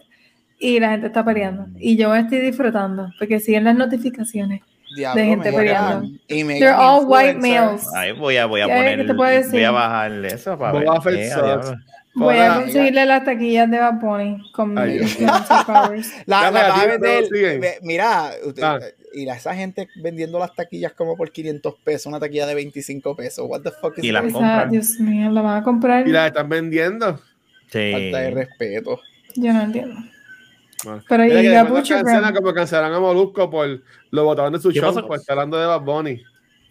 A: y la gente está peleando. Y yo me estoy disfrutando porque siguen las notificaciones.
D: Diablo,
A: gente
D: Megan.
A: peleando. They're all white males.
B: Ay, voy a, voy a
A: ¿Qué-
B: poner. Voy a bajarle eso para
C: Boba
B: ver.
C: Fett sucks.
B: diablo.
A: Voy a conseguirle las taquillas de Bad Bunny con
C: Ay,
A: powers. <laughs>
D: La, la
C: mira,
D: vas a
C: tío,
D: vender- ve- mira, usted-
C: Ah.
D: y la, esa gente vendiendo las taquillas como por 500 pesos, una taquilla de 25 pesos. What the fuck is
B: Y las compran.
A: Dios mío, la van a comprar.
C: Y la están vendiendo.
B: Sí.
D: Falta de respeto.
A: Yo no entiendo.
C: Bueno.
A: Pero
C: Mira
A: y
C: que
A: la
C: cancelan
A: Brown.
C: como cancelaron a Molusco por lo botaron de su
B: ¿Qué
C: show por estar hablando de Bad Bunny.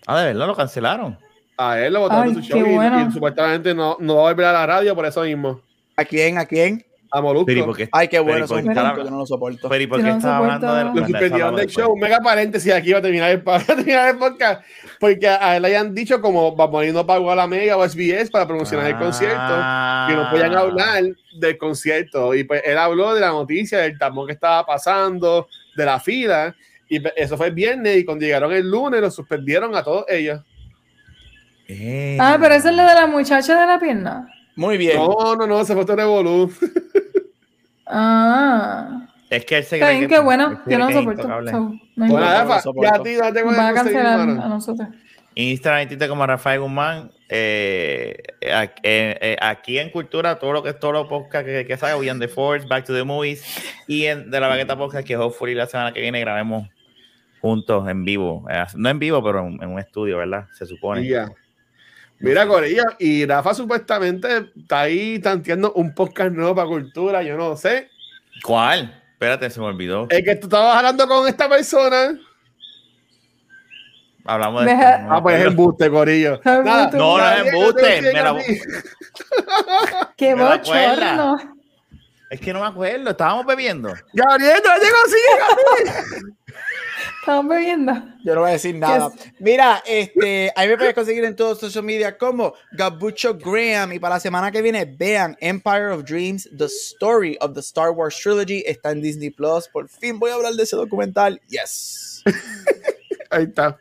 B: Ah, de verdad lo cancelaron.
C: A él lo botaron
A: Ay,
C: de su show y- supuestamente no, no va a volver a la radio por eso mismo.
D: ¿A quién? ¿A quién?
C: A Molusco.
B: Pero.
D: Ay, qué bueno,
B: ¿y por
D: son yo no lo soporto.
B: pero, ¿y por qué
A: no
B: estaba hablando de
C: Lo suspendieron del show. Mega paréntesis aquí va a terminar el, <laughs> va a terminar el podcast. Porque a él le hayan dicho como Bad Bunny no pagó a la Mega o SBS para promocionar el concierto.
B: Ah.
C: que no podían hablar del concierto. Y pues él habló de la noticia, del tapón que estaba pasando, de la fila. Y pues, eso fue el viernes. Y cuando llegaron el lunes, lo suspendieron a todos ellos.
B: Eh.
A: Ah, pero esa es la de la muchacha de la pierna.
D: Muy bien.
C: No, no, no, se fue todo revolú.
A: Ah.
B: Es que él se cree que-
A: qué bueno. Yo no
B: es
A: soporto. So, no
C: Bueno, Rafa, ya a ti no te
A: van a cancelar a nosotros.
B: Instagram y Twitter como Rafael Guzmán. Eh, eh, eh, aquí en Cultura, todo lo que es todo lo podcast que, que salga, Beyond the Force, Back to the Movies y en, de la Bagueta Podcast, que hopefully la semana que viene grabemos juntos en vivo. Eh, no en vivo, pero en, en un estudio, ¿verdad? Se supone.
C: Ya. Mira, Corilla, y Rafa supuestamente está ahí tanteando un podcast nuevo para cultura, yo no sé.
B: ¿Cuál? Espérate, se me olvidó.
C: Es que tú estabas hablando con esta persona.
B: Hablamos de
A: Deja-
B: esto, no
C: Ah, pues es embuste, Corillo. <laughs>
A: Es
C: Nada,
A: embuste.
B: No, no es
C: Gabriel,
B: embuste, me la-.
A: ¡Qué <laughs> bochorno!
B: Es que no me acuerdo, estábamos bebiendo.
C: Gabriel, no llegó así.
A: Estamos bebiendo.
D: Yo no voy a decir nada.
A: Yes.
D: Mira, este, ahí me puedes conseguir en todos social media como Gabucho Graham. Y para la semana que viene, vean Empire of Dreams, The Story of the Star Wars Trilogy. Está en Disney Plus. Por fin voy a hablar de ese documental. Yes. <laughs>
C: Ahí está.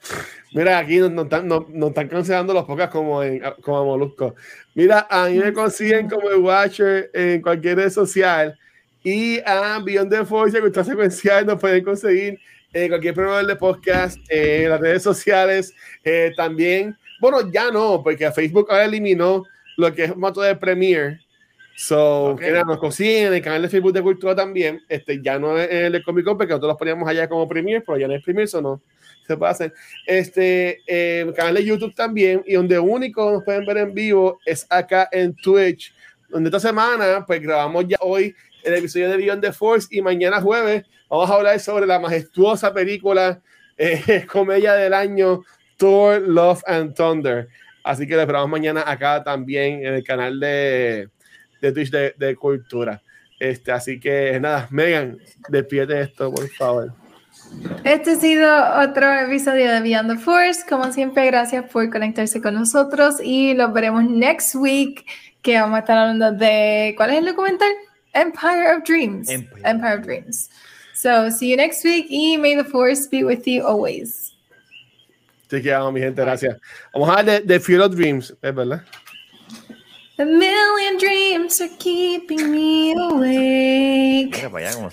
C: Mira, aquí nos, nos están, nos- nos están cancelando los podcasts como, en, como a Molusco. Mira, a mí me consiguen como el Watcher en cualquier red social. Y a Beyond the Force, Cultura Secuencial, nos pueden conseguir en cualquier proveedor de podcast, en las redes sociales. eh, también, bueno, ya no, porque Facebook ahora eliminó lo que es un mato de Premiere. So,
B: Ok.
C: que nada, nos consiguen en el canal de Facebook de Cultura también. Este, ya no es el de Comic Con, porque nosotros los poníamos allá como Premiere, pero ya no es Premiere, eso no se puede hacer. Este, eh, canal de YouTube también, y donde único nos pueden ver en vivo es acá en Twitch, donde esta semana, pues grabamos ya hoy el episodio de Beyond the Force y mañana jueves vamos a hablar sobre la majestuosa película eh, <laughs> comedia del año Thor, Love and Thunder. Así que lo esperamos mañana acá también en el canal de, de Twitch de, de Cultura. Este, así que nada, Megan, despídete esto, por favor.
A: Este ha sido otro episodio de Beyond the Force. Como siempre, gracias por conectarse con nosotros y los veremos next week, que vamos a estar hablando de... ¿Cuál es el documental? Empire of Dreams.
B: Empire.
A: Empire, of Dreams. So, see you next week y may the Force be with you always.
C: Así que vamos, mi gente, gracias. Vamos a hablar de, de Field of Dreams, es verdad.
A: A million dreams are keeping me awake.
B: Mira para allá como-